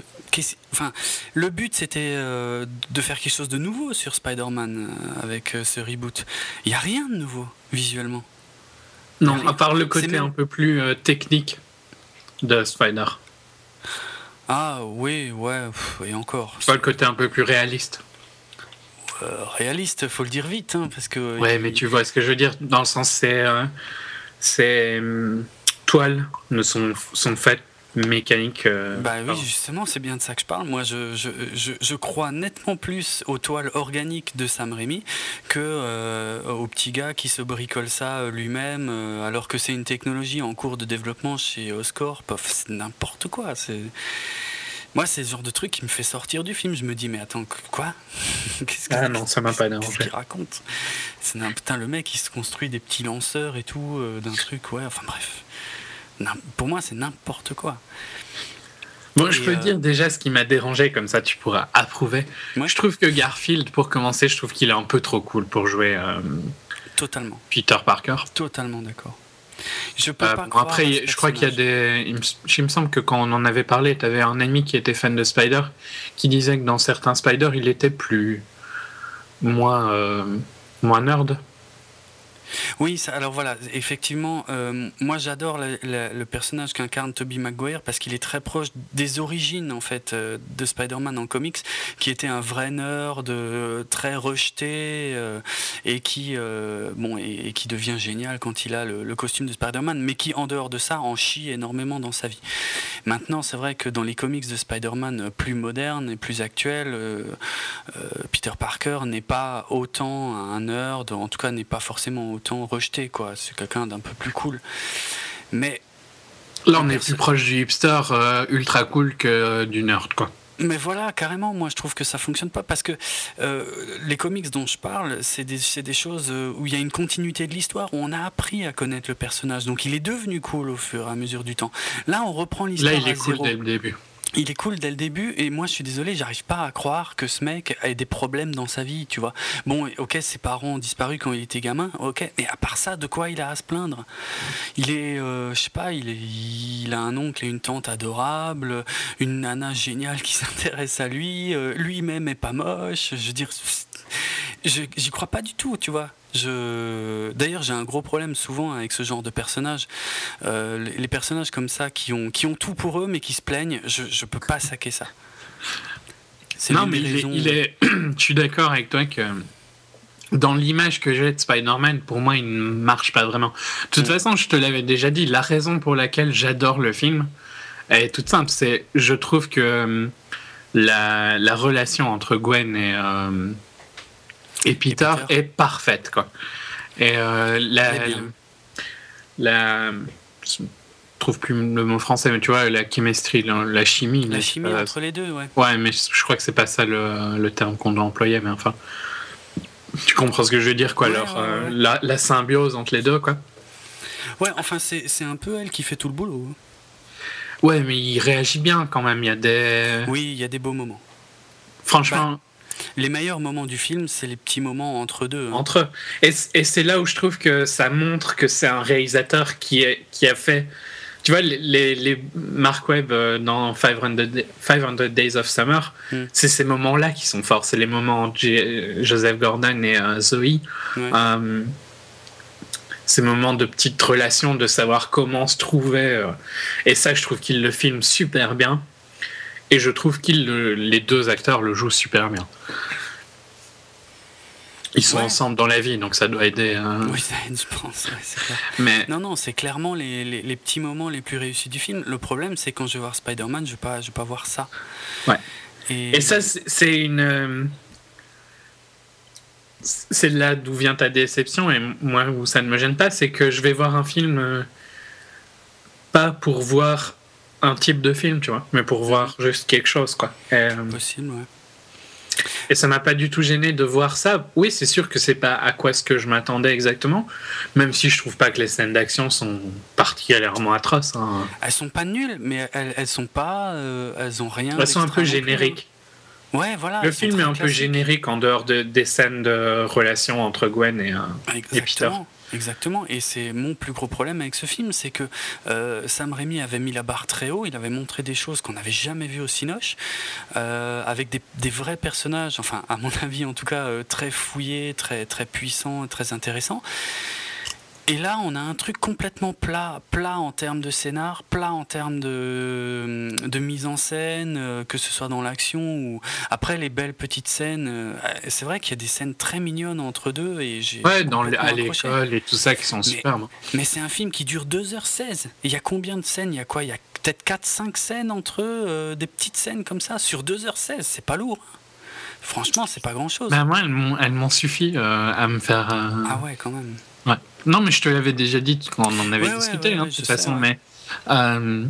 enfin, le but c'était euh, de faire quelque chose de nouveau sur Spider-Man euh, avec ce reboot. Il y a rien de nouveau visuellement. Non, à part le côté un peu plus technique de Spider. Ah oui, ouais, et encore. Pas le côté un peu plus réaliste. Euh, réaliste, faut le dire vite, hein, parce que. Ouais, mais tu vois ce que je veux dire dans le sens c'est euh, ces toiles ne sont sont faites mécaniques. Euh, bah oui, justement, c'est bien de ça que je parle. Moi, je, je, je, je crois nettement plus aux toiles organiques de Sam Raimi que au petit gars qui se bricole ça lui-même, alors que c'est une technologie en cours de développement chez Oscorp. C'est n'importe quoi. C'est moi, c'est ce genre de truc qui me fait sortir du film. Je me dis, mais attends, quoi? Qu'est-ce que, Ah non, ça m'a pas dérangé. Qu'est-ce qu'il raconte? C'est un putain, le mec, il se construit des petits lanceurs et tout, euh, d'un truc, ouais, enfin bref. Pour moi, c'est n'importe quoi. Bon, je peux euh, dire déjà ce qui m'a dérangé, comme ça tu pourras approuver. Moi, je trouve que Garfield, pour commencer, je trouve qu'il est un peu trop cool pour jouer. Euh, Totalement. Peter Parker. Totalement d'accord. Je peux euh, pas après, je crois qu'il y a des. Il me, semble que quand on en avait parlé, tu avais un ami qui était fan de Spider qui disait que dans certains Spider, il était plus. moins, euh, moins nerd. Oui, alors voilà, effectivement, euh, moi j'adore le, personnage qu'incarne Toby Maguire parce qu'il est très proche des origines en fait euh, de Spider-Man en comics, qui était un vrai nerd, très rejeté et qui bon et, qui devient génial quand il a le, costume de Spider-Man, mais qui en dehors de ça en chie énormément dans sa vie. Maintenant, c'est vrai que dans les comics de Spider-Man plus modernes et plus actuels, Peter Parker n'est pas autant un nerd, en tout cas n'est pas forcément autant rejeté, quoi. C'est quelqu'un d'un peu plus cool. Mais. Là, on est plus proche du hipster euh, ultra cool que du nerd, quoi. Mais voilà, carrément, moi je trouve que ça fonctionne pas parce que euh, les comics dont je parle, c'est des, des, choses euh, où il y a une continuité de l'histoire, où on a appris à connaître le personnage. Donc il est devenu cool au fur et à mesure du temps. Là, on reprend l'histoire. Là, il est cool dès le début il est cool dès le début et moi je suis désolé, j'arrive pas à croire que ce mec ait des problèmes dans sa vie, tu vois. Bon, ok, ses parents ont disparu quand il était gamin, ok, mais à part ça, de quoi il a à se plaindre? Il est, euh, je sais pas, il, a un oncle et une tante adorables, une nana géniale qui s'intéresse à lui, euh, lui-même est pas moche, je veux dire, j'y crois pas du tout, tu vois. Je... D'ailleurs, j'ai un gros problème souvent avec ce genre de personnages. Euh, les personnages comme ça qui ont, qui ont tout pour eux mais qui se plaignent, je peux pas saquer ça. Non, mais il est, je suis d'accord avec toi que dans l'image que j'ai de Spider-Man, pour moi, il ne marche pas vraiment. De toute mm. façon, je te l'avais déjà dit, la raison pour laquelle j'adore le film est toute simple. C'est, je trouve que euh, la, la relation entre Gwen et, euh, et Peter, est parfaite, quoi. Et euh, la, la, je trouve plus le mot français, mais tu vois, la chemistry, la, chimie. La chimie entre les deux, ouais. Ouais, mais je crois que c'est pas ça le, le terme qu'on doit employer, mais enfin. Tu comprends ce que je veux dire, quoi, alors, euh, la, la, symbiose entre les deux, quoi. Ouais, enfin, c'est un peu elle qui fait tout le boulot. Hein. Ouais, mais il réagit bien quand même, il y a des... Oui, il y a des beaux moments. Franchement, bah, les meilleurs moments du film, c'est les petits moments entre deux. Hein. Entre eux. Et, c'est là où je trouve que ça montre que c'est un réalisateur qui, est, qui a fait. Tu vois, les, les Mark Webb euh, dans 500, 500 Days of Summer, hmm. c'est ces moments-là qui sont forts. C'est les moments entre Joseph Gordon et euh, Zoe. Euh, ces moments de petite relation, de savoir comment se trouver. et ça, je trouve qu'il le filme super bien. Et je trouve que les deux acteurs le jouent super bien. Ils sont ensemble dans la vie, donc ça doit aider. Hein. Oui, ça aide, je pense. Mais... Non, non, c'est clairement les, les, petits moments les plus réussis du film. Le problème, c'est quand je vais voir Spider-Man, je ne vais, pas, je vais pas voir ça. Ouais. Et, ça, c'est une. Euh, c'est là d'où vient ta déception, et moi, où ça ne me gêne pas, c'est que je vais voir un film euh, pas pour voir un type de film, tu vois, mais pour voir juste quelque chose, quoi. Euh, Possible, ouais. Et ça m'a pas du tout gêné de voir ça. Oui, c'est sûr que c'est pas à quoi ce que je m'attendais exactement, même si je trouve pas que les scènes d'action sont particulièrement atroces. Hein. Elles sont pas nulles, mais elles, elles sont pas, euh, elles ont rien. Elles sont un peu génériques. Ouais, voilà. Le film est un peu générique en dehors de, des scènes de relation entre Gwen et, euh, et Peter. Exactement, et c'est mon plus gros problème avec ce film, c'est que euh, Sam Raimi avait mis la barre très haut, il avait montré des choses qu'on n'avait jamais vues au Cinoche, euh, avec des, vrais personnages, enfin à mon avis en tout cas euh, très fouillés, très, très puissants, très intéressants. Et là, on a un truc complètement plat, plat en termes de scénar, plat en termes de, de mise en scène, euh, que ce soit dans l'action ou après les belles petites scènes. Euh, c'est vrai qu'il y a des scènes très mignonnes entre deux et j'ai ouais, dans à l'école et tout ça qui sont super. Mais c'est un film qui dure 2h16. Il y a combien de scènes? Il y a quoi? Il y a peut-être 4-5 scènes entre eux, euh, des petites scènes comme ça sur 2h16. C'est pas lourd. Franchement, c'est pas grand-chose. Bah moi, elles m'ont suffi à me faire. Ah ouais, quand même. Non, mais je te l'avais déjà dit quand on en avait discuté, hein, de toute façon. Mais euh,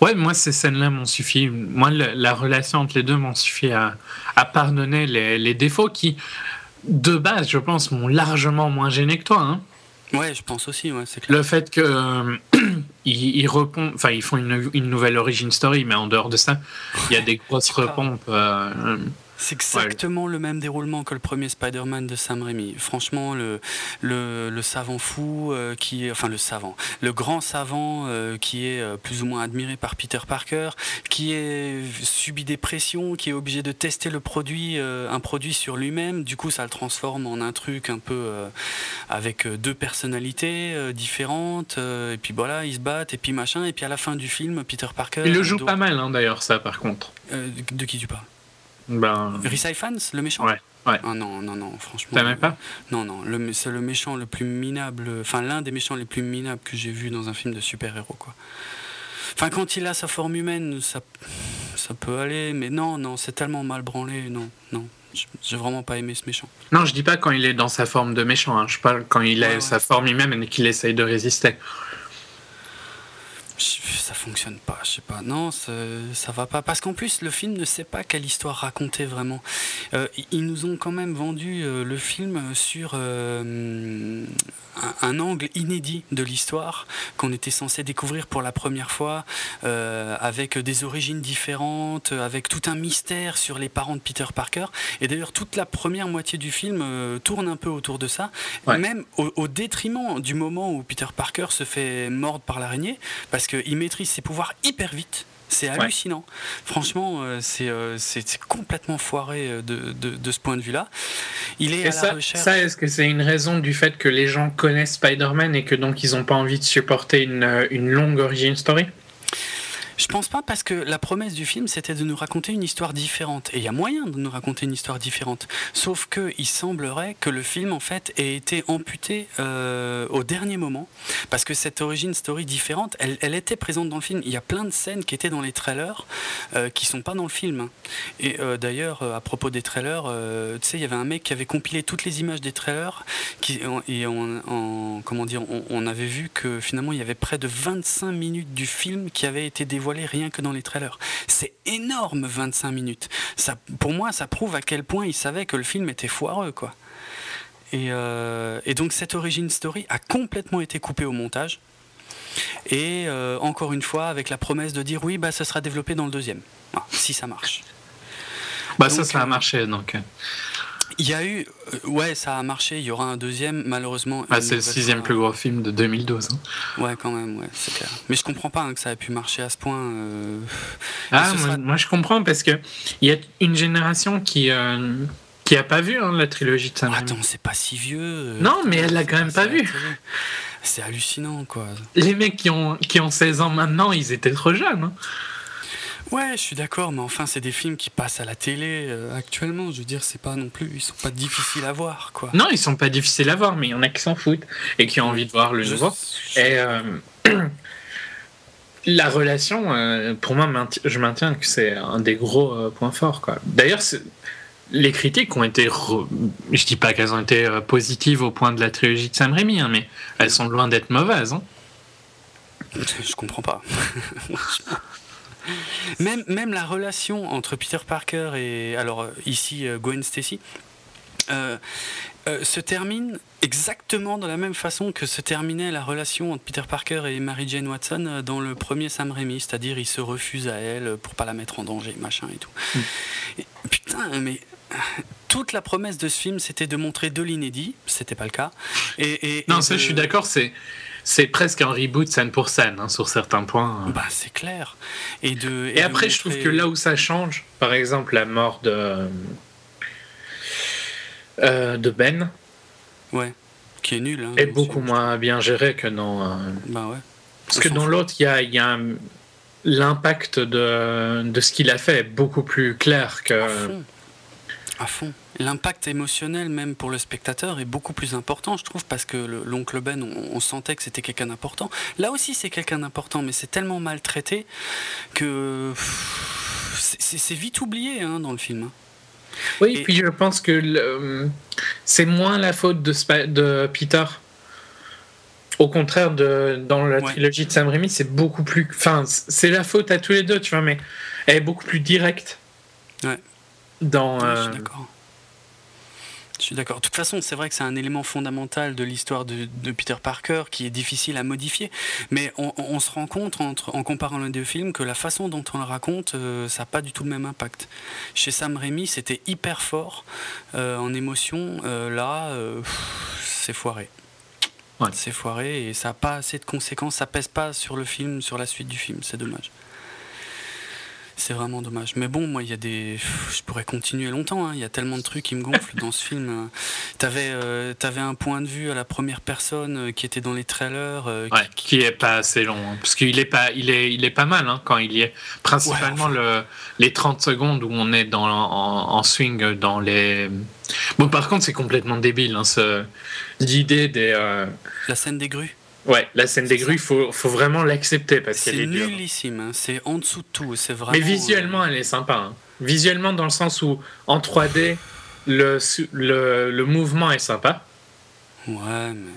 ouais, moi, ces scènes-là m'ont suffi. Moi, la, relation entre les deux m'ont suffi à, à pardonner les, les, défauts qui, de base, je pense, m'ont largement moins gêné que toi. Hein. Ouais, je pense aussi, ouais, clair. Le fait que euh, ils, enfin, ils font une, une, nouvelle origin story, mais en dehors de ça, il y a des grosses repompes. Euh, C'est exactement le même déroulement que le premier Spider-Man de Sam Raimi. Franchement, le, le, savant fou euh, qui est, enfin le savant, le grand savant euh, qui est euh, plus ou moins admiré par Peter Parker, qui est subi des pressions, qui est obligé de tester le produit, un produit sur lui-même. Du coup, ça le transforme en un truc un peu avec deux personnalités différentes. et puis voilà, ils se battent et puis machin. Et puis à la fin du film, Peter Parker. Il le joue pas mal hein, d'ailleurs, ça par contre. de qui tu parles? Ben... Fans, le méchant Ouais. Ouais. Ah non, non, non, franchement. T'aimes pas Non, non, c'est le méchant le plus minable, enfin l'un des méchants les plus minables que j'ai vu dans un film de super-héros, quoi. Enfin, quand il a sa forme humaine, ça, ça peut aller, mais non, non, c'est tellement mal branlé, non, non. J'ai vraiment pas aimé ce méchant. Non, je dis pas quand il est dans sa forme de méchant, hein. je parle quand il a sa forme humaine et qu'il essaye de résister ça fonctionne pas, je sais pas. Non, ça, va pas. Parce qu'en plus, le film ne sait pas quelle histoire raconter vraiment. Euh, ils nous ont quand même vendu euh, le film sur euh, un, angle inédit de l'histoire qu'on était censé découvrir pour la première fois, avec des origines différentes, avec tout un mystère sur les parents de Peter Parker. Et d'ailleurs, toute la première moitié du film tourne un peu autour de ça, même au, au, détriment du moment où Peter Parker se fait mordre par l'araignée, parce qu'il maîtrise ses pouvoirs hyper vite. C'est hallucinant. Franchement, euh, euh, c'est complètement foiré euh, de, de, ce point de vue-là. Il est à ça, la recherche. Ça, est-ce que c'est une raison du fait que les gens connaissent Spider-Man et que donc ils n'ont pas envie de supporter une, une longue origin story? Je pense pas parce que la promesse du film c'était de nous raconter une histoire différente et il y a moyen de nous raconter une histoire différente. Sauf que il semblerait que le film en fait ait été amputé euh, au dernier moment parce que cette origine story différente, elle, était présente dans le film. Il y a plein de scènes qui étaient dans les trailers euh, qui sont pas dans le film. Et euh, d'ailleurs à propos des trailers, tu sais il y avait un mec qui avait compilé toutes les images des trailers qui, et on, comment dire, on avait vu que finalement il y avait près de 25 minutes du film qui avait été dévoilé rien que dans les trailers. C'est énorme 25 minutes. Ça, pour moi, ça prouve à quel point il savait que le film était foireux, quoi. Et, euh, donc cette origin story a complètement été coupée au montage. Et euh, encore une fois, avec la promesse de dire oui, bah, ça sera développé dans le deuxième, ah, si ça marche. Bah ça, ça a euh, marché donc. Il y a eu, euh, ouais, ça a marché. Il y aura un deuxième, malheureusement. Ah, c'est le sixième plus gros film de 2012. Hein. Ouais, quand même, ouais, c'est clair. Mais je comprends pas hein, que ça ait pu marcher à ce point. Euh, ah, moi, je comprends parce que il y a une génération qui euh, qui a pas vu hein, la trilogie de Sam Attends, c'est pas si vieux. Non, mais elle l'a quand même pas vu. C'est hallucinant, quoi. Les mecs qui ont qui ont 16 ans maintenant, ils étaient trop jeunes. Ouais, je suis d'accord, mais enfin, c'est des films qui passent à la télé euh, actuellement. Je veux dire, c'est pas non plus, ils sont pas difficiles à voir, quoi. Non, ils sont pas difficiles à voir, mais il y en a qui s'en foutent et qui ont envie de voir le nouveau. Et euh, la relation, euh, pour moi, je maintiens que c'est un des gros points forts, quoi. D'ailleurs, les critiques ont été, je dis pas qu'elles ont été positives au point de la trilogie de Sam Raimi, hein, mais elles sont loin d'être mauvaises. Hein. Je comprends pas. Même, même la relation entre Peter Parker et, alors euh, ici, euh, Gwen Stacy, euh, se termine exactement de la même façon que se terminait la relation entre Peter Parker et Mary Jane Watson dans le premier Sam Raimi, c'est-à-dire il se refuse à elle pour pas la mettre en danger, machin et tout. Mm. putain, mais toute la promesse de ce film, c'était de montrer de l'inédit, c'était pas le cas. Et, non, ça, je suis d'accord, c'est c'est presque un reboot scène pour scène hein, sur certains points. Bah, c'est clair. Et, de, et, après, je trouve que là où ça change, par exemple, la mort de, euh, de Ben. Ouais, qui est nul. Hein, est beaucoup moins bien géré que dans. Euh, bah ouais. Parce que dans l'autre, il y a, y a l'impact de, de ce qu'il a fait est beaucoup plus clair que. À fond. À fond l'impact émotionnel même pour le spectateur est beaucoup plus important, je trouve, parce que l'oncle Ben, on, sentait que c'était quelqu'un d'important. Là aussi, c'est quelqu'un d'important, mais c'est tellement maltraité que c'est vite oublié hein, dans le film. Oui, et puis je pense que c'est moins la faute de, de Peter. Au contraire, de, dans la trilogie de Sam Raimi, c'est beaucoup plus. Enfin, c'est la faute à tous les deux, tu vois, mais elle est beaucoup plus directe. Ouais. Dans. je suis euh, d'accord. Je suis d'accord. De toute façon, c'est vrai que c'est un élément fondamental de l'histoire de, Peter Parker qui est difficile à modifier. Mais on, se rend compte, entre, en comparant les deux films, que la façon dont on le raconte, euh, ça n'a pas du tout le même impact. Chez Sam Raimi, c'était hyper fort euh, en émotion. Euh, là, c'est foiré. C'est foiré et ça n'a pas assez de conséquences. Ça pèse pas sur le film, sur la suite du film. C'est dommage. C'est vraiment dommage. Mais bon, moi, il y a des. Je pourrais continuer longtemps. Hein. Il y a tellement de trucs qui me gonflent dans ce film. T'avais euh, avais un point de vue à la première personne euh, qui était dans les trailers. Euh, qui... est pas assez long. Hein. Parce qu'il est pas, il est, il est pas mal hein, quand il y est. Principalement le, les 30 secondes où on est dans, en, swing dans les. Bon, par contre, c'est complètement débile. L'idée des. La scène des grues Ouais, la scène des grues, il faut, faut, vraiment l'accepter parce qu'elle est, est nullissime, hein. c'est en dessous de tout, c'est vraiment. Mais visuellement, elle est sympa. Hein. Visuellement, dans le sens où en 3D, le, le, le mouvement est sympa. Ouais, mais.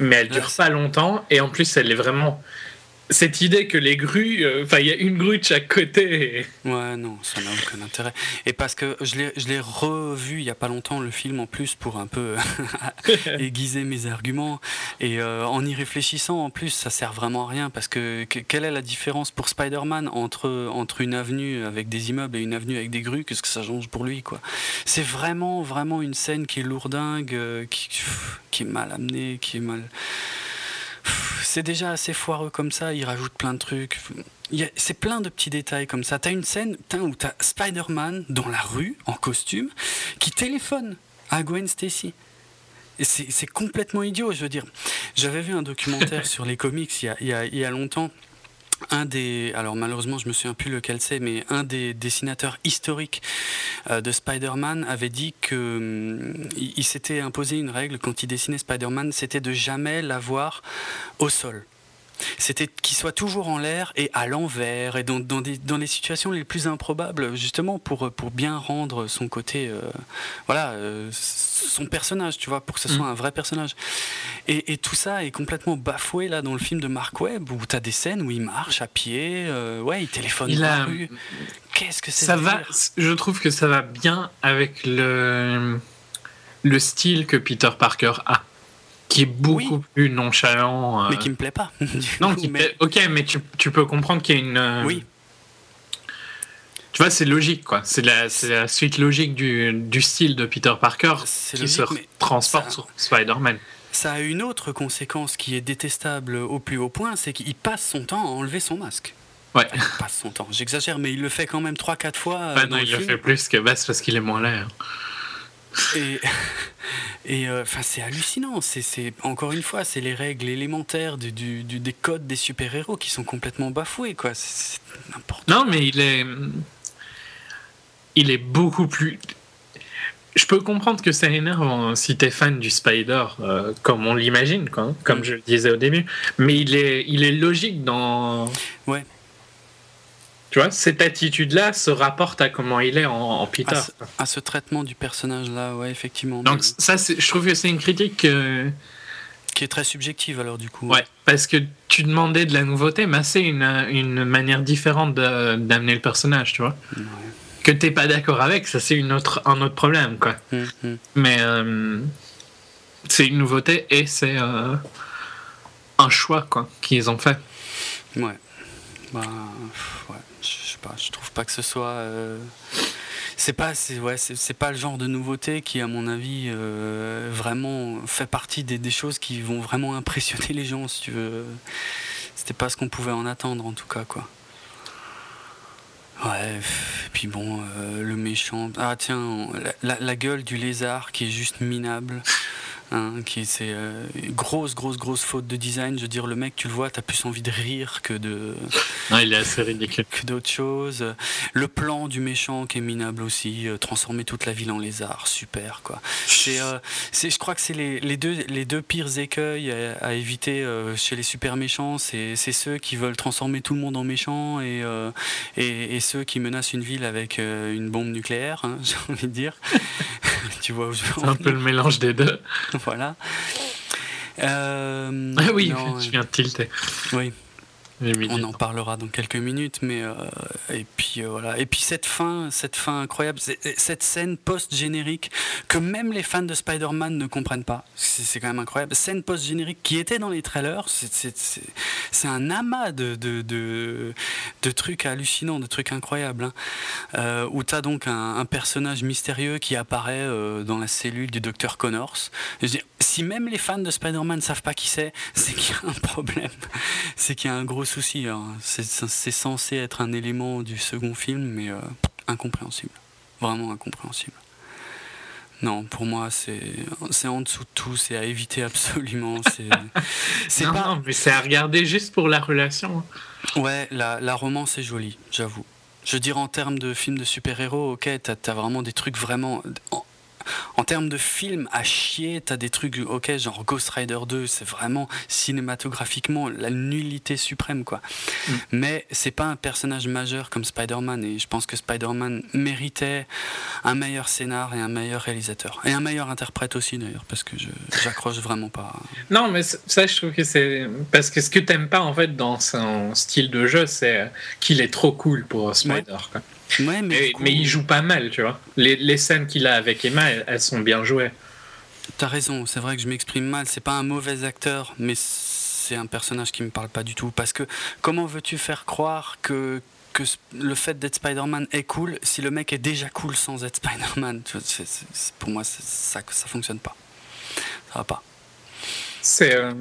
Mais elle dure pas longtemps et en plus, elle est vraiment cette idée que les grues, euh, enfin, il y a une grue de chaque côté. Ouais, non, ça n'a aucun intérêt. Et parce que je l'ai revu il y a pas longtemps, le film en plus, pour un peu aiguiser mes arguments. Et euh, en y réfléchissant, en plus, ça sert vraiment à rien. Parce que, quelle est la différence pour Spider-Man entre, entre une avenue avec des immeubles et une avenue avec des grues? Qu'est-ce que ça change pour lui, quoi? C'est vraiment, vraiment une scène qui est lourdingue, euh, qui, qui est mal amenée, qui est mal c'est déjà assez foireux comme ça, il rajoute plein de trucs. C'est plein de petits détails comme ça. T'as une scène où t'as Spider-Man dans la rue, en costume, qui téléphone à Gwen Stacy. C'est complètement idiot, je veux dire. J'avais vu un documentaire sur les comics il y il y a longtemps un des, alors malheureusement je me souviens plus lequel c'est, mais un des dessinateurs historiques euh, de Spider-Man avait dit que hum, il s'était imposé une règle. Quand il dessinait Spider-Man, c'était de jamais l'avoir au sol c'était qu'il soit toujours en l'air et à l'envers et dans, dans, des, dans, les situations les plus improbables justement pour, pour bien rendre son côté euh, voilà euh, son personnage tu vois pour que ce soit mm. un vrai personnage. Et, et, tout ça est complètement bafoué là dans le film de Mark Webb où tu as des scènes où il marche à pied euh, ouais il téléphone il a... rue. Qu'est-ce que c'est ça va je trouve que ça va bien avec le le style que Peter Parker a qui est beaucoup plus nonchalant. Euh, mais qui me plaît pas. non, qui ok, mais tu, tu, peux comprendre qu'il y a une. Euh, oui. Tu vois, c'est logique, quoi. C'est la, la, suite logique du, du, style de Peter Parker qui se transporte sur Spider-Man. Ça a une autre conséquence qui est détestable au plus haut point, c'est qu'il passe son temps à enlever son masque. Ouais. il passe son temps, j'exagère, mais il le fait quand même 3-4 fois. Bah non, il le, fait plus que basse parce qu'il est moins l'air. Et, et euh, enfin, c'est hallucinant. C'est encore une fois, c'est les règles élémentaires du, du, des codes des super-héros qui sont complètement bafoués, quoi. C'est n'importe. Non, mais il est, il est beaucoup plus. Je peux comprendre que c'est énervant si t'es fan du Spider, euh, comme on l'imagine, quoi, comme mm. je le disais au début. Mais il est, il est logique dans. Ouais. Tu vois, cette attitude-là se rapporte à comment il est en, Peter. À ce, traitement du personnage-là, ouais, effectivement. Donc, ça, je trouve que c'est une critique. Euh, Qui est très subjective, alors, du coup. Ouais, parce que tu demandais de la nouveauté, mais c'est une, une, manière différente d'amener le personnage, tu vois. Ouais. Que t'es pas d'accord avec, ça, c'est autre, un autre problème, quoi. Hum, hum. Mais euh, c'est une nouveauté et c'est euh, un choix, quoi, qu'ils ont fait. Ouais. Bah, ouais sais pas, je trouve pas que ce soit. Euh, c'est pas, le genre de nouveauté qui, à mon avis, euh, vraiment fait partie des, choses qui vont vraiment impressionner les gens, si tu. C'était pas ce qu'on pouvait en attendre, en tout cas, quoi. Ouais, et puis bon, euh, le méchant. Ah tiens, la, gueule du lézard qui est juste minable. Hein, qui c'est euh, grosse grosse grosse faute de design. Je veux dire le mec tu le vois t'as plus envie de rire que de non, il est assez ridicule. que d'autres choses. Le plan du méchant qui est minable aussi euh, transformer toute la ville en lézard super quoi. C'est euh, je crois que c'est les, les, deux les deux pires écueils à, éviter chez les super méchants. C'est ceux qui veulent transformer tout le monde en méchant et, et, et, ceux qui menacent une ville avec une bombe nucléaire hein, j'ai envie de dire. Tu vois c'est un peu le mélange des deux voilà. Euh, ah oui, je viens de tilter. Oui. On en parlera dans quelques minutes, mais euh, et puis euh, voilà. Et puis cette fin, cette fin incroyable, cette scène post-générique que même les fans de Spider-Man ne comprennent pas. C'est quand même incroyable. Scène post-générique qui était dans les trailers, c'est un amas de, de, de, trucs hallucinants, de trucs incroyables. Hein. Euh, où tu as donc un, personnage mystérieux qui apparaît dans la cellule du docteur Connors. Si même les fans de Spider-Man ne savent pas qui c'est, c'est qu'il y a un problème. C'est qu'il y a un gros souci. Hein. C'est censé être un élément du second film, mais euh, incompréhensible. Vraiment incompréhensible. Non, pour moi, c'est en dessous de tout, c'est à éviter absolument. C'est pas... non, mais c'est à regarder juste pour la relation. Ouais, la, la romance est jolie, j'avoue. Je veux dire, en termes de film de super-héros, ok, t'as as vraiment des trucs vraiment en termes de film à chier, t'as des trucs, ok, genre Ghost Rider 2, c'est vraiment cinématographiquement la nullité suprême, quoi. Mm. Mais c'est pas un personnage majeur comme Spider-Man, et je pense que Spider-Man méritait un meilleur scénar et un meilleur réalisateur. Et un meilleur interprète aussi, d'ailleurs, parce que j'accroche vraiment pas. Non, mais ça, je trouve que c'est. Parce que ce que t'aimes pas, en fait, dans son style de jeu, c'est qu'il est trop cool pour Spider, quoi mais, il joue pas mal, tu vois. Les, scènes qu'il a avec Emma, elles, sont bien jouées. T'as raison, c'est vrai que je m'exprime mal. C'est pas un mauvais acteur, mais c'est un personnage qui me parle pas du tout. Parce que comment veux-tu faire croire que, que le fait d'être Spider-Man est cool si le mec est déjà cool sans être Spider-Man? Pour moi, ça, ça fonctionne pas. Ça va pas. C'est euh,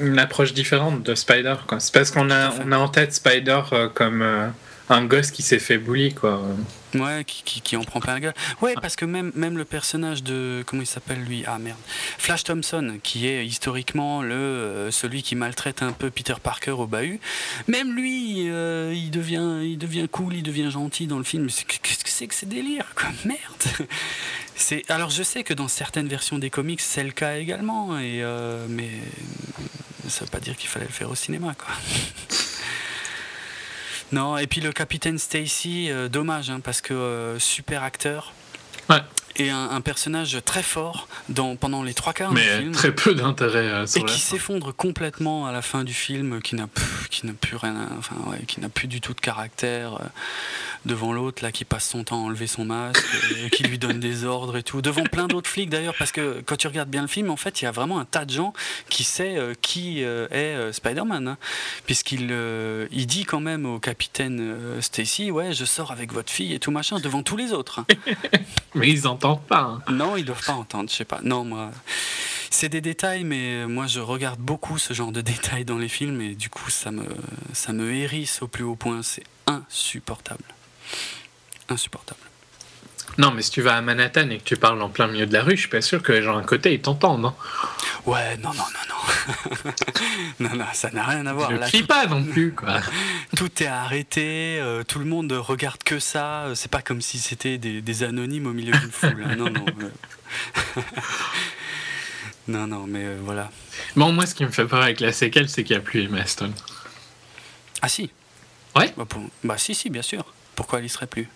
une approche différente de Spider. C'est parce qu'on a, on a en tête Spider euh, comme. Euh, un gosse qui s'est fait bully, quoi. Ouais, qui, qui, en prend plein la gueule. Ouais, parce que même, même le personnage de. Comment il s'appelle lui? Ah merde. Flash Thompson, qui est historiquement le, euh, celui qui maltraite un peu Peter Parker au bahut, même lui, euh, il, devient, il devient cool, il devient gentil dans le film. Qu'est-ce que c'est que ces délires, quoi? Merde c'est, Alors je sais que dans certaines versions des comics, c'est le cas également, et, euh, mais ça veut pas dire qu'il fallait le faire au cinéma, quoi. Non, et puis le capitaine Stacy, euh, dommage, hein, parce que euh, super acteur. Ouais. Et un, personnage très fort dans, pendant les trois quarts du film. très peu d'intérêt euh, Et qui s'effondre complètement à la fin du film, qui n'a plus rien, enfin ouais, qui n'a plus du tout de caractère devant l'autre là qui passe son temps à enlever son masque, et qui lui donne des ordres et tout, devant plein d'autres flics d'ailleurs, parce que quand tu regardes bien le film, en fait, il y a vraiment un tas de gens qui sait euh, qui euh, est euh, Spider-Man, hein. puisqu'il il dit quand même au capitaine Stacy, ouais, je sors avec votre fille et tout machin, devant tous les autres. Hein. mais ils Hein. Non, ils doivent pas entendre, je sais pas. C'est des détails, mais moi je regarde beaucoup ce genre de détails dans les films et du coup ça me, ça me hérisse au plus haut point. C'est insupportable insupportable. Non, mais si tu vas à Manhattan et que tu parles en plein milieu de la rue, je suis pas sûr que les gens à côté ils t'entendent. Hein. Ouais, non, non, non, non. non, non, ça n'a rien à voir. Je ne crie pas non plus, quoi. tout est arrêté, euh, tout le monde regarde que ça. C'est pas comme si c'était des, anonymes au milieu d'une foule. Hein. Non, non. non, non, mais euh, voilà. Bon, moi, ce qui me fait peur avec la séquelle, c'est qu'il n'y a plus Emma Stone. Ah, si. Ouais bah, bah, si, si, bien sûr. Pourquoi elle y serait plus?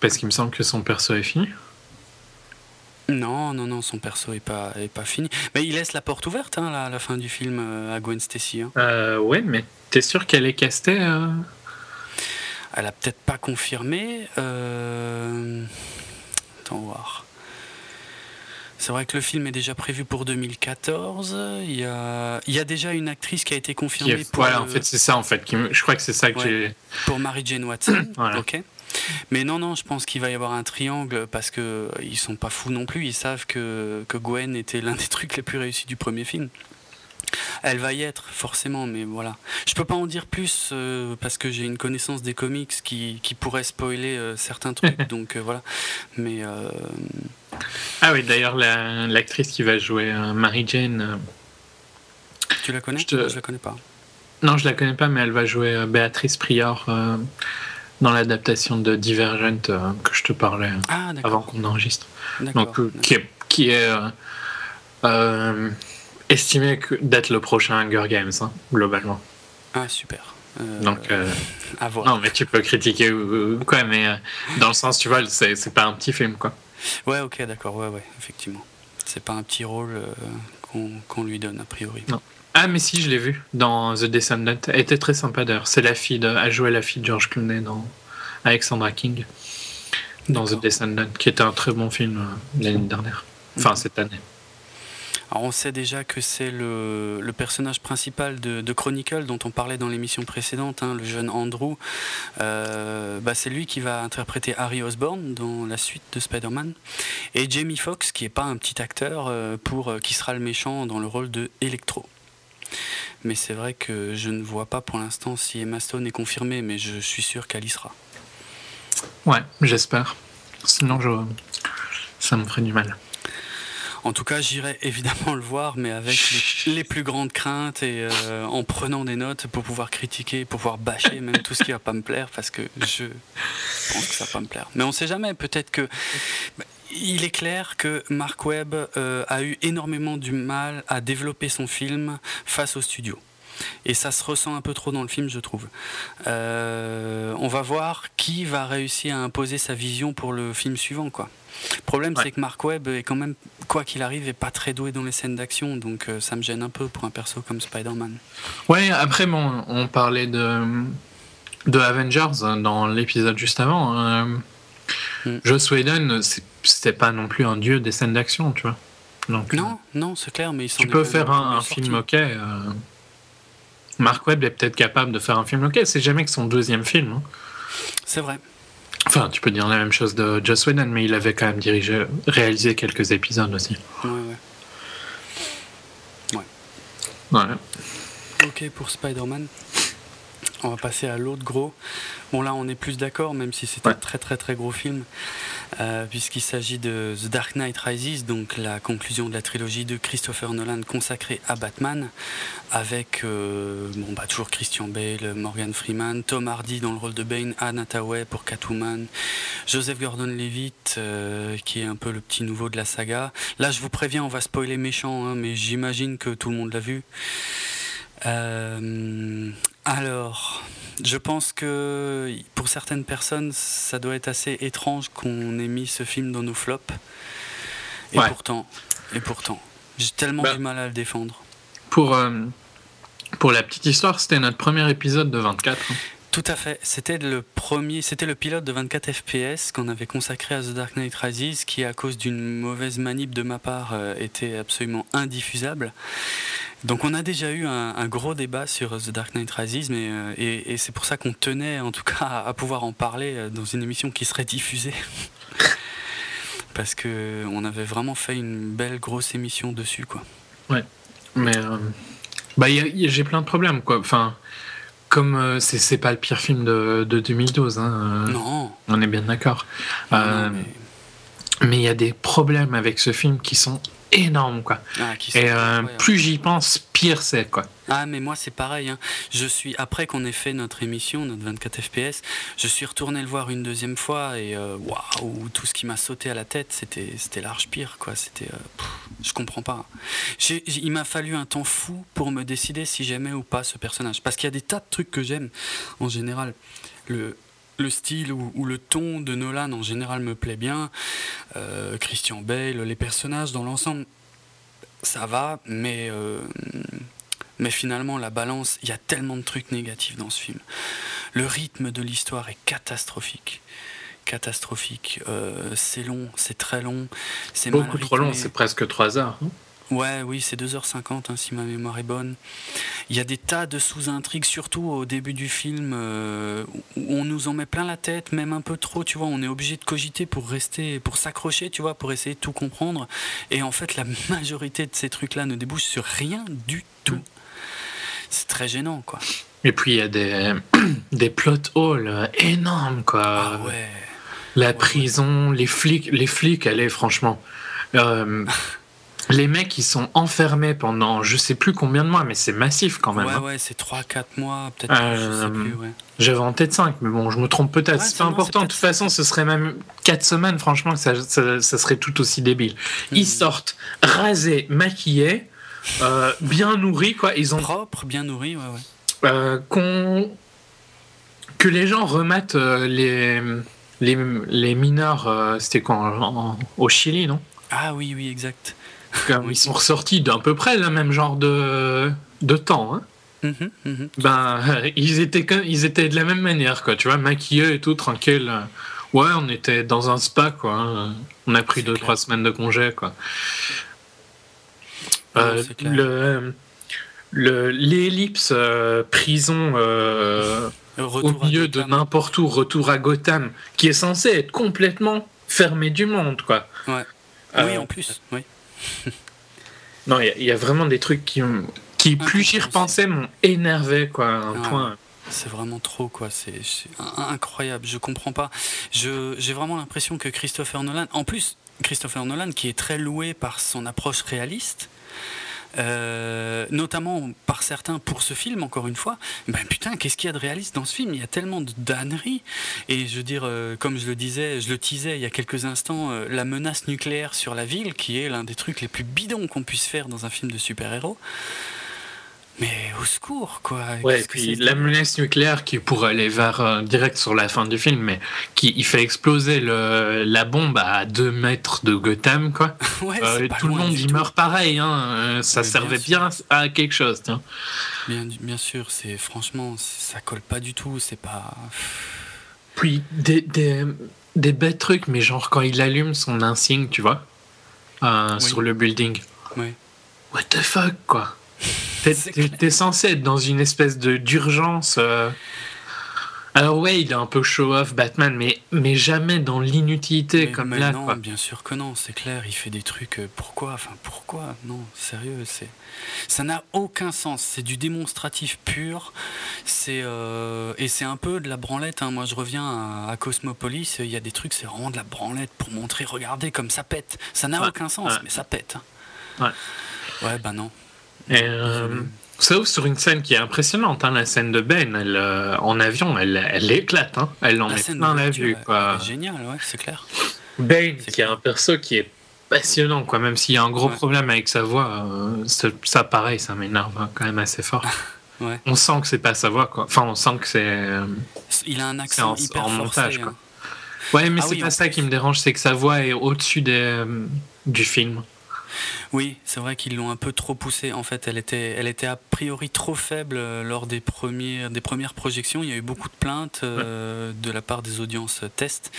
Parce qu'il me semble que son perso est fini. Non, non, non, son perso est pas, est pas fini. Mais il laisse la porte ouverte hein, à la fin du film euh, à Gwen Stacy. Hein. Euh, ouais, mais t'es sûr qu'elle est castée euh? Elle a peut-être pas confirmé. Attends voir. C'est vrai que le film est déjà prévu pour 2014. Il y a, il y a déjà une actrice qui a été confirmée. pour voilà, en fait, c'est ça, en fait. Je crois que c'est ça que j'ai. Pour Mary Jane Watson. Ok. Mais non, non, je pense qu'il va y avoir un triangle parce que ils sont pas fous non plus. Ils savent que, que Gwen était l'un des trucs les plus réussis du premier film. Elle va y être, forcément, mais voilà. Je peux pas en dire plus euh, parce que j'ai une connaissance des comics qui, qui pourrait spoiler euh, certains trucs, donc euh, voilà. Mais. Ah oui, d'ailleurs, l'actrice qui va jouer Mary Jane. tu la connais? je, la connais pas. Non, je la connais pas, mais elle va jouer Béatrice Prior dans l'adaptation de Divergent que je te parlais ah, avant qu'on enregistre. Donc, qui est. Qui est estimé d'être le prochain Hunger Games, hein, globalement. Ah, super. Euh, Donc, euh, à voir. non, mais tu peux critiquer ou, quoi, mais euh, dans le sens, tu vois, c'est pas un petit film, quoi. Ouais, ok, d'accord, ouais, ouais, effectivement. C'est pas un petit rôle qu'on lui donne a priori. Non. Ah, mais si, je l'ai vu dans The Descendant. Elle était très sympa d'ailleurs. C'est la fille de. Elle jouait la fille de George Clooney dans Alexandra King dans The Descendant, qui était un très bon film euh, l'année dernière. Enfin, cette année. Alors on sait déjà que c'est le, le, personnage principal de, de, Chronicle dont on parlait dans l'émission précédente, hein, le jeune Andrew. Euh, bah c'est lui qui va interpréter Harry Osborn dans la suite de Spider-Man. Et Jamie Foxx, qui n'est pas un petit acteur, euh, pour, qui sera le méchant dans le rôle de Electro. Mais c'est vrai que je ne vois pas pour l'instant si Emma Stone est confirmée, mais je suis sûr qu'elle y sera. Ouais, j'espère. Sinon, ça me ferait du mal. En tout cas, j'irai évidemment le voir, mais avec les, plus grandes craintes et euh, en prenant des notes pour pouvoir critiquer, pour pouvoir bâcher même tout ce qui va pas me plaire, parce que je pense que ça va pas me plaire. Mais on sait jamais, peut-être que il est clair que Mark Webb euh, a eu énormément du mal à développer son film face au studio. Et ça se ressent un peu trop dans le film, je trouve. Euh, on va voir qui va réussir à imposer sa vision pour le film suivant, quoi. Le problème, c'est que Mark Webb est quand même, quoi qu'il arrive, est pas très doué dans les scènes d'action, donc euh, ça me gêne un peu pour un perso comme Spider-Man. Ouais, après, bon, on parlait de, de Avengers dans l'épisode juste avant. Hein. Mm. Joss Whedon, c'était pas non plus un dieu des scènes d'action, tu vois. Donc, non, non, c'est clair, mais Tu peux faire un, film ok. Euh, Mark Webb est peut-être capable de faire un film ok. C'est jamais que son deuxième film. Hein. C'est vrai. Enfin, tu peux dire la même chose de Joss Whedon, mais il avait quand même dirigé, réalisé quelques épisodes aussi. Ouais, ouais. Ouais. Ouais. Ok pour Spider-Man. On va passer à l'autre gros. Bon là on est plus d'accord, même si c'est un très très très gros film, euh, puisqu'il s'agit de The Dark Knight Rises, donc la conclusion de la trilogie de Christopher Nolan consacrée à Batman, avec euh, bon, bah, toujours Christian Bale, Morgan Freeman, Tom Hardy dans le rôle de Bane, Anne Hathaway pour Catwoman, Joseph Gordon-Levitt euh, qui est un peu le petit nouveau de la saga. Là je vous préviens, on va spoiler méchant, hein, mais j'imagine que tout le monde l'a vu. Alors, je pense que pour certaines personnes, ça doit être assez étrange qu'on ait mis ce film dans nos flops. Et pourtant, et pourtant, j'ai tellement bah. du mal à le défendre. Pour, euh, pour la petite histoire, c'était notre premier épisode de 24. Tout à fait. C'était le premier, c'était le pilote de 24 FPS qu'on avait consacré à The Dark Knight Rises, qui à cause d'une mauvaise manip de ma part euh, était absolument indiffusable. Donc on a déjà eu un, gros débat sur The Dark Knight Rises, mais, euh, et, c'est pour ça qu'on tenait en tout cas à, pouvoir en parler euh, dans une émission qui serait diffusée. Parce que on avait vraiment fait une belle grosse émission dessus, quoi. Ouais, mais bah, j'ai plein de problèmes, quoi. Enfin, comme c'est pas le pire film de, 2012, hein, non. on est bien d'accord. mais il y a des problèmes avec ce film qui sont énorme quoi. Ah, et euh, plus j'y pense, pire c'est quoi. Ah mais moi c'est pareil. Hein. Je suis après qu'on ait fait notre émission, notre 24 FPS, je suis retourné le voir une deuxième fois et euh, waouh, tout ce qui m'a sauté à la tête, c'était c'était large pire quoi. C'était, euh, je comprends pas. il m'a fallu un temps fou pour me décider si j'aimais ou pas ce personnage, parce qu'il y a des tas de trucs que j'aime en général. Le, le style ou, le ton de Nolan en général me plaît bien. Euh, Christian Bale, les personnages dans l'ensemble, ça va, mais, mais finalement la balance, il y a tellement de trucs négatifs dans ce film. Le rythme de l'histoire est catastrophique catastrophique. Euh, c'est long, c'est très long, c'est beaucoup trop long, c'est presque 3 heures. Ouais, oui, c'est 2h50 hein, si ma mémoire est bonne. Il y a des tas de sous-intrigues, surtout au début du film, euh, où on nous en met plein la tête, même un peu trop, tu vois. On est obligé de cogiter pour rester, pour s'accrocher, tu vois, pour essayer de tout comprendre. Et en fait, la majorité de ces trucs-là ne débouchent sur rien du tout. C'est très gênant, quoi. Et puis il y a des, des plot holes énormes, quoi. Ah ouais. La prison, les flics, les flics, est franchement. Euh, les mecs, ils sont enfermés pendant je sais plus combien de mois, mais c'est massif quand même. Ouais, hein. ouais, c'est 3-4 mois, peut-être. Euh, j'avais en tête 5, mais bon, je me trompe peut-être. c'est pas important. De toute façon, ce serait même 4 semaines, franchement, ça, ça, serait tout aussi débile. Ils hmm. sortent rasés, maquillés, euh, bien nourris, quoi. Ils ont. Propre, bien nourris, ouais, ouais. Euh, que les gens remettent les, les, les mineurs, c'était quoi, au Chili, non? Ah oui, oui, exact. Ils sont ressortis d'un peu près le même genre de, de temps. Hein. Mhm, mhm. Ben, ils étaient, ils étaient de la même manière, quoi. Tu vois, maquillés et tout, tranquille. Ouais, on était dans un spa, quoi. Hein. On a pris deux, trois semaines de congé, quoi. Euh, le l'ellipse euh, prison euh, au milieu de n'importe où, retour à Gotham, qui est censé être complètement fermé du monde, quoi. Ouais. oui, en plus, oui. non, il y, a vraiment des trucs qui, qui plus j'y repensais, m'ont énervé, quoi. Un point. C'est vraiment trop, quoi. C'est incroyable. Je comprends pas. J'ai vraiment l'impression que Christopher Nolan, en plus, Christopher Nolan, qui est très loué par son approche réaliste, euh, notamment par certains pour ce film, encore une fois. Ben putain, qu'est-ce qu'il y a de réaliste dans ce film? Il y a tellement de danneries. Et je veux dire, euh, comme je le disais, je le teasais il y a quelques instants, euh, la menace nucléaire sur la ville, qui est l'un des trucs les plus bidons qu'on puisse faire dans un film de super-héros. Mais au secours, quoi. Ouais, puis la menace nucléaire qui pourrait aller vers euh, direct sur la fin du film, mais qui il fait exploser le, la bombe à 2 mètres de Gotham, quoi. ouais, euh, tout le monde y meurt pareil, hein. Euh, ça servait bien, à quelque chose, tiens. Bien, bien sûr, c'est franchement, ça colle pas du tout, c'est pas. Puis des, des, des bêtes trucs, mais genre quand il allume son insigne, tu vois, sur le building. Oui. What the fuck, quoi. T'es censé être dans une espèce de d'urgence. Euh. Alors ouais, il est un peu show-off Batman, mais, mais jamais dans l'inutilité comme là. Non, bien sûr que non, c'est clair. Il fait des trucs. Euh, pourquoi Enfin, pourquoi? Non, sérieux, c'est ça n'a aucun sens. C'est du démonstratif pur. C'est euh, et c'est un peu de la branlette. Hein. Moi, je reviens à, Cosmopolis. Il y a des trucs, c'est vraiment de la branlette pour montrer. Regardez comme ça pète. Ça n'a aucun sens, mais ça pète. Ouais. Ouais, bah non. Et, euh, sauf sur une scène qui est impressionnante, hein, la scène de Ben, elle, euh, en avion, elle, elle éclate, hein. elle en met plein la vue. Génial, ouais, c'est clair. Ben, qui est un perso qui est passionnant, quoi, même s'il y a un gros problème avec sa voix, euh, ça pareil, ça m'énerve hein, quand même assez fort. ouais. On sent que c'est pas sa voix, quoi. Enfin, on sent que c'est. Il a un accent hyper en montage, quoi. Ouais, mais ah c'est pas ça qui me dérange, c'est que sa voix est au-dessus des, du film. Oui, c'est vrai qu'ils l'ont un peu trop poussée. En fait, elle était, elle était a priori trop faible euh, lors des, premiers, des premières projections. Il y a eu beaucoup de plaintes euh, de la part des audiences test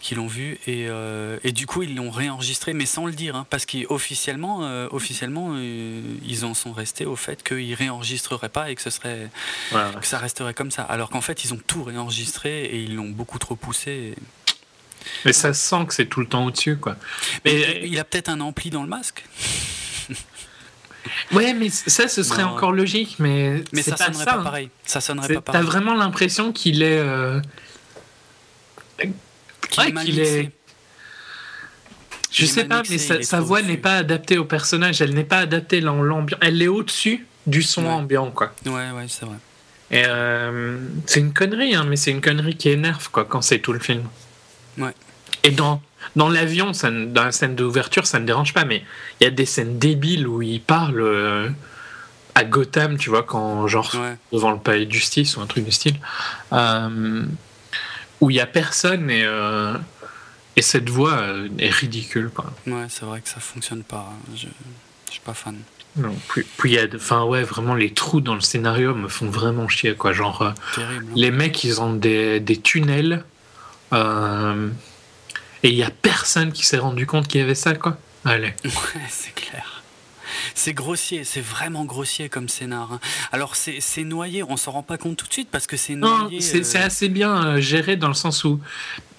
qui l'ont vu et, euh, et, du coup ils l'ont réenregistré, mais sans le dire, hein, parce qu'officiellement, officiellement, ils en sont restés au fait qu'ils réenregistreraient pas et que ce serait, que ça resterait comme ça. Alors qu'en fait, ils ont tout réenregistré et ils l'ont beaucoup trop poussé. Mais ça sent que c'est tout le temps au-dessus, quoi. Mais, il a peut-être un ampli dans le masque. ouais, mais ça, ce serait encore logique, mais mais ça sonnerait pas hein. pareil. Ça sonnerait pas pareil. T'as vraiment l'impression qu'il est, euh... qu'il est, Je sais pas, mais sa, voix n'est pas adaptée au personnage. Elle n'est pas adaptée dans l'ambiance. Elle est au-dessus du son ambiant, quoi. Ouais, ouais, c'est vrai. Et euh, c'est une connerie, hein, mais c'est une connerie qui énerve, quoi, quand c'est tout le film. Ouais. Et dans, dans l'avion, dans la scène d'ouverture, ça ne dérange pas, mais il y a des scènes débiles où il parle euh, à Gotham, tu vois, quand, genre, devant le palais de justice ou un truc du style, euh, où il n'y a personne et, euh, et cette voix est ridicule. Quoi. Ouais, c'est vrai que ça fonctionne pas. Je, je suis pas fan. Non, puis, il y a, enfin ouais, vraiment les trous dans le scénario me font vraiment chier quoi. Genre, hein. les mecs ils ont des, des tunnels euh, et il n'y a personne qui s'est rendu compte qu'il y avait ça, quoi. Allez. Ouais, c'est clair. C'est grossier, c'est vraiment grossier comme scénar. Hein. Alors c'est noyé, on s'en rend pas compte tout de suite parce que c'est noyé. c'est euh, assez bien euh, géré dans le sens où,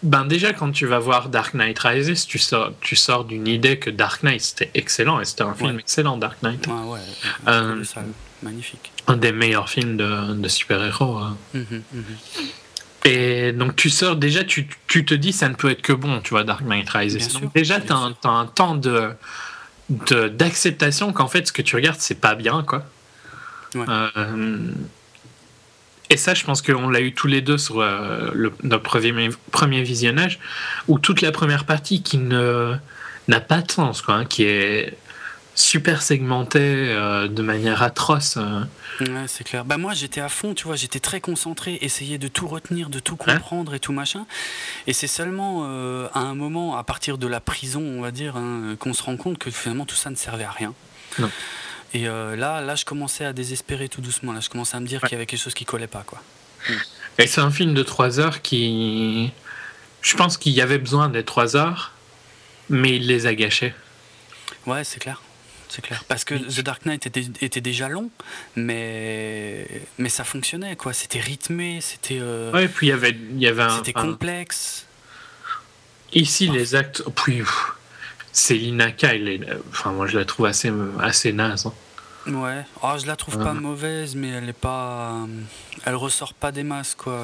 ben déjà quand tu vas voir Dark Knight Rises, tu sors, tu sors d'une idée que Dark Knight c'était excellent et c'était un film excellent Dark Knight. Ouais, ouais, magnifique. Un des meilleurs films de, de super-héros. Hein. Mmh, mmh, mmh. Et donc tu sors déjà, tu, tu, te dis ça ne peut être que bon, tu vois, Dark Knight Rises. donc déjà, tu as, un temps de d'acceptation qu'en fait ce que tu regardes c'est pas bien quoi. Euh, et ça je pense qu'on l'a eu tous les deux sur euh, le, notre premier, premier visionnage où toute la première partie qui ne n'a pas de sens quoi, hein, qui est super segmenté euh, de manière atroce. Euh. Ouais, c'est clair. Bah moi, j'étais à fond, tu vois, j'étais très concentré, essayer de tout retenir, de tout comprendre et tout machin. Et c'est seulement euh, à un moment, à partir de la prison, on va dire, hein, qu'on se rend compte que finalement tout ça ne servait à rien. Et là, là, je commençais à désespérer tout doucement. Là, je commençais à me dire qu'il y avait quelque chose qui collait pas, quoi. Et c'est un film de 3 heures qui, je pense qu'il y avait besoin des 3 heures, mais il les a gâchés. Ouais, c'est clair c'est clair. Parce que The Dark Knight était, était, déjà long, mais, mais ça fonctionnait, quoi. C'était rythmé, c'était. Euh, ouais, puis il y avait, il y avait un. C'était complexe. Ici, les actes. Puis, Céline Kyle, enfin, moi, je la trouve assez, assez naze. Hein. Ouais, oh, je la trouve pas mauvaise, mais elle est pas. Elle ressort pas des masses, quoi.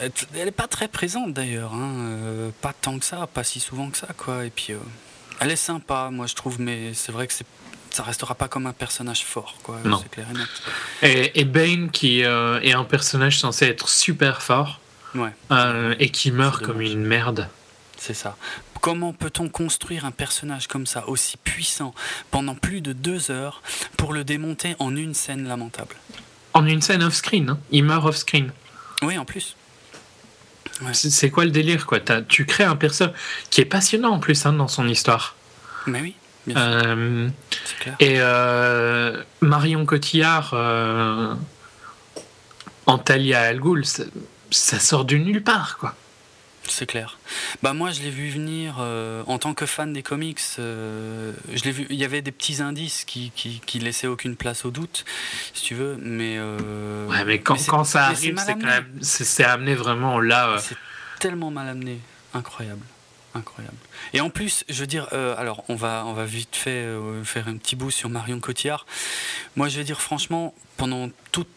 Elle est pas très présente d'ailleurs, hein. Euh, pas tant que ça, pas si souvent que ça, quoi. Et puis. Euh, elle est sympa, moi je trouve, mais c'est vrai que c'est ça restera pas comme un personnage fort, quoi. C'est clair et net. Et, Bane, qui euh, est un personnage censé être super fort, ouais. Euh, et qui meurt comme une merde. C'est ça. Comment peut-on construire un personnage comme ça, aussi puissant, pendant plus de deux heures, pour le démonter en une scène lamentable? En une scène off-screen, hein. il meurt off-screen. Oui, en plus. C'est quoi le délire quoi? Tu crées un personnage qui est passionnant en plus hein, dans son histoire. Mais oui. Bien euh, clair. Et euh, Marion Cotillard euh, en Talia Al Ghul, ça, ça, sort de nulle part quoi. C'est clair. Bah moi je l'ai vu venir euh, en tant que fan des comics. Euh, je l'ai vu. Il y avait des petits indices qui, qui, qui, laissaient aucune place au doute, si tu veux. Mais euh, ouais, mais quand, quand ça arrive, c'est quand même c'est amené vraiment là. C'est tellement mal amené, incroyable, incroyable. Et en plus, je veux dire, alors on va on va vite fait faire un petit bout sur Marion Cotillard. Moi, je veux dire franchement, pendant toute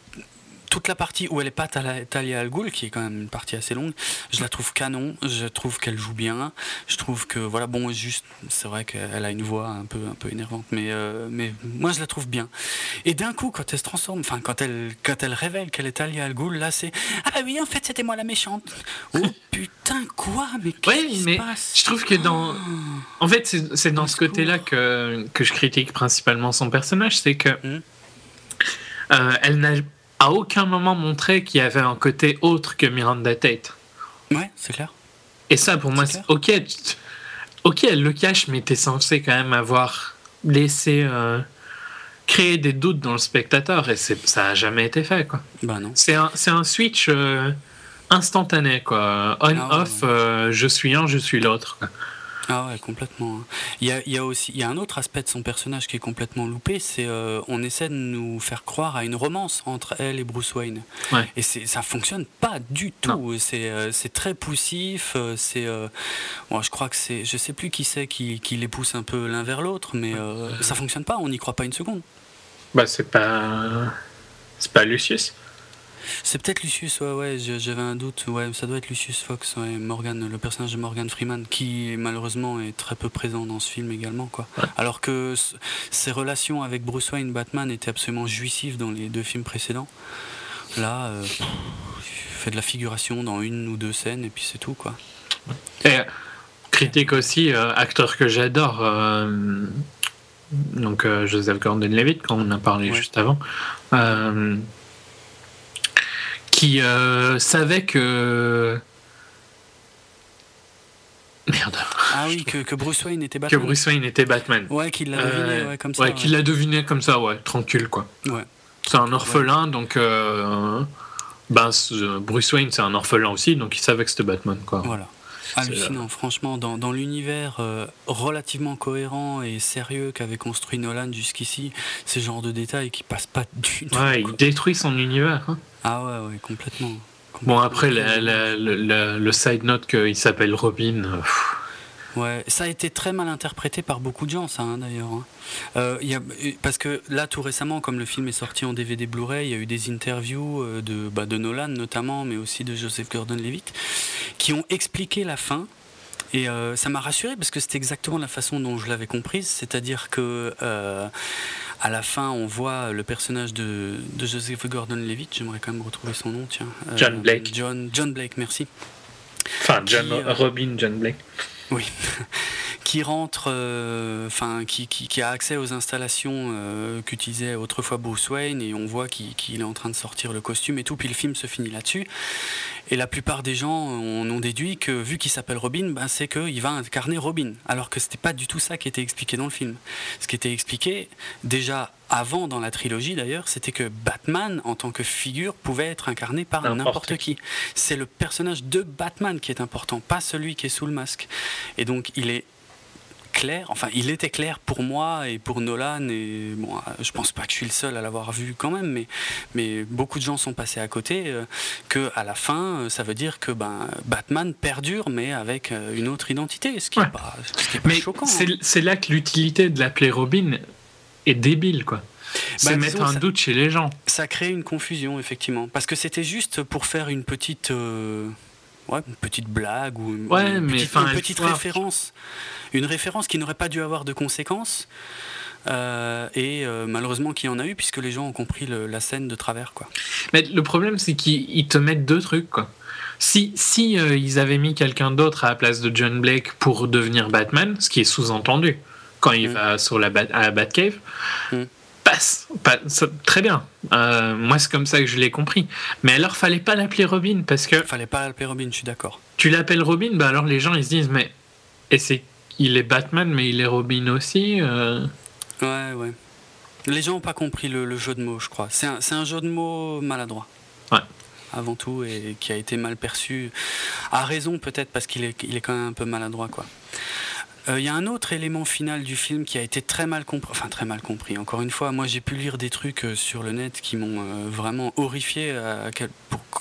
toute la partie où elle est pas Talia Al Ghul, qui est quand même une partie assez longue, je la trouve canon. Je trouve qu'elle joue bien. Je trouve que voilà, bon, juste, c'est vrai qu'elle a une voix un peu, un peu énervante, mais, euh, mais moi je la trouve bien. Et d'un coup, quand elle se transforme, enfin quand elle, quand elle révèle qu'elle est Talia Al Ghul, là c'est ah bah oui, en fait c'était moi la méchante. Oh putain quoi, mais qu'est-ce qui se passe? Je trouve que dans, oh. en fait, c'est dans ce côté-là que que je critique principalement son personnage, c'est que hmm. euh, elle n'a à aucun moment montré qu'il y avait un côté autre que Miranda Tate. Ouais, c'est clair. Et ça, pour moi, c'est ok. Ok, elle le cache, mais t'es censé quand même avoir laissé euh, créer des doutes dans le spectateur, et ça a jamais été fait, quoi. Bah non. C'est un, un switch euh, instantané, quoi. On-off, ah euh, je suis un, je suis l'autre. Ah ouais, complètement. Hein. Il y a, il y a aussi il y a un autre aspect de son personnage qui est complètement loupé, c'est euh, on essaie de nous faire croire à une romance entre elle et Bruce Wayne. Ouais. Et ça fonctionne pas du tout. C'est euh, c'est très poussif. Euh, c'est bon, je crois que c'est je sais plus qui c'est qui, qui, les pousse un peu l'un vers l'autre, mais ça fonctionne pas. On n'y croit pas une seconde. Bah c'est pas c'est pas Lucius. C'est peut-être Lucius, ouais, ouais, j'avais un doute. Ouais, ça doit être Lucius Fox, ouais, Morgan, le personnage de Morgan Freeman, qui malheureusement est très peu présent dans ce film également, quoi. Alors que ses relations avec Bruce Wayne, Batman, étaient absolument jouissives dans les deux films précédents. Là, euh, il fait de la figuration dans une ou deux scènes et puis c'est tout, quoi. Et critique aussi, euh, acteur que j'adore. Euh, donc Joseph Gordon-Levitt, quand on a parlé juste avant qui euh, savait que. Merde. Ah oui, que, Bruce Wayne était Batman. Que Bruce Wayne était Batman. Ouais, qu'il l'a deviné euh, ouais, comme ça. Ouais, qu'il l'a deviné comme ça, ouais, tranquille, quoi. Ouais. C'est un orphelin, donc. Euh, ben, Bruce Wayne, c'est un orphelin aussi, donc il savait que c'était Batman, quoi. Voilà. Hallucinant, franchement, dans, dans l'univers relativement cohérent et sérieux qu'avait construit Nolan jusqu'ici, ces genres de détails qui passent pas du tout. Ouais, il détruit son univers. Hein. Ah ouais, ouais complètement. Bon, après, le side note qu'il s'appelle Robin. Euh, ouais, ça a été très mal interprété par beaucoup de gens, ça, hein, d'ailleurs. Hein. Euh, y a, parce que là, tout récemment, comme le film est sorti en DVD Blu-ray, il y a eu des interviews euh, de, bah, de Nolan notamment, mais aussi de Joseph Gordon-Levitt, qui ont expliqué la fin et euh, ça m'a rassuré parce que c'était exactement la façon dont je l'avais comprise, c'est-à-dire que euh, à la fin, on voit le personnage de, de Joseph Gordon-Levitt. J'aimerais quand même retrouver son nom, tiens. Euh, John Blake. John, John Blake, merci. Enfin, John, Robin John Blake. Oui. qui rentre, enfin, qui, qui, a accès aux installations qu'utilisait autrefois Bruce Wayne, et on voit qu'il est en train de sortir le costume et tout, puis le film se finit là-dessus. Et la plupart des gens en ont déduit que vu qu'il s'appelle Robin, ben, c'est qu'il va incarner Robin, alors que c'était pas du tout ça qui était expliqué dans le film. Ce qui était expliqué déjà avant dans la trilogie d'ailleurs, c'était que Batman en tant que figure pouvait être incarné par n'importe qui. C'est le personnage de Batman qui est important, pas celui qui est sous le masque. Et donc il est clair, enfin il était clair pour moi et pour Nolan, et bon, je pense pas que je suis le seul à l'avoir vu quand même, mais, mais beaucoup de gens sont passés à côté, euh, que à la fin, euh, ça veut dire que ben, Batman perdure, mais avec euh, une autre identité, ce qui n'est pas, choquant. Hein. C'est là que l'utilité de l'appeler Robin est débile, quoi. C'est bah, mettre un doute chez les gens. Ça crée une confusion, effectivement. Parce que c'était juste pour faire une petite ouais, une petite blague ou une, petite, référence. Une référence qui n'aurait pas dû avoir de conséquences. Euh, et euh, malheureusement qui en a eu puisque les gens ont compris la scène de travers quoi. Mais le problème c'est qu'ils te mettent deux trucs quoi. Si, si euh, ils avaient mis quelqu'un d'autre à la place de John Blake pour devenir Batman, ce qui est sous-entendu quand il mm. va sur la à la Batcave, mm passe. très bien. Euh, moi, c'est comme ça que je l'ai compris. Mais alors, fallait pas l'appeler Robin parce que. Fallait pas l'appeler Robin, je suis d'accord. Tu l'appelles Robin, bah alors les gens ils se disent mais et c'est il est Batman mais il est Robin aussi. Euh. Ouais, ouais. Les gens n'ont pas compris le, jeu de mots, je crois. C'est un, un, jeu de mots maladroit. Ouais. Avant tout, et qui a été mal perçu. À raison, peut-être, parce qu'il est, il est quand même un peu maladroit, quoi. Il euh, y a un autre élément final du film qui a été très mal compris. Enfin, très mal compris. Encore une fois, moi j'ai pu lire des trucs euh, sur le net qui m'ont euh, vraiment horrifié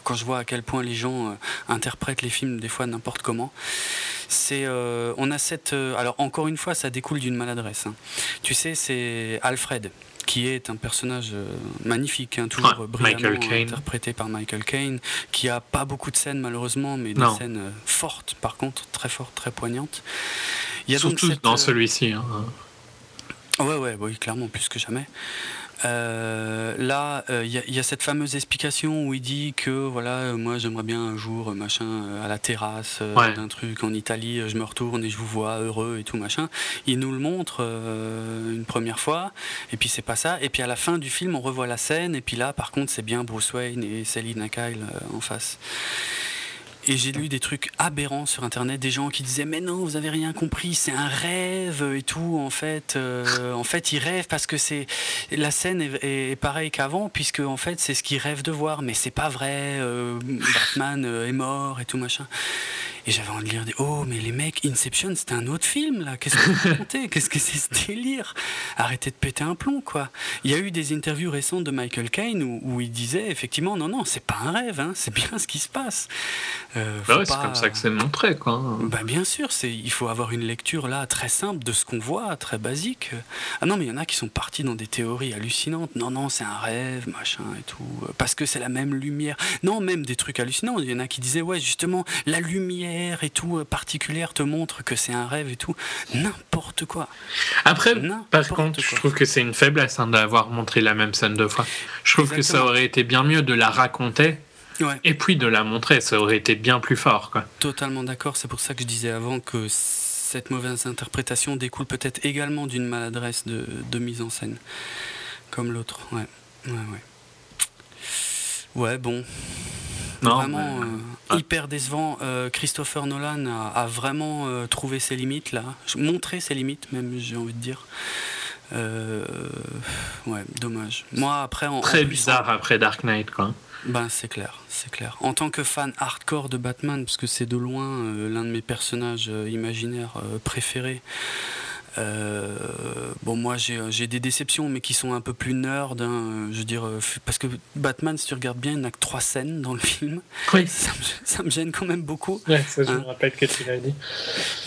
quand je vois à quel point les gens interprètent les films des fois n'importe comment. C'est, on a cette. alors, encore une fois, ça découle d'une maladresse. Hein. Tu sais, c'est Alfred qui est un personnage magnifique, hein, toujours brillamment interprété par Michael Caine, qui a pas beaucoup de scènes malheureusement, mais des scènes fortes par contre, très fortes, très poignantes. Surtout dans euh, celui-ci. Hein. Ouais, ouais, oui, clairement, plus que jamais. Euh, là, il euh, y, a cette fameuse explication où il dit que voilà, moi j'aimerais bien un jour, machin, à la terrasse d'un truc en Italie, je me retourne et je vous vois heureux et tout machin. Il nous le montre une première fois, et puis c'est pas ça. Et puis à la fin du film, on revoit la scène, et puis là, par contre, c'est bien Bruce Wayne et Selina Kyle en face. Et j'ai lu des trucs aberrants sur internet, des gens qui disaient mais non, vous avez rien compris, c'est un rêve et tout. En fait, euh, en fait, ils rêvent parce que c'est la scène est, pareille qu'avant, puisque en fait c'est ce qu'ils rêvent de voir, mais c'est pas vrai. Euh, Batman euh, est mort et tout machin. Et j'avais envie de lire des Oh, mais les mecs, Inception, c'était un autre film, là. Qu'est-ce que vous racontez? Qu'est-ce que c'est ce délire? Arrêtez de péter un plomb, quoi. Il y a eu des interviews récentes de Michael Caine où, il disait effectivement Non, non, c'est pas un rêve, hein, c'est bien ce qui se passe. Euh, bah c'est comme ça que c'est montré, quoi. Bah, bien sûr, il faut avoir une lecture là très simple de ce qu'on voit, très basique. Ah non, mais il y en a qui sont partis dans des théories hallucinantes. Non, non, c'est un rêve, machin et tout. Parce que c'est la même lumière. Non, même des trucs hallucinants. Il y en a qui disaient Ouais, justement, la lumière et tout euh, particulière te montre que c'est un rêve et tout. N'importe quoi. Après, par contre, je trouve que c'est une faiblesse hein, d'avoir montré la même scène deux fois. Je trouve que ça aurait été bien mieux de la raconter. Et puis de la montrer, ça aurait été bien plus fort. Quoi. Totalement d'accord, c'est pour ça que je disais avant que cette mauvaise interprétation découle peut-être également d'une maladresse de, de, mise en scène, comme l'autre. Ouais, ouais, ouais. Ouais, bon. Non, vraiment euh, hyper décevant. Euh, Christopher Nolan a, vraiment euh, trouvé ses limites là, montré ses limites même, j'ai envie de dire. ouais, dommage. Moi après, en, très bizarre après Dark Knight quoi. Ben c'est clair, c'est clair. En tant que fan hardcore de Batman, parce que c'est de loin l'un de mes personnages imaginaires préférés. Euh, bon, moi euh, j'ai des déceptions, mais qui sont un peu plus nerd. Hein, je veux dire, euh, parce que Batman, si tu regardes bien, il n'a que trois scènes dans le film. Oui. Ça, me, gêne quand même beaucoup. Ouais, ça, je me hein. rappelle que tu l'as dit.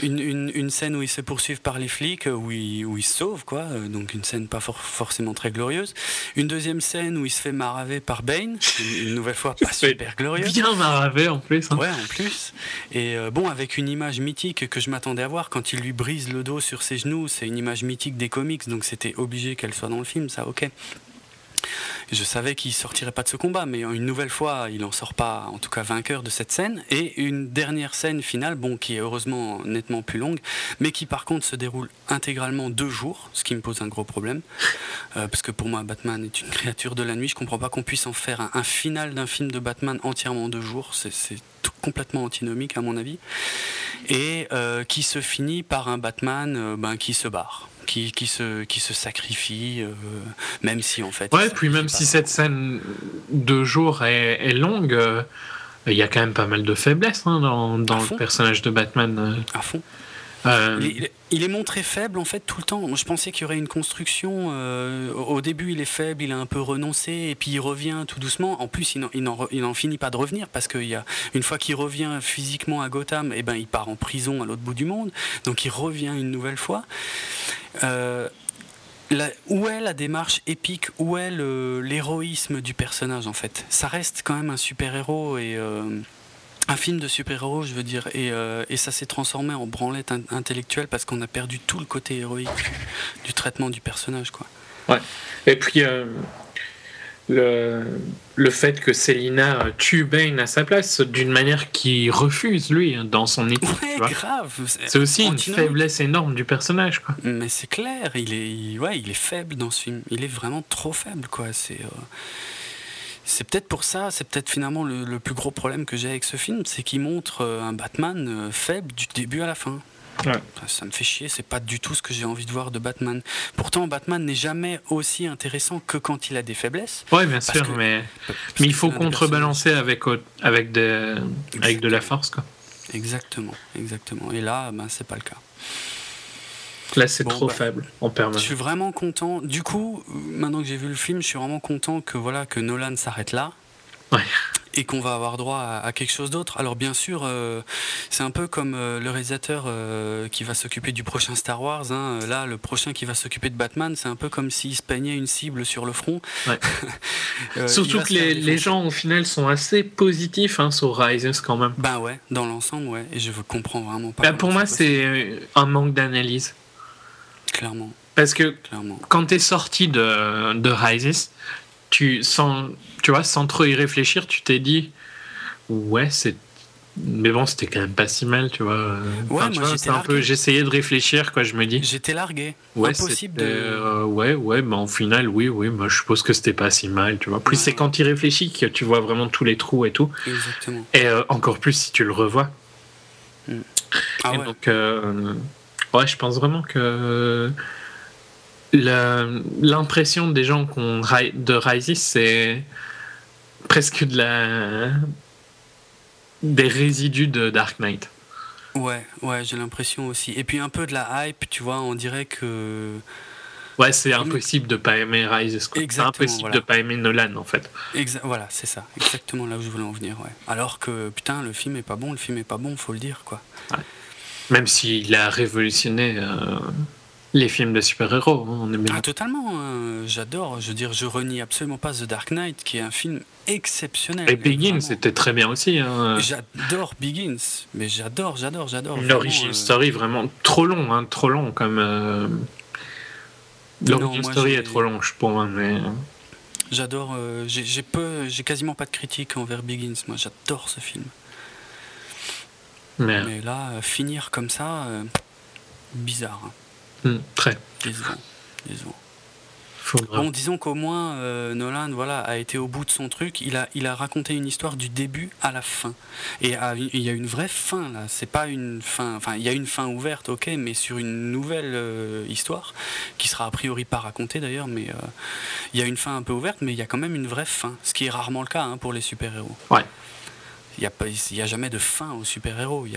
Une, une, une, scène où il se poursuivent par les flics, où il, où il se sauve, quoi. Donc une scène pas forcément très glorieuse. Une deuxième scène où il se fait maraver par Bane. Une, nouvelle fois pas super glorieuse. Bien maravé en plus. Hein. Ouais, en plus. Et bon, avec une image mythique que je m'attendais à voir quand il lui brise le dos sur ses genoux c'est une image mythique des comics, donc c'était obligé qu'elle soit dans le film, ça ok. Je savais qu'il sortirait pas de ce combat, mais une nouvelle fois, il en sort pas, en tout cas vainqueur de cette scène. Et une dernière scène finale, bon, qui est heureusement nettement plus longue, mais qui par contre se déroule intégralement deux jours, ce qui me pose un gros problème, euh, parce que pour moi, Batman est une créature de la nuit. Je comprends pas qu'on puisse en faire un, final d'un film de Batman entièrement en deux jours. C'est complètement antinomique à mon avis, et euh, qui se finit par un Batman euh, ben, qui se barre qui, qui, se, qui se sacrifie, euh, même si en fait. Ouais, puis même si cette scène de jour est, est longue, euh, il y a quand même pas mal de faiblesses hein, dans, dans le personnage de Batman. Euh. À fond. Il, est montré faible en fait tout le temps. Je pensais qu'il y aurait une construction. au début, il est faible, il a un peu renoncé, et puis il revient tout doucement. En plus, il n'en finit pas de revenir parce qu'il y a une fois qu'il revient physiquement à Gotham, et eh ben il part en prison à l'autre bout du monde. Donc il revient une nouvelle fois. Euh, où est la démarche épique? Où est l'héroïsme du personnage en fait? Ça reste quand même un super-héros et euh, un film de super-héros, je veux dire, et, euh, et ça s'est transformé en branlette intellectuelle parce qu'on a perdu tout le côté héroïque du, traitement du personnage, quoi. Ouais. Et puis le, le fait que Selina tue Bane à sa place d'une manière qui refuse lui dans son équipe. grave. C'est aussi une faiblesse énorme du personnage. Quoi. Mais c'est clair, il est, ouais, il est faible dans ce film. Il est vraiment trop faible. quoi. C'est. Euh, c'est peut-être pour ça, c'est peut-être finalement le, plus gros problème que j'ai avec ce film, c'est qu'il montre euh, un Batman euh, faible du début à la fin. Ça me fait chier, c'est pas du tout ce que j'ai envie de voir de Batman. Pourtant, Batman n'est jamais aussi intéressant que quand il a des faiblesses. Oui, bien sûr, mais, mais il faut contrebalancer avec, avec, des, avec de la force. Quoi. Exactement, exactement. Et là, ben, c'est pas le cas. Là, c'est trop bah, faible en permanence. Je suis vraiment content. Du coup, maintenant que j'ai vu le film, je suis vraiment content que, voilà, que Nolan s'arrête là. Ouais et qu'on va avoir droit à, quelque chose d'autre. Alors bien sûr, euh, c'est un peu comme euh, le réalisateur euh, qui va s'occuper du prochain Star Wars. Hein. Là, le prochain qui va s'occuper de Batman, c'est un peu comme s'il se peignait une cible sur le front. Surtout que les, gens au final sont assez positifs hein, sur Rises quand même. Ben ouais, dans l'ensemble, ouais. Et je comprends vraiment pas. Ben, pour moi, c'est un manque d'analyse. Clairement. Parce que quand tu es sorti de, de Rises, tu, sans, tu vois, sans trop y réfléchir, tu t'es dit, ouais, c'est. Mais bon, c'était quand même pas si mal, tu vois. Ouais, un peu. J'essayais de réfléchir, quoi. Je me dis. J'étais largué. Ouais, Impossible de. Euh, ouais, ouais, mais en final, oui, oui. Moi, je suppose que c'était pas si mal, tu vois. Plus c'est quand tu y réfléchis que tu vois vraiment tous les trous et tout. Exactement. Et euh, encore plus si tu le revois. Hmm. Ah ouais. donc, euh, ouais, je pense vraiment que l'impression des gens qu'on de Rises, c'est presque de la des résidus de Dark Knight. Ouais, ouais, j'ai l'impression aussi. Et puis un peu de la hype, tu vois, on dirait que. Ouais, c'est impossible de pas aimer Rises. C'est impossible de pas aimer Nolan, en fait. voilà, c'est ça, exactement là où je voulais en venir. Ouais. Alors que putain, le film est pas bon, le film est pas bon, faut le dire, quoi. Même s'il a révolutionné. Euh, les films de super-héros, hein. Ah, totalement, hein. j'adore. Je veux dire, je renie absolument pas The Dark Knight, qui est un film exceptionnel. Et Begins, c'était très bien aussi. Hein. J'adore Begins, mais j'adore, j'adore, j'adore. Une origin euh, story vraiment trop long, hein, trop long comme. Euh... L'origin story est trop long, je pense, mais. Euh. J'adore. Euh, j'ai quasiment pas de critique envers Begins. Moi, j'adore ce film. Mais, mais là, finir comme ça, bizarre. Hmm, très. Bon, disons qu'au moins euh, Nolan voilà, a été au bout de son truc. Il a, il a raconté une histoire du début à la fin. Et il y a une vraie fin là. C'est pas une fin. Enfin, il y a une fin ouverte, ok, mais sur une nouvelle euh, histoire qui sera a priori pas racontée d'ailleurs. Mais euh, il y a une fin un peu ouverte, mais il y a quand même une vraie fin. Ce qui est rarement le cas hein, pour les super-héros. Ouais il n'y a, a, jamais de fin aux super-héros.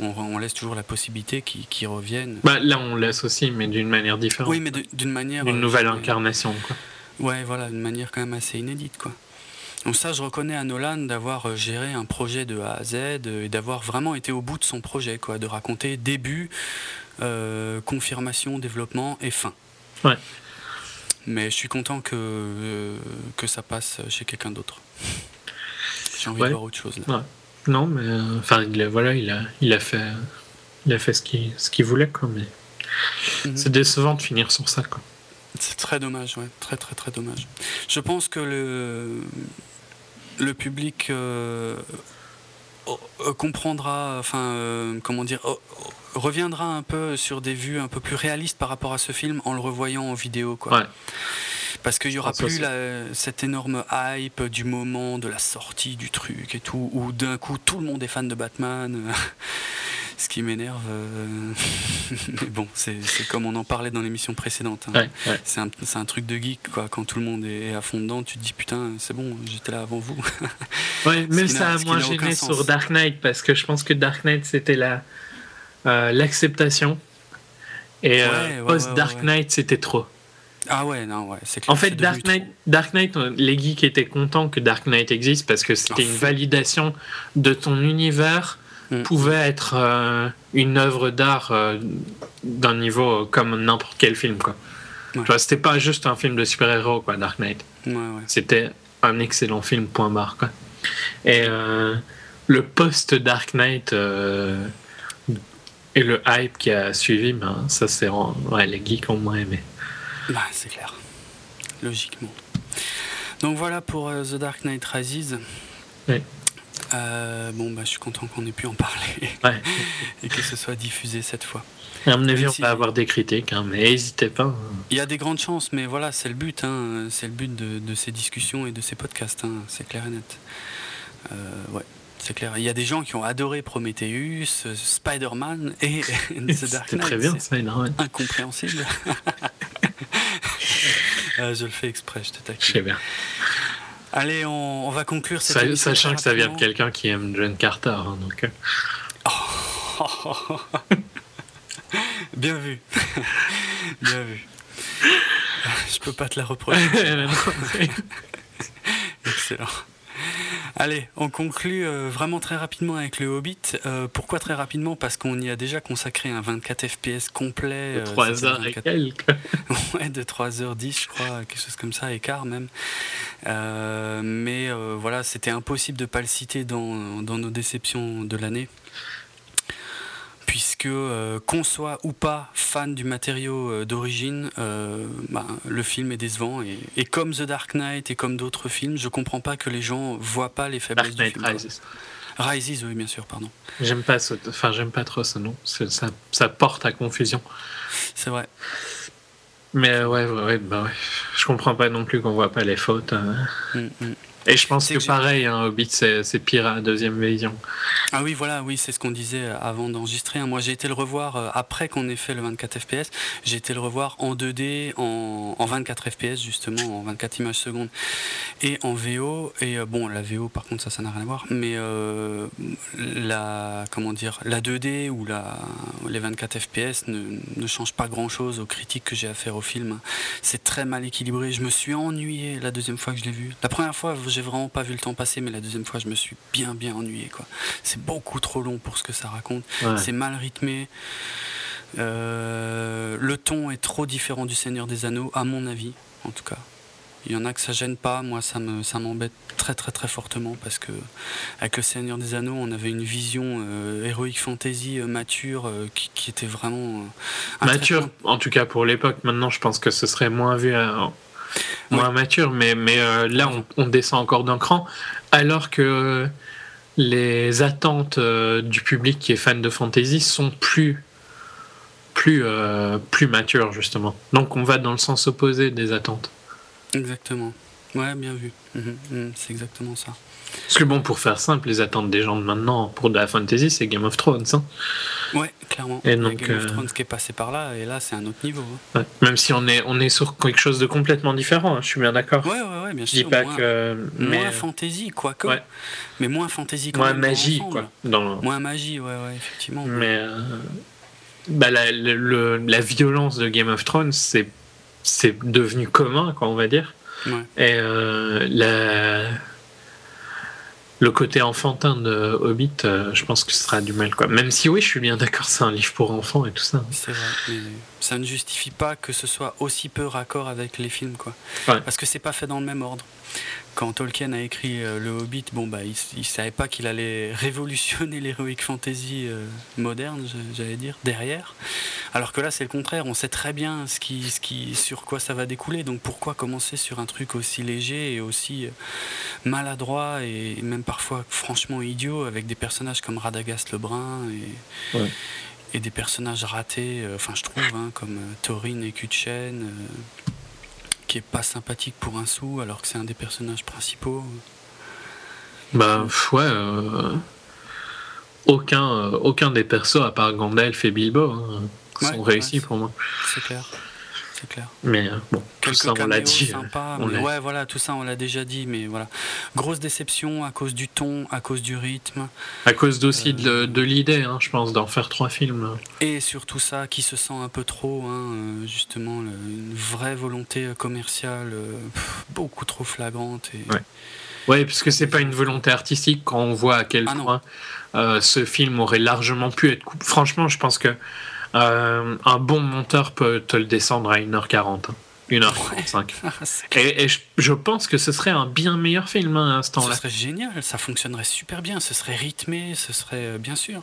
On, on, laisse toujours la possibilité qu'ils reviennent. Bah, là, on laisse aussi, mais d'une manière différente. Oui, mais d'une manière. Une nouvelle euh, incarnation. Quoi. Ouais, voilà, d'une manière quand même assez inédite. Quoi. Donc, ça, je reconnais à Nolan d'avoir euh, géré un projet de A à Z euh, et d'avoir vraiment été au bout de son projet, quoi, de raconter début, confirmation, développement et fin. Ouais. Mais je suis content que, que ça passe chez quelqu'un d'autre. J'ai envie de voir autre chose là. Non, mais euh, enfin, il a, voilà, il a, il a fait, il a fait ce qu'il, ce qu'il voulait, quoi. Mais mhm. c'est décevant de finir sur ça, quoi. C'est très dommage, ouais. Très, très, très dommage. Je pense que le, le public euh, comprendra, enfin, euh, comment dire, reviendra un peu sur des vues un peu plus réalistes par rapport à ce film en le revoyant en vidéo, quoi. Parce qu'il n'y aura ah, plus cette énorme hype du moment de la sortie du truc et tout, où d'un coup tout le monde est fan de Batman. ce qui m'énerve. Euh, mais bon, c'est comme on en parlait dans l'émission précédente. Hein. C'est un, truc de geek, quoi. Quand tout le monde est à fond dedans, tu te dis putain, c'est bon, j'étais là avant vous. ouais, mais ça a moins gêné sur Dark Knight parce que je pense que Dark Knight c'était la l'acceptation et euh, post Dark Knight c'était trop. Ah ouais, non, ouais, c'est clair. En fait, Dark Knight, Dark Knight, les geeks étaient contents que Dark Knight existe parce que c'était une validation de ton univers Mm. pouvait être euh, une œuvre d'art euh, d'un niveau comme n'importe quel film. Quoi. c'était pas juste un film de super-héros, quoi, Dark Knight. C'était un excellent film, point barre. Quoi. Et euh, le post-Dark Knight et le hype qui a suivi, ben, ça c'est ouais, les geeks ont moins aimé. Bah, c'est clair, logiquement. Donc voilà pour The Dark Knight Rises. Euh, bon, bah, je suis content qu'on ait pu en parler et que ce soit diffusé cette fois. À mon avis, on va avoir des critiques, hein, mais n'hésitez pas. Hein. Il y a des grandes chances, mais voilà, c'est le but. Hein, c'est le but de, ces discussions et de ces podcasts. c'est clair et net. Euh, ouais, c'est clair. Il y a des gens qui ont adoré Prometheus, Spider-Man et The Dark Knight. très bien, Spider-Man. Incompréhensible. Euh, je le fais exprès, je te taquine. Je sais bien. Allez, on, va conclure cette Sachant que ça vient de quelqu'un qui aime John Carter. Hein, donc... Euh. Bien vu. Bien vu. Je peux pas te la reprocher. Excellent. Allez, on conclut euh, vraiment très rapidement avec le Hobbit. Euh, pourquoi très rapidement? Parce qu'on y a déjà consacré un 24 FPS complet. De 3 euh, heures et quelques. ouais, de 3h10, je crois, quelque chose comme ça, écart même. mais voilà, c'était impossible de ne pas le citer dans, dans nos déceptions de l'année puisque euh, qu'on soit ou pas fan du matériau euh, d'origine, euh, bah, le film est décevant. Et, comme The Dark Knight et comme d'autres films, je comprends pas que les gens voient pas les faiblesses Dark du film. Rises. Rises, oui, bien sûr, pardon. J'aime pas, enfin j'aime pas trop ce nom. Ça, ça porte à confusion. C'est vrai. Mais ouais, ouais, bah ouais, je comprends pas non plus qu'on voit pas les fautes. Hein. Mm, mm. Et je pense que, pareil, hein, Hobbit, c'est pire à la deuxième vision. Ah oui, voilà, oui, c'est ce qu'on disait avant d'enregistrer. Hein. Moi, j'ai été le revoir euh, après qu'on ait fait le 24 FPS. J'ai été le revoir en 2D, en, 24 FPS, justement, en 24 images secondes, et en VO. Et euh, bon, la VO, par contre, ça, ça n'a rien à voir. Mais euh, la, comment dire, la 2D ou la, les 24 FPS ne, ne changent pas grand-chose aux critiques que j'ai à faire au film. C'est très mal équilibré. Je me suis ennuyé la deuxième fois que je l'ai vu. La première fois, j'ai vraiment pas vu le temps passer, mais la deuxième fois, je me suis bien, bien ennuyé. Quoi. C'est beaucoup trop long pour ce que ça raconte. C'est mal rythmé. Euh, le ton est trop différent du Seigneur des Anneaux, à mon avis, en tout cas. Il y en a que ça gêne pas, moi ça me ça m'embête très très très fortement parce que avec le Seigneur des Anneaux, on avait une vision euh, héroïque fantasy euh, mature qui, était vraiment mature en tout cas pour l'époque. Maintenant, je pense que ce serait moins vu moins mature, mais, mais euh, là, on, descend encore d'un cran, alors que les attentes euh, du public qui est fan de fantasy sont plus, plus, euh, plus matures, justement. Donc, on va dans le sens opposé des attentes. Exactement. Ouais, bien vu. Mhm, mhm, c'est exactement ça. Parce que bon, pour faire simple, les attentes des gens de maintenant pour de la fantasy, c'est Game of Thrones. Hein. Ouais, clairement. Et donc, Game of euh, Thrones qui est passé par là, et là, c'est un autre niveau. Hein. Même si on est, on est sur quelque chose de complètement différent, hein, je suis bien d'accord. Ouais, ouais, ouais, bien je sûr. dis pas que. Mais... Moins fantasy, quoi que. Mais moins fantasy quand Moins magie, quoi. Dans... Moins magie, ouais, ouais, effectivement. Mais. Euh, bah, la, la violence de Game of Thrones, c'est devenu commun, quoi, on va dire. Et euh, la le côté enfantin de Hobbit, euh, je pense que ce sera du mal. Quoi. Même si oui, je suis bien d'accord, c'est un livre pour enfants et tout ça. C'est vrai, mais ça ne justifie pas que ce soit aussi peu raccord avec les films. Quoi. Parce que c'est pas fait dans le même ordre. Quand Tolkien a écrit euh, Le Hobbit, bon bah il, il savait pas qu'il allait révolutionner l'heroic fantasy euh, moderne, j'allais dire, derrière. Alors que là c'est le contraire, on sait très bien ce qui, ce qui, sur quoi ça va découler. Donc pourquoi commencer sur un truc aussi léger et aussi euh, maladroit et même parfois franchement idiot avec des personnages comme Radagast le Brun et, et des personnages ratés, enfin je trouve, hein, comme Thorin et Kutchen qui est pas sympathique pour un sou alors que c'est un des personnages principaux. Bah ouais. Euh, aucun, euh, aucun des persos à part Gandalf et Bilbo hein, sont réussis pour moi. C'est clair c'est clair. Mais euh, bon, tout ça on l'a dit. ouais, voilà, tout ça on l'a déjà dit, mais voilà. Grosse déception à cause du ton, à cause du rythme. À cause aussi de, euh, l'idée, hein, je pense, d'en faire trois films. Et surtout ça, qui se sent un peu trop, hein, euh, justement, une vraie volonté commerciale beaucoup trop flagrante. Et... Ouais. Ouais, parce que c'est pas une volonté artistique quand on voit à quel ah point ce film aurait largement pu être coupé. Franchement, je pense que euh, un bon monteur peut te le descendre à 1h40. 1h45. Ah, et, je, pense que ce serait un bien meilleur film hein, à l'instant-là. Ce serait génial, ça fonctionnerait super bien, ce serait rythmé, ce serait euh, bien sûr.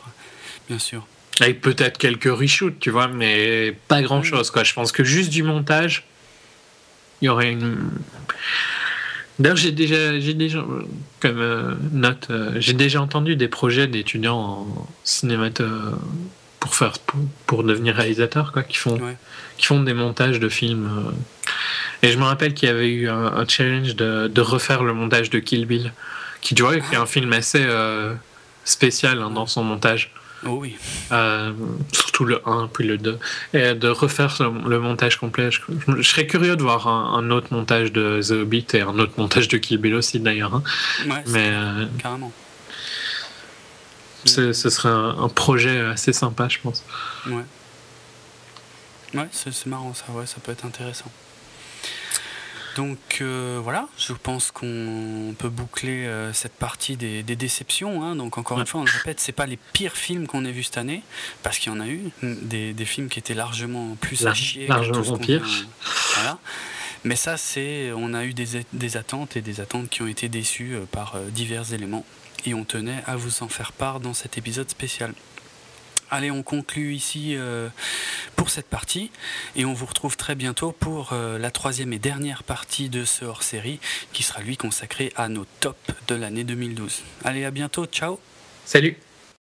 Bien sûr. Avec peut-être quelques reshoots, tu vois, mais pas grand-chose. quoi. Je pense que juste du montage, il y aurait une. D'ailleurs, j'ai déjà, j'ai déjà, comme euh, note, j'ai déjà entendu des projets d'étudiants en cinématographe pour faire pour, devenir réalisateur quoi qui font qui font des montages de films euh. et je me rappelle qu'il y avait eu un, challenge de, de, refaire le montage de Kill Bill qui tu vois qui est un film assez euh, spécial hein, dans son montage. Oh oui. Euh, surtout le 1 puis le 2 et de refaire le, montage complet je, serais curieux de voir un, autre montage de The Hobbit et un autre montage de Kill Bill aussi d'ailleurs hein. mais carrément ce serait un, projet assez sympa, je pense. Ouais. Ouais, c'est marrant ça, ouais, ça peut être intéressant. Donc euh, voilà, je pense qu'on peut boucler euh, cette partie des, déceptions. Hein. Donc encore une fois, on le répète, c'est pas les pires films qu'on ait vus cette année, parce qu'il y en a eu des, films qui étaient largement plus à chier. Largement. Voilà. Mais ça, c'est, on a eu des, des, attentes et des attentes qui ont été déçues euh, par divers éléments et on tenait à vous en faire part dans cet épisode spécial. Allez, on conclut ici euh, pour cette partie et on vous retrouve très bientôt pour euh, la troisième et dernière partie de ce hors-série qui sera lui consacré à nos tops de l'année 2012. Allez, à bientôt, ciao Salut